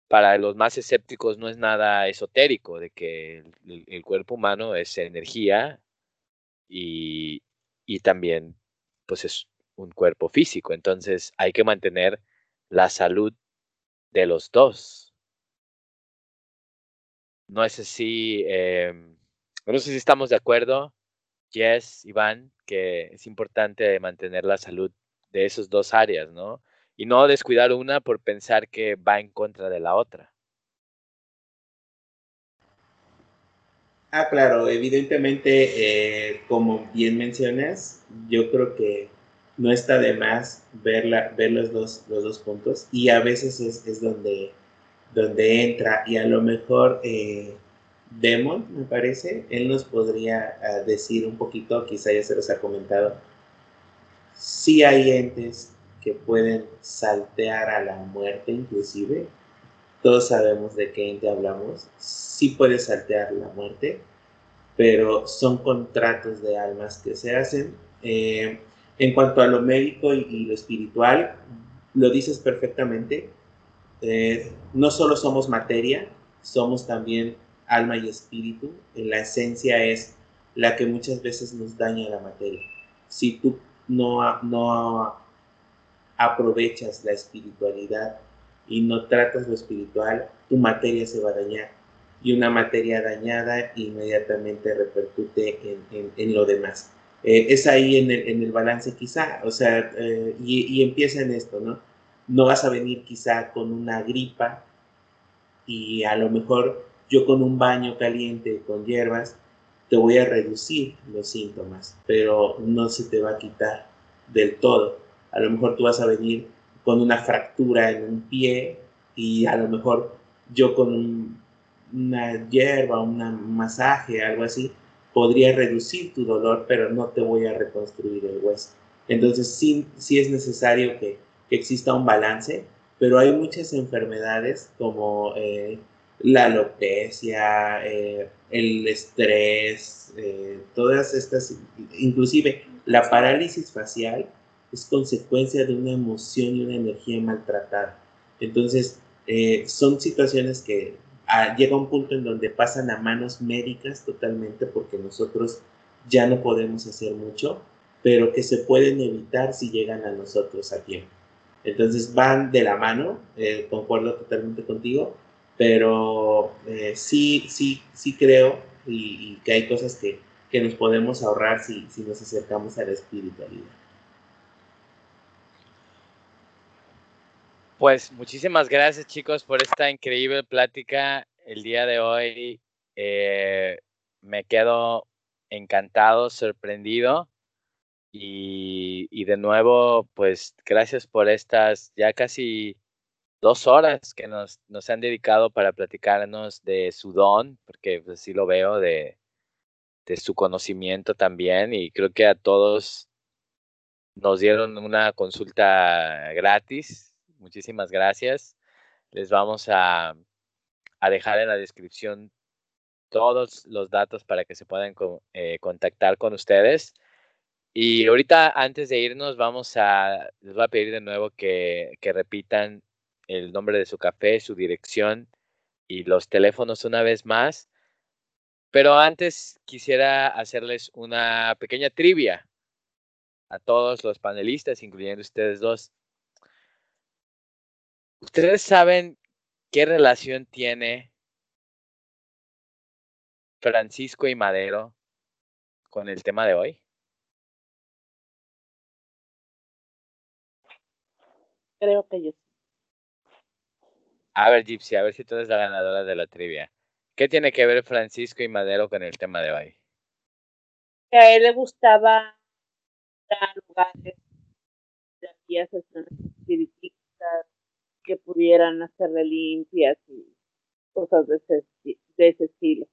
para los más escépticos no es nada esotérico de que el, el cuerpo humano es energía y, y también pues es un cuerpo físico, entonces hay que mantener la salud de los dos, no es así, eh, no sé si estamos de acuerdo, Jess, Iván, que es importante mantener la salud de esas dos áreas, ¿no? Y no descuidar una por pensar que va en contra de la otra. Ah, claro, evidentemente, eh, como bien mencionas, yo creo que no está de más ver, ver los, dos, los dos puntos y a veces es, es donde donde entra. Y a lo mejor eh, Demon, me parece, él nos podría uh, decir un poquito, quizá ya se los ha comentado, si hay entes que pueden saltear a la muerte inclusive, todos sabemos de qué ente hablamos, sí puede saltear la muerte, pero son contratos de almas que se hacen. Eh, en cuanto a lo médico y, lo espiritual, lo dices perfectamente, eh, no solo somos materia, somos también alma y espíritu. La esencia es la que muchas veces nos daña la materia. Si tú no, no aprovechas la espiritualidad y no tratas lo espiritual, tu materia se va a dañar. Y una materia dañada inmediatamente repercute en, en, lo demás. Eh, es ahí en el, en el, balance quizá, o sea, eh, y, y empieza en esto, ¿no? no vas a venir quizá con una gripa y a lo mejor yo con un baño caliente con hierbas te voy a reducir los síntomas, pero no se te va a quitar del todo. A lo mejor tú vas a venir con una fractura en un pie y a lo mejor yo con una hierba, un masaje, algo así, podría reducir tu dolor, pero no te voy a reconstruir el hueso. Entonces sí, sí es necesario que que exista un balance, pero hay muchas enfermedades como eh, la alopecia, eh, el estrés, eh, todas estas, inclusive la parálisis facial es consecuencia de una emoción y una energía maltratada. Entonces, son situaciones que ah, llega un punto en donde pasan a manos médicas totalmente porque nosotros ya no podemos hacer mucho, pero que se pueden evitar si llegan a nosotros a tiempo. Entonces van de la mano, eh, concuerdo totalmente contigo, pero eh, sí, sí, sí creo y, que hay cosas que, que nos podemos ahorrar si, si nos acercamos a la espiritualidad. Pues muchísimas gracias chicos por esta increíble plática el día de hoy. Eh, me quedo encantado, sorprendido y, de nuevo, pues gracias por estas ya casi dos horas que nos, nos han dedicado para platicarnos de su don, porque pues lo veo, de, de su conocimiento también y creo que a todos nos dieron una consulta gratis. Muchísimas gracias. Les vamos a, a dejar en la descripción todos los datos para que se puedan eh, contactar con ustedes. Y ahorita, antes de irnos, vamos a, les voy a pedir de nuevo que, que repitan el nombre de su café, su dirección y los teléfonos una vez más. Pero antes quisiera hacerles una pequeña trivia a todos los panelistas, incluyendo ustedes dos. ¿Ustedes saben qué relación tiene Francisco y Madero con el tema de hoy? Creo que yo A ver, Gypsy, a ver si tú eres la ganadora de la trivia. ¿Qué tiene que ver Francisco y Madero con el tema de hoy? Que a él le gustaba dar lugares guías espiritistas que pudieran hacerle limpias y cosas de ese, de ese estilo.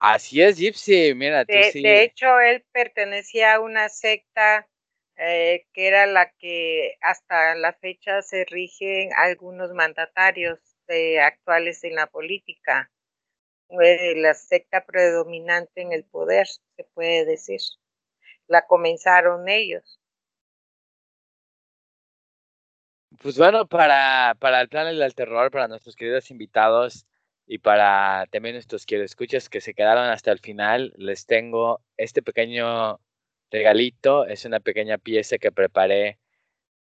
Así es, Gypsy, mira, tú De, sí. de hecho, él pertenecía a una secta eh, que era la que hasta la fecha se rigen algunos mandatarios eh, actuales en la política. Eh, la secta predominante en el poder, se puede decir. La comenzaron ellos. Pues bueno, para, para el plan del terror, para nuestros queridos invitados y para también nuestros quiero escuchas que se quedaron hasta el final, les tengo este pequeño regalito. Es una pequeña pieza que preparé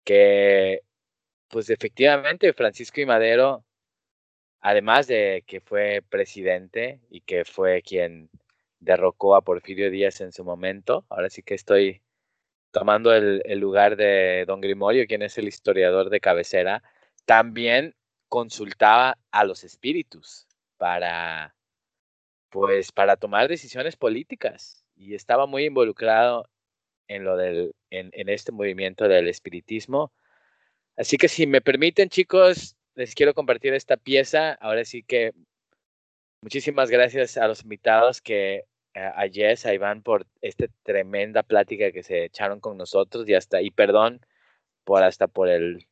que, pues efectivamente, Francisco y Madero, además de que fue presidente y que fue quien derrocó a Porfirio Díaz en su momento, ahora sí que estoy tomando el, lugar de don Grimorio, quien es el historiador de cabecera, también consultaba a los espíritus para, pues, para tomar decisiones políticas y estaba muy involucrado en lo del, en este movimiento del espiritismo. Así que si me permiten, chicos, les quiero compartir esta pieza. Ahora sí que muchísimas gracias a los invitados que a Jess, a Iván por esta tremenda plática que se echaron con nosotros y hasta y perdón por hasta por el,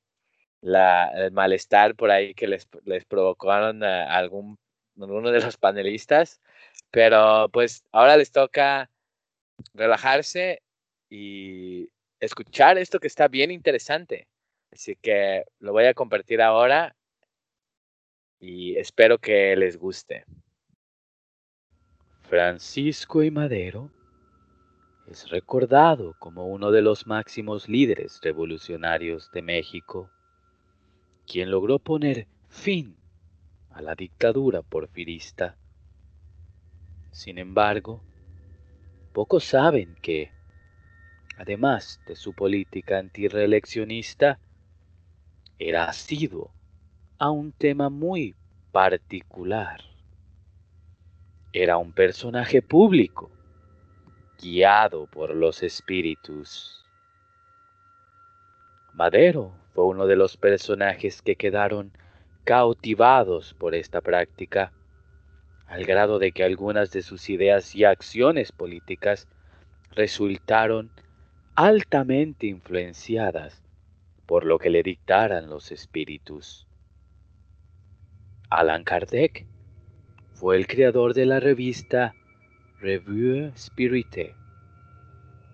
la, el malestar por ahí que les, les provocaron a algún alguno de los panelistas, pero pues ahora les toca relajarse y escuchar esto que está bien interesante. Así que lo voy a compartir ahora y espero que les guste. Francisco y Madero es recordado como uno de los máximos líderes revolucionarios de México, quien logró poner fin a la dictadura porfirista. Sin embargo, pocos saben que, además de su política antireeleccionista, era asiduo a un tema muy particular. Era un personaje público, guiado por los espíritus. Madero fue uno de los personajes que quedaron cautivados por esta práctica, al grado de que algunas de sus ideas y acciones políticas resultaron altamente influenciadas por lo que le dictaran los espíritus. Alan Kardec fue el creador de la revista Revue Spirite,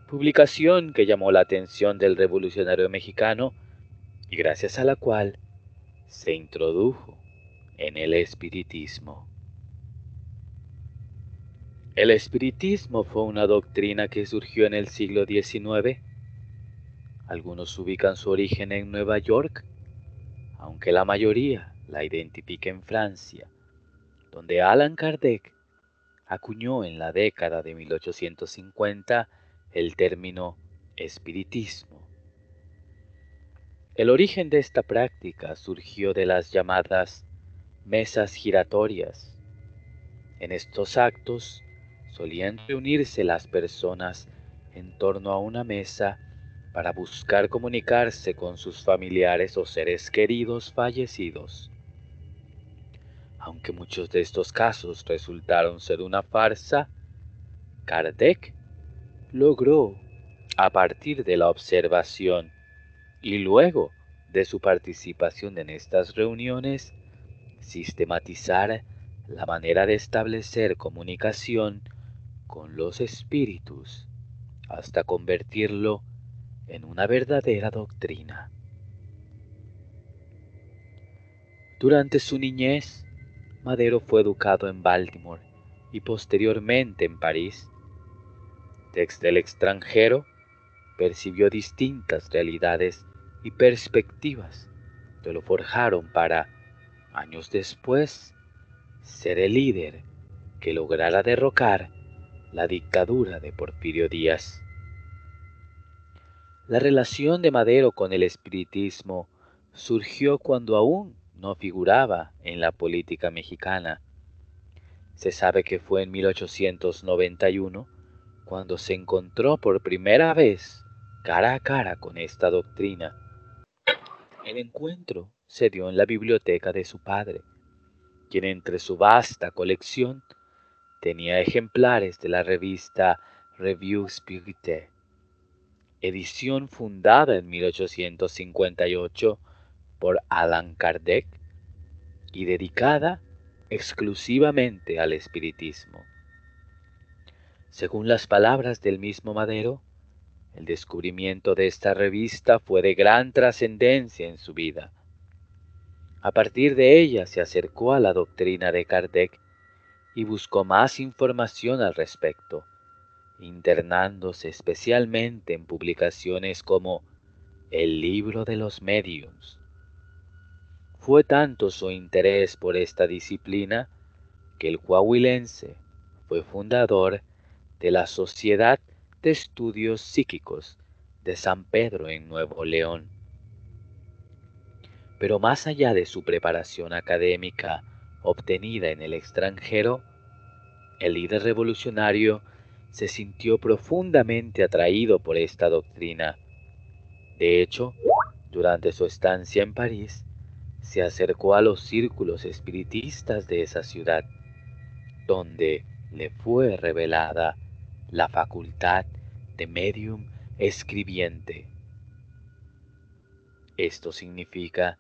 publicación que llamó la atención del revolucionario mexicano y gracias a la cual se introdujo en el espiritismo. El espiritismo fue una doctrina que surgió en el siglo XIX. Algunos ubican su origen en Nueva York, aunque la mayoría la identifica en Francia, donde Alan Kardec acuñó en la década de 1850 el término espiritismo. El origen de esta práctica surgió de las llamadas mesas giratorias. En estos actos solían reunirse las personas en torno a una mesa para buscar comunicarse con sus familiares o seres queridos fallecidos. Aunque muchos de estos casos resultaron ser una farsa, Kardec logró, a partir de la observación y luego de su participación en estas reuniones, sistematizar la manera de establecer comunicación con los espíritus hasta convertirlo en una verdadera doctrina. Durante su niñez, Madero fue educado en Baltimore y posteriormente en París. Desde el extranjero, percibió distintas realidades y perspectivas que lo forjaron para, años después, ser el líder que lograra derrocar la dictadura de Porfirio Díaz. La relación de Madero con el espiritismo surgió cuando aún no figuraba en la política mexicana. Se sabe que fue en 1891 cuando se encontró por primera vez cara a cara con esta doctrina. El encuentro se dio en la biblioteca de su padre, quien entre su vasta colección tenía ejemplares de la revista Revue Spirite, edición fundada en 1858 por Allan Kardec y dedicada exclusivamente al espiritismo. Según las palabras del mismo Madero, el descubrimiento de esta revista fue de gran trascendencia en su vida. A partir de ella se acercó a la doctrina de Kardec y buscó más información al respecto, internándose especialmente en publicaciones como El libro de los mediums. Fue tanto su interés por esta disciplina que el coahuilense fue fundador de la Sociedad de Estudios Psíquicos de San Pedro en Nuevo León. Pero más allá de su preparación académica obtenida en el extranjero, el líder revolucionario se sintió profundamente atraído por esta doctrina. De hecho, durante su estancia en París, se acercó a los círculos espiritistas de esa ciudad, donde le fue revelada la facultad de medium escribiente. Esto significa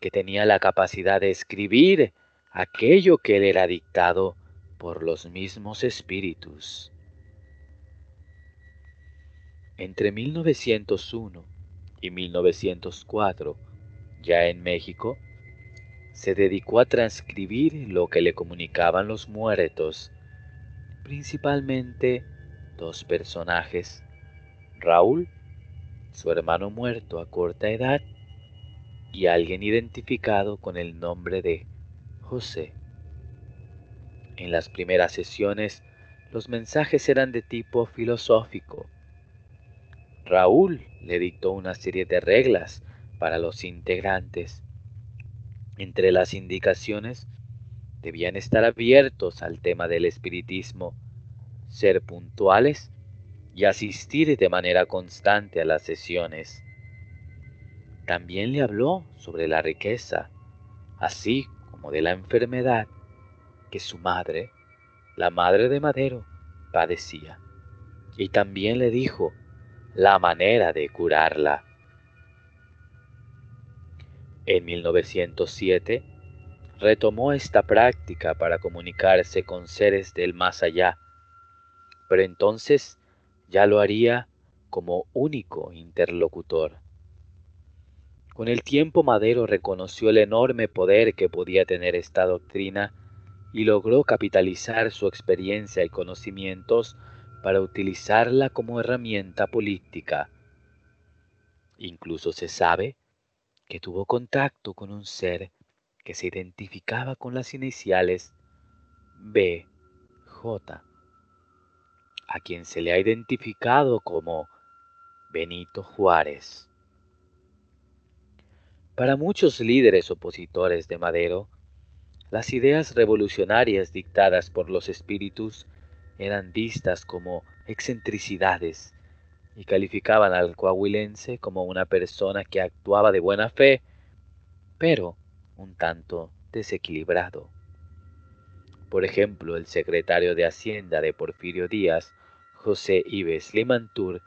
que tenía la capacidad de escribir aquello que le era dictado por los mismos espíritus. Entre 1901 y 1904, ya en México, se dedicó a transcribir lo que le comunicaban los muertos, principalmente dos personajes, Raúl, su hermano muerto a corta edad, y alguien identificado con el nombre de José. En las primeras sesiones, los mensajes eran de tipo filosófico. Raúl le dictó una serie de reglas para los integrantes. Entre las indicaciones, debían estar abiertos al tema del espiritismo ser puntuales y asistir de manera constante a las sesiones. También le habló sobre la riqueza, así como de la enfermedad que su madre, la madre de Madero, padecía. Y también le dijo la manera de curarla. En 1907 retomó esta práctica para comunicarse con seres del más allá pero entonces ya lo haría como único interlocutor. Con el tiempo Madero reconoció el enorme poder que podía tener esta doctrina y logró capitalizar su experiencia y conocimientos para utilizarla como herramienta política. Incluso se sabe que tuvo contacto con un ser que se identificaba con las iniciales B, J a quien se le ha identificado como Benito Juárez. Para muchos líderes opositores de Madero, las ideas revolucionarias dictadas por los espíritus eran vistas como excentricidades y calificaban al coahuilense como una persona que actuaba de buena fe, pero un tanto desequilibrado. Por ejemplo, el secretario de Hacienda de Porfirio Díaz José Ives Limantur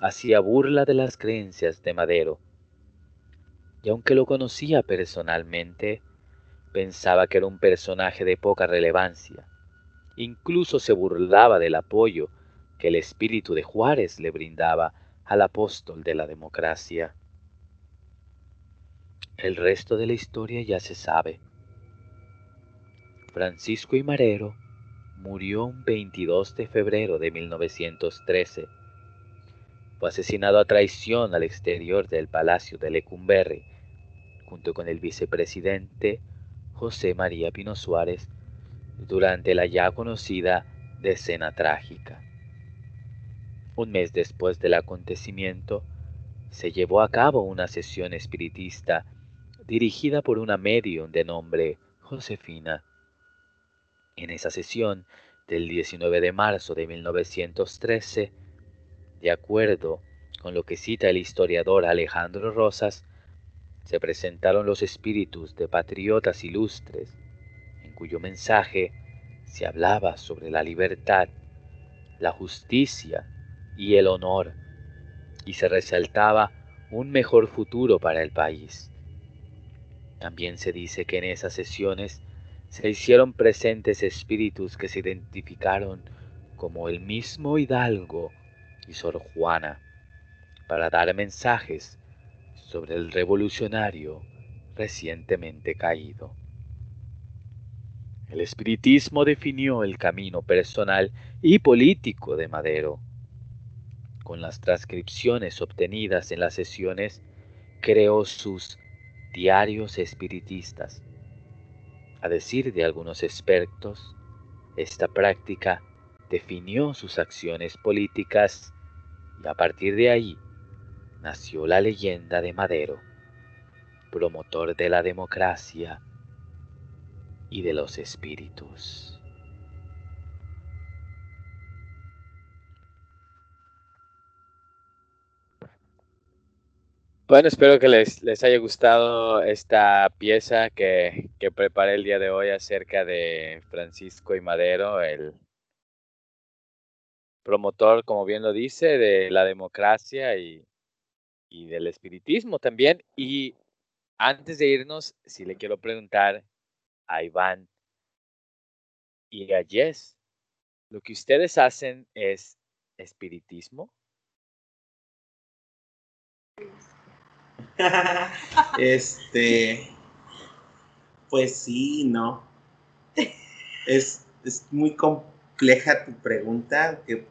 hacía burla de las creencias de Madero, y aunque lo conocía personalmente, pensaba que era un personaje de poca relevancia. Incluso se burlaba del apoyo el espíritu de Juárez le brindaba al apóstol de la democracia. El resto de la historia ya se sabe. Francisco y Marero murió un 22 de febrero de 1913. Fue asesinado a traición al exterior del Palacio de Lecumberri, junto con el vicepresidente José María Pino Suárez, durante la ya conocida Decena Trágica. Un mes después del acontecimiento, se llevó a cabo una sesión espiritista dirigida por una medium de nombre Josefina. En esa sesión del 19 de marzo de 1913, de acuerdo con lo que cita el historiador Alejandro Rosas, se presentaron los espíritus de patriotas ilustres, en cuyo mensaje se hablaba sobre la libertad, la justicia y el honor, y se resaltaba un mejor futuro para el país. También se dice que en esas sesiones se hicieron presentes espíritus que se identificaron como el mismo Hidalgo y Sor Juana para dar mensajes sobre el revolucionario recientemente caído. El espiritismo definió el camino personal y político de Madero. Con las transcripciones obtenidas en las sesiones, creó sus diarios espiritistas. A decir de algunos expertos, esta práctica definió sus acciones políticas y a partir de ahí nació la leyenda de Madero, promotor de la democracia y de los espíritus. Bueno, espero que les, les haya gustado esta pieza que, que, preparé el día de hoy acerca de Francisco y Madero, el promotor, como bien lo dice, de la democracia y, y del espiritismo también. Y antes de irnos, si le quiero preguntar a Iván y a Jess, ¿lo que ustedes hacen es espiritismo? este, pues sí, no. Es, es muy compleja tu pregunta, que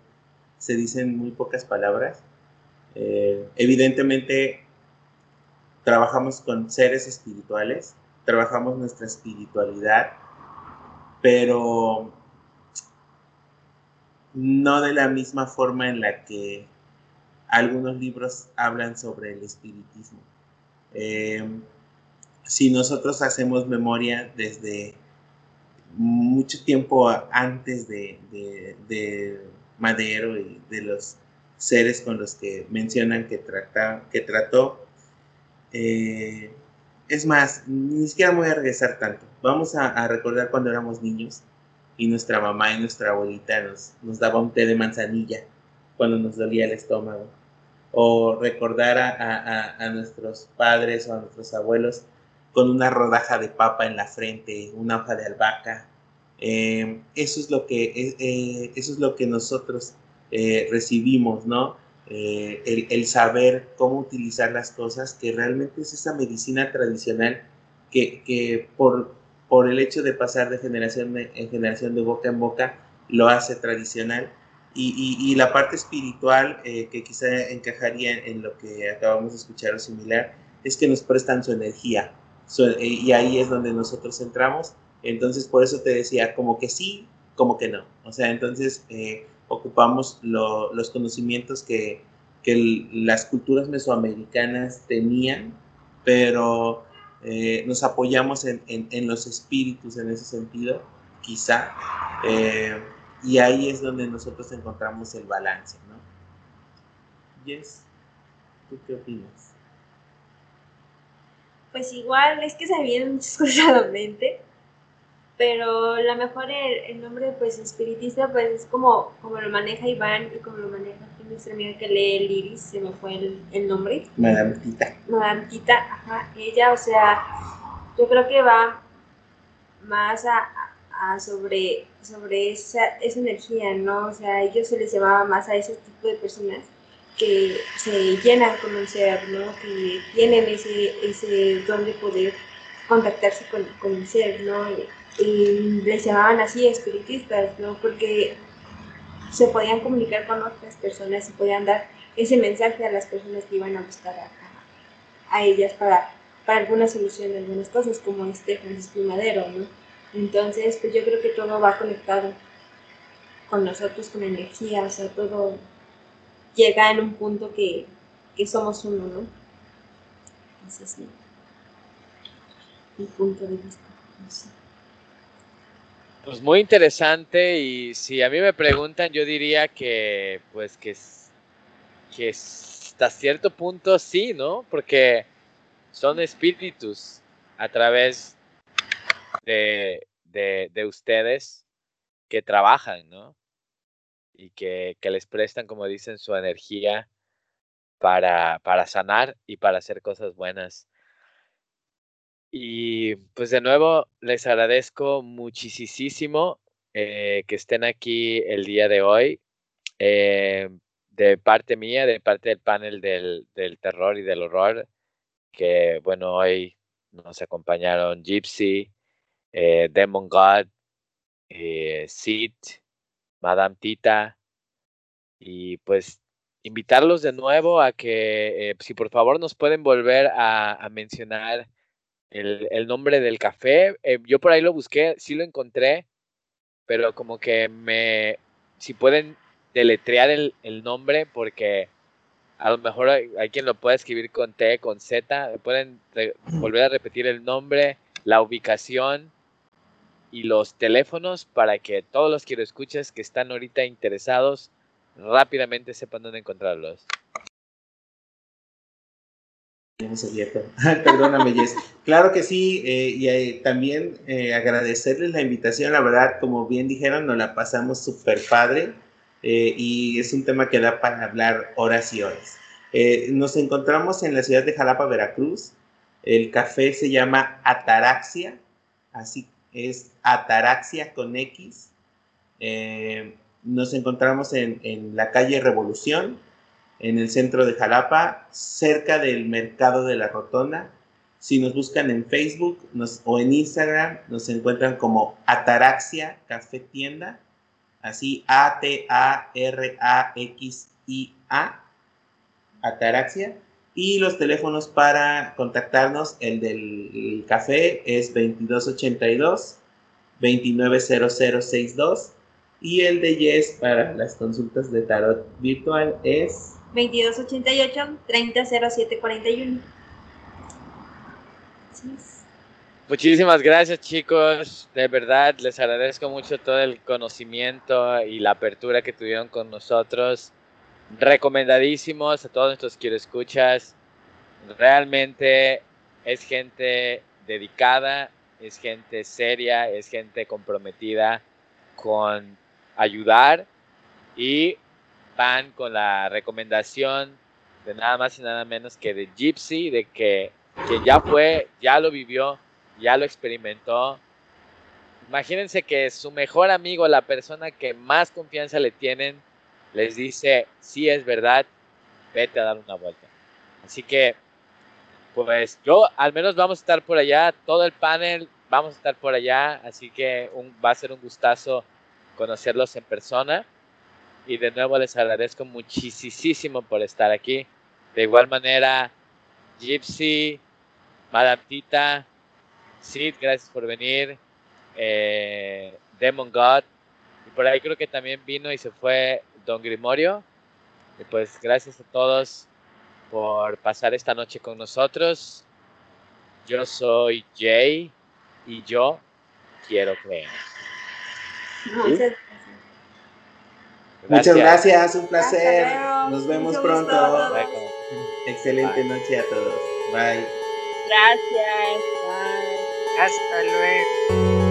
se dicen muy pocas palabras. Eh, evidentemente, trabajamos con seres espirituales, trabajamos nuestra espiritualidad, pero no de la misma forma en la que algunos libros hablan sobre el espiritismo. Eh, si nosotros hacemos memoria desde mucho tiempo antes de, Madero y de los seres con los que mencionan que, trata, que trató, eh, es más, ni siquiera voy a regresar tanto. Vamos a, recordar cuando éramos niños y nuestra mamá y nuestra abuelita nos, nos daba un té de manzanilla cuando nos dolía el estómago o recordar a, nuestros padres o a nuestros abuelos con una rodaja de papa en la frente, una hoja de albahaca. Eh, eso, es lo que, eh, eh, eso es lo que nosotros recibimos, ¿no? El, saber cómo utilizar las cosas, que realmente es esa medicina tradicional que, que por, por el hecho de pasar de generación en generación, de boca en boca, lo hace tradicional y, la parte espiritual, eh, que quizá encajaría en, lo que acabamos de escuchar o similar, es que nos prestan su energía. Eh, y ahí es donde nosotros entramos. Entonces, por eso te decía, como que sí, como que no. O sea, entonces eh, ocupamos los conocimientos que, que las culturas mesoamericanas tenían, pero nos apoyamos en, en, en, los espíritus en ese sentido, quizá. Y ahí es donde nosotros encontramos el balance, ¿no? Yes, ¿tú qué opinas? Pues igual, es que se vienen muchas cosas a la mente, pero la mejor el, nombre pues espiritista pues es como, como lo maneja Iván y como lo maneja nuestra amiga que lee el iris, se me fue el, el nombre. Madame Tita. Madame Tita, ajá, ella, o sea, yo creo que va más a, sobre, sobre esa, esa energía, ¿no? O sea, ellos se les llamaba más a ese tipo de personas que se llenan con un ser, ¿no? Que tienen ese, ese don de poder contactarse con, con el ser, ¿no? Y, les llamaban así espiritistas, ¿no? Porque se podían comunicar con otras personas y podían dar ese mensaje a las personas que iban a buscar a, a ellas para, para alguna solución de algunas cosas, como este Francisco Madero, ¿no? Entonces, pues yo creo que todo va conectado con nosotros, con energía, o sea, todo llega en un punto que, somos uno, ¿no? Ese es mi, punto de vista. Pues muy interesante y si a mí me preguntan, yo diría que pues que, que hasta cierto punto sí, ¿no? Porque son espíritus a través de, de, ustedes que trabajan, ¿no? Y que, que, les prestan, como dicen, su energía para, para sanar y para hacer cosas buenas. Y pues de nuevo les agradezco muchísimo eh, que estén aquí el día de hoy. Eh, de parte mía, de parte del panel del, del, terror y del horror, que bueno, hoy nos acompañaron Gypsy, eh, Demon God, eh, Sid, Madame Tita, y pues invitarlos de nuevo a que si por favor nos pueden volver a, mencionar el, nombre del café. Eh, yo por ahí lo busqué, sí lo encontré, pero como que me, si pueden deletrear el, nombre, porque a lo mejor hay, quien lo puede escribir con T, con Z, pueden volver a repetir el nombre, la ubicación y los teléfonos para que todos los que lo escuches que están ahorita interesados rápidamente sepan dónde encontrarlos. Perdóname, Jess. Claro que sí, eh, y eh, también eh, agradecerles la invitación. La verdad, como bien dijeron, nos la pasamos súper padre y es un tema que da para hablar horas y horas. nos encontramos en la ciudad de Jalapa, Veracruz. El café se llama Ataraxia, así es Ataraxia con X. nos encontramos en, en la calle Revolución, en el centro de Jalapa, cerca del mercado de la Rotonda. Si nos buscan en Facebook o en Instagram, nos encuentran como Ataraxia Café Tienda, así A-T-A-R-A-X-I-A, Ataraxia. Y los teléfonos para contactarnos, el del café es 2282 290062 y el de Yes para las consultas de tarot virtual es 2288-300741. Muchísimas gracias chicos, de verdad les agradezco mucho todo el conocimiento y la apertura que tuvieron con nosotros. Recomendadísimos a todos nuestros quiero escuchas. Realmente es gente dedicada, es gente seria, es gente comprometida con ayudar y van con la recomendación de nada más y nada menos que de Gypsy, de que, que ya fue, ya lo vivió, ya lo experimentó. Imagínense que su mejor amigo, la persona que más confianza le tienen, les dice, sí es verdad, vete a dar una vuelta. Así que, pues yo al menos vamos a estar por allá, todo el panel vamos a estar por allá, así que va a ser un gustazo conocerlos en persona. Y de nuevo les agradezco muchísimo por estar aquí. De igual manera, Gypsy, Madame Tita, Sid, gracias por venir. Eh, Demon God. Y por ahí creo que también vino y se fue Don Grimorio. Y pues gracias a todos por pasar esta noche con nosotros. Yo soy Jay y yo quiero creer. Muchas gracias, un placer. Nos vemos pronto. Excelente noche a todos. Bye. Gracias. Bye. Hasta luego.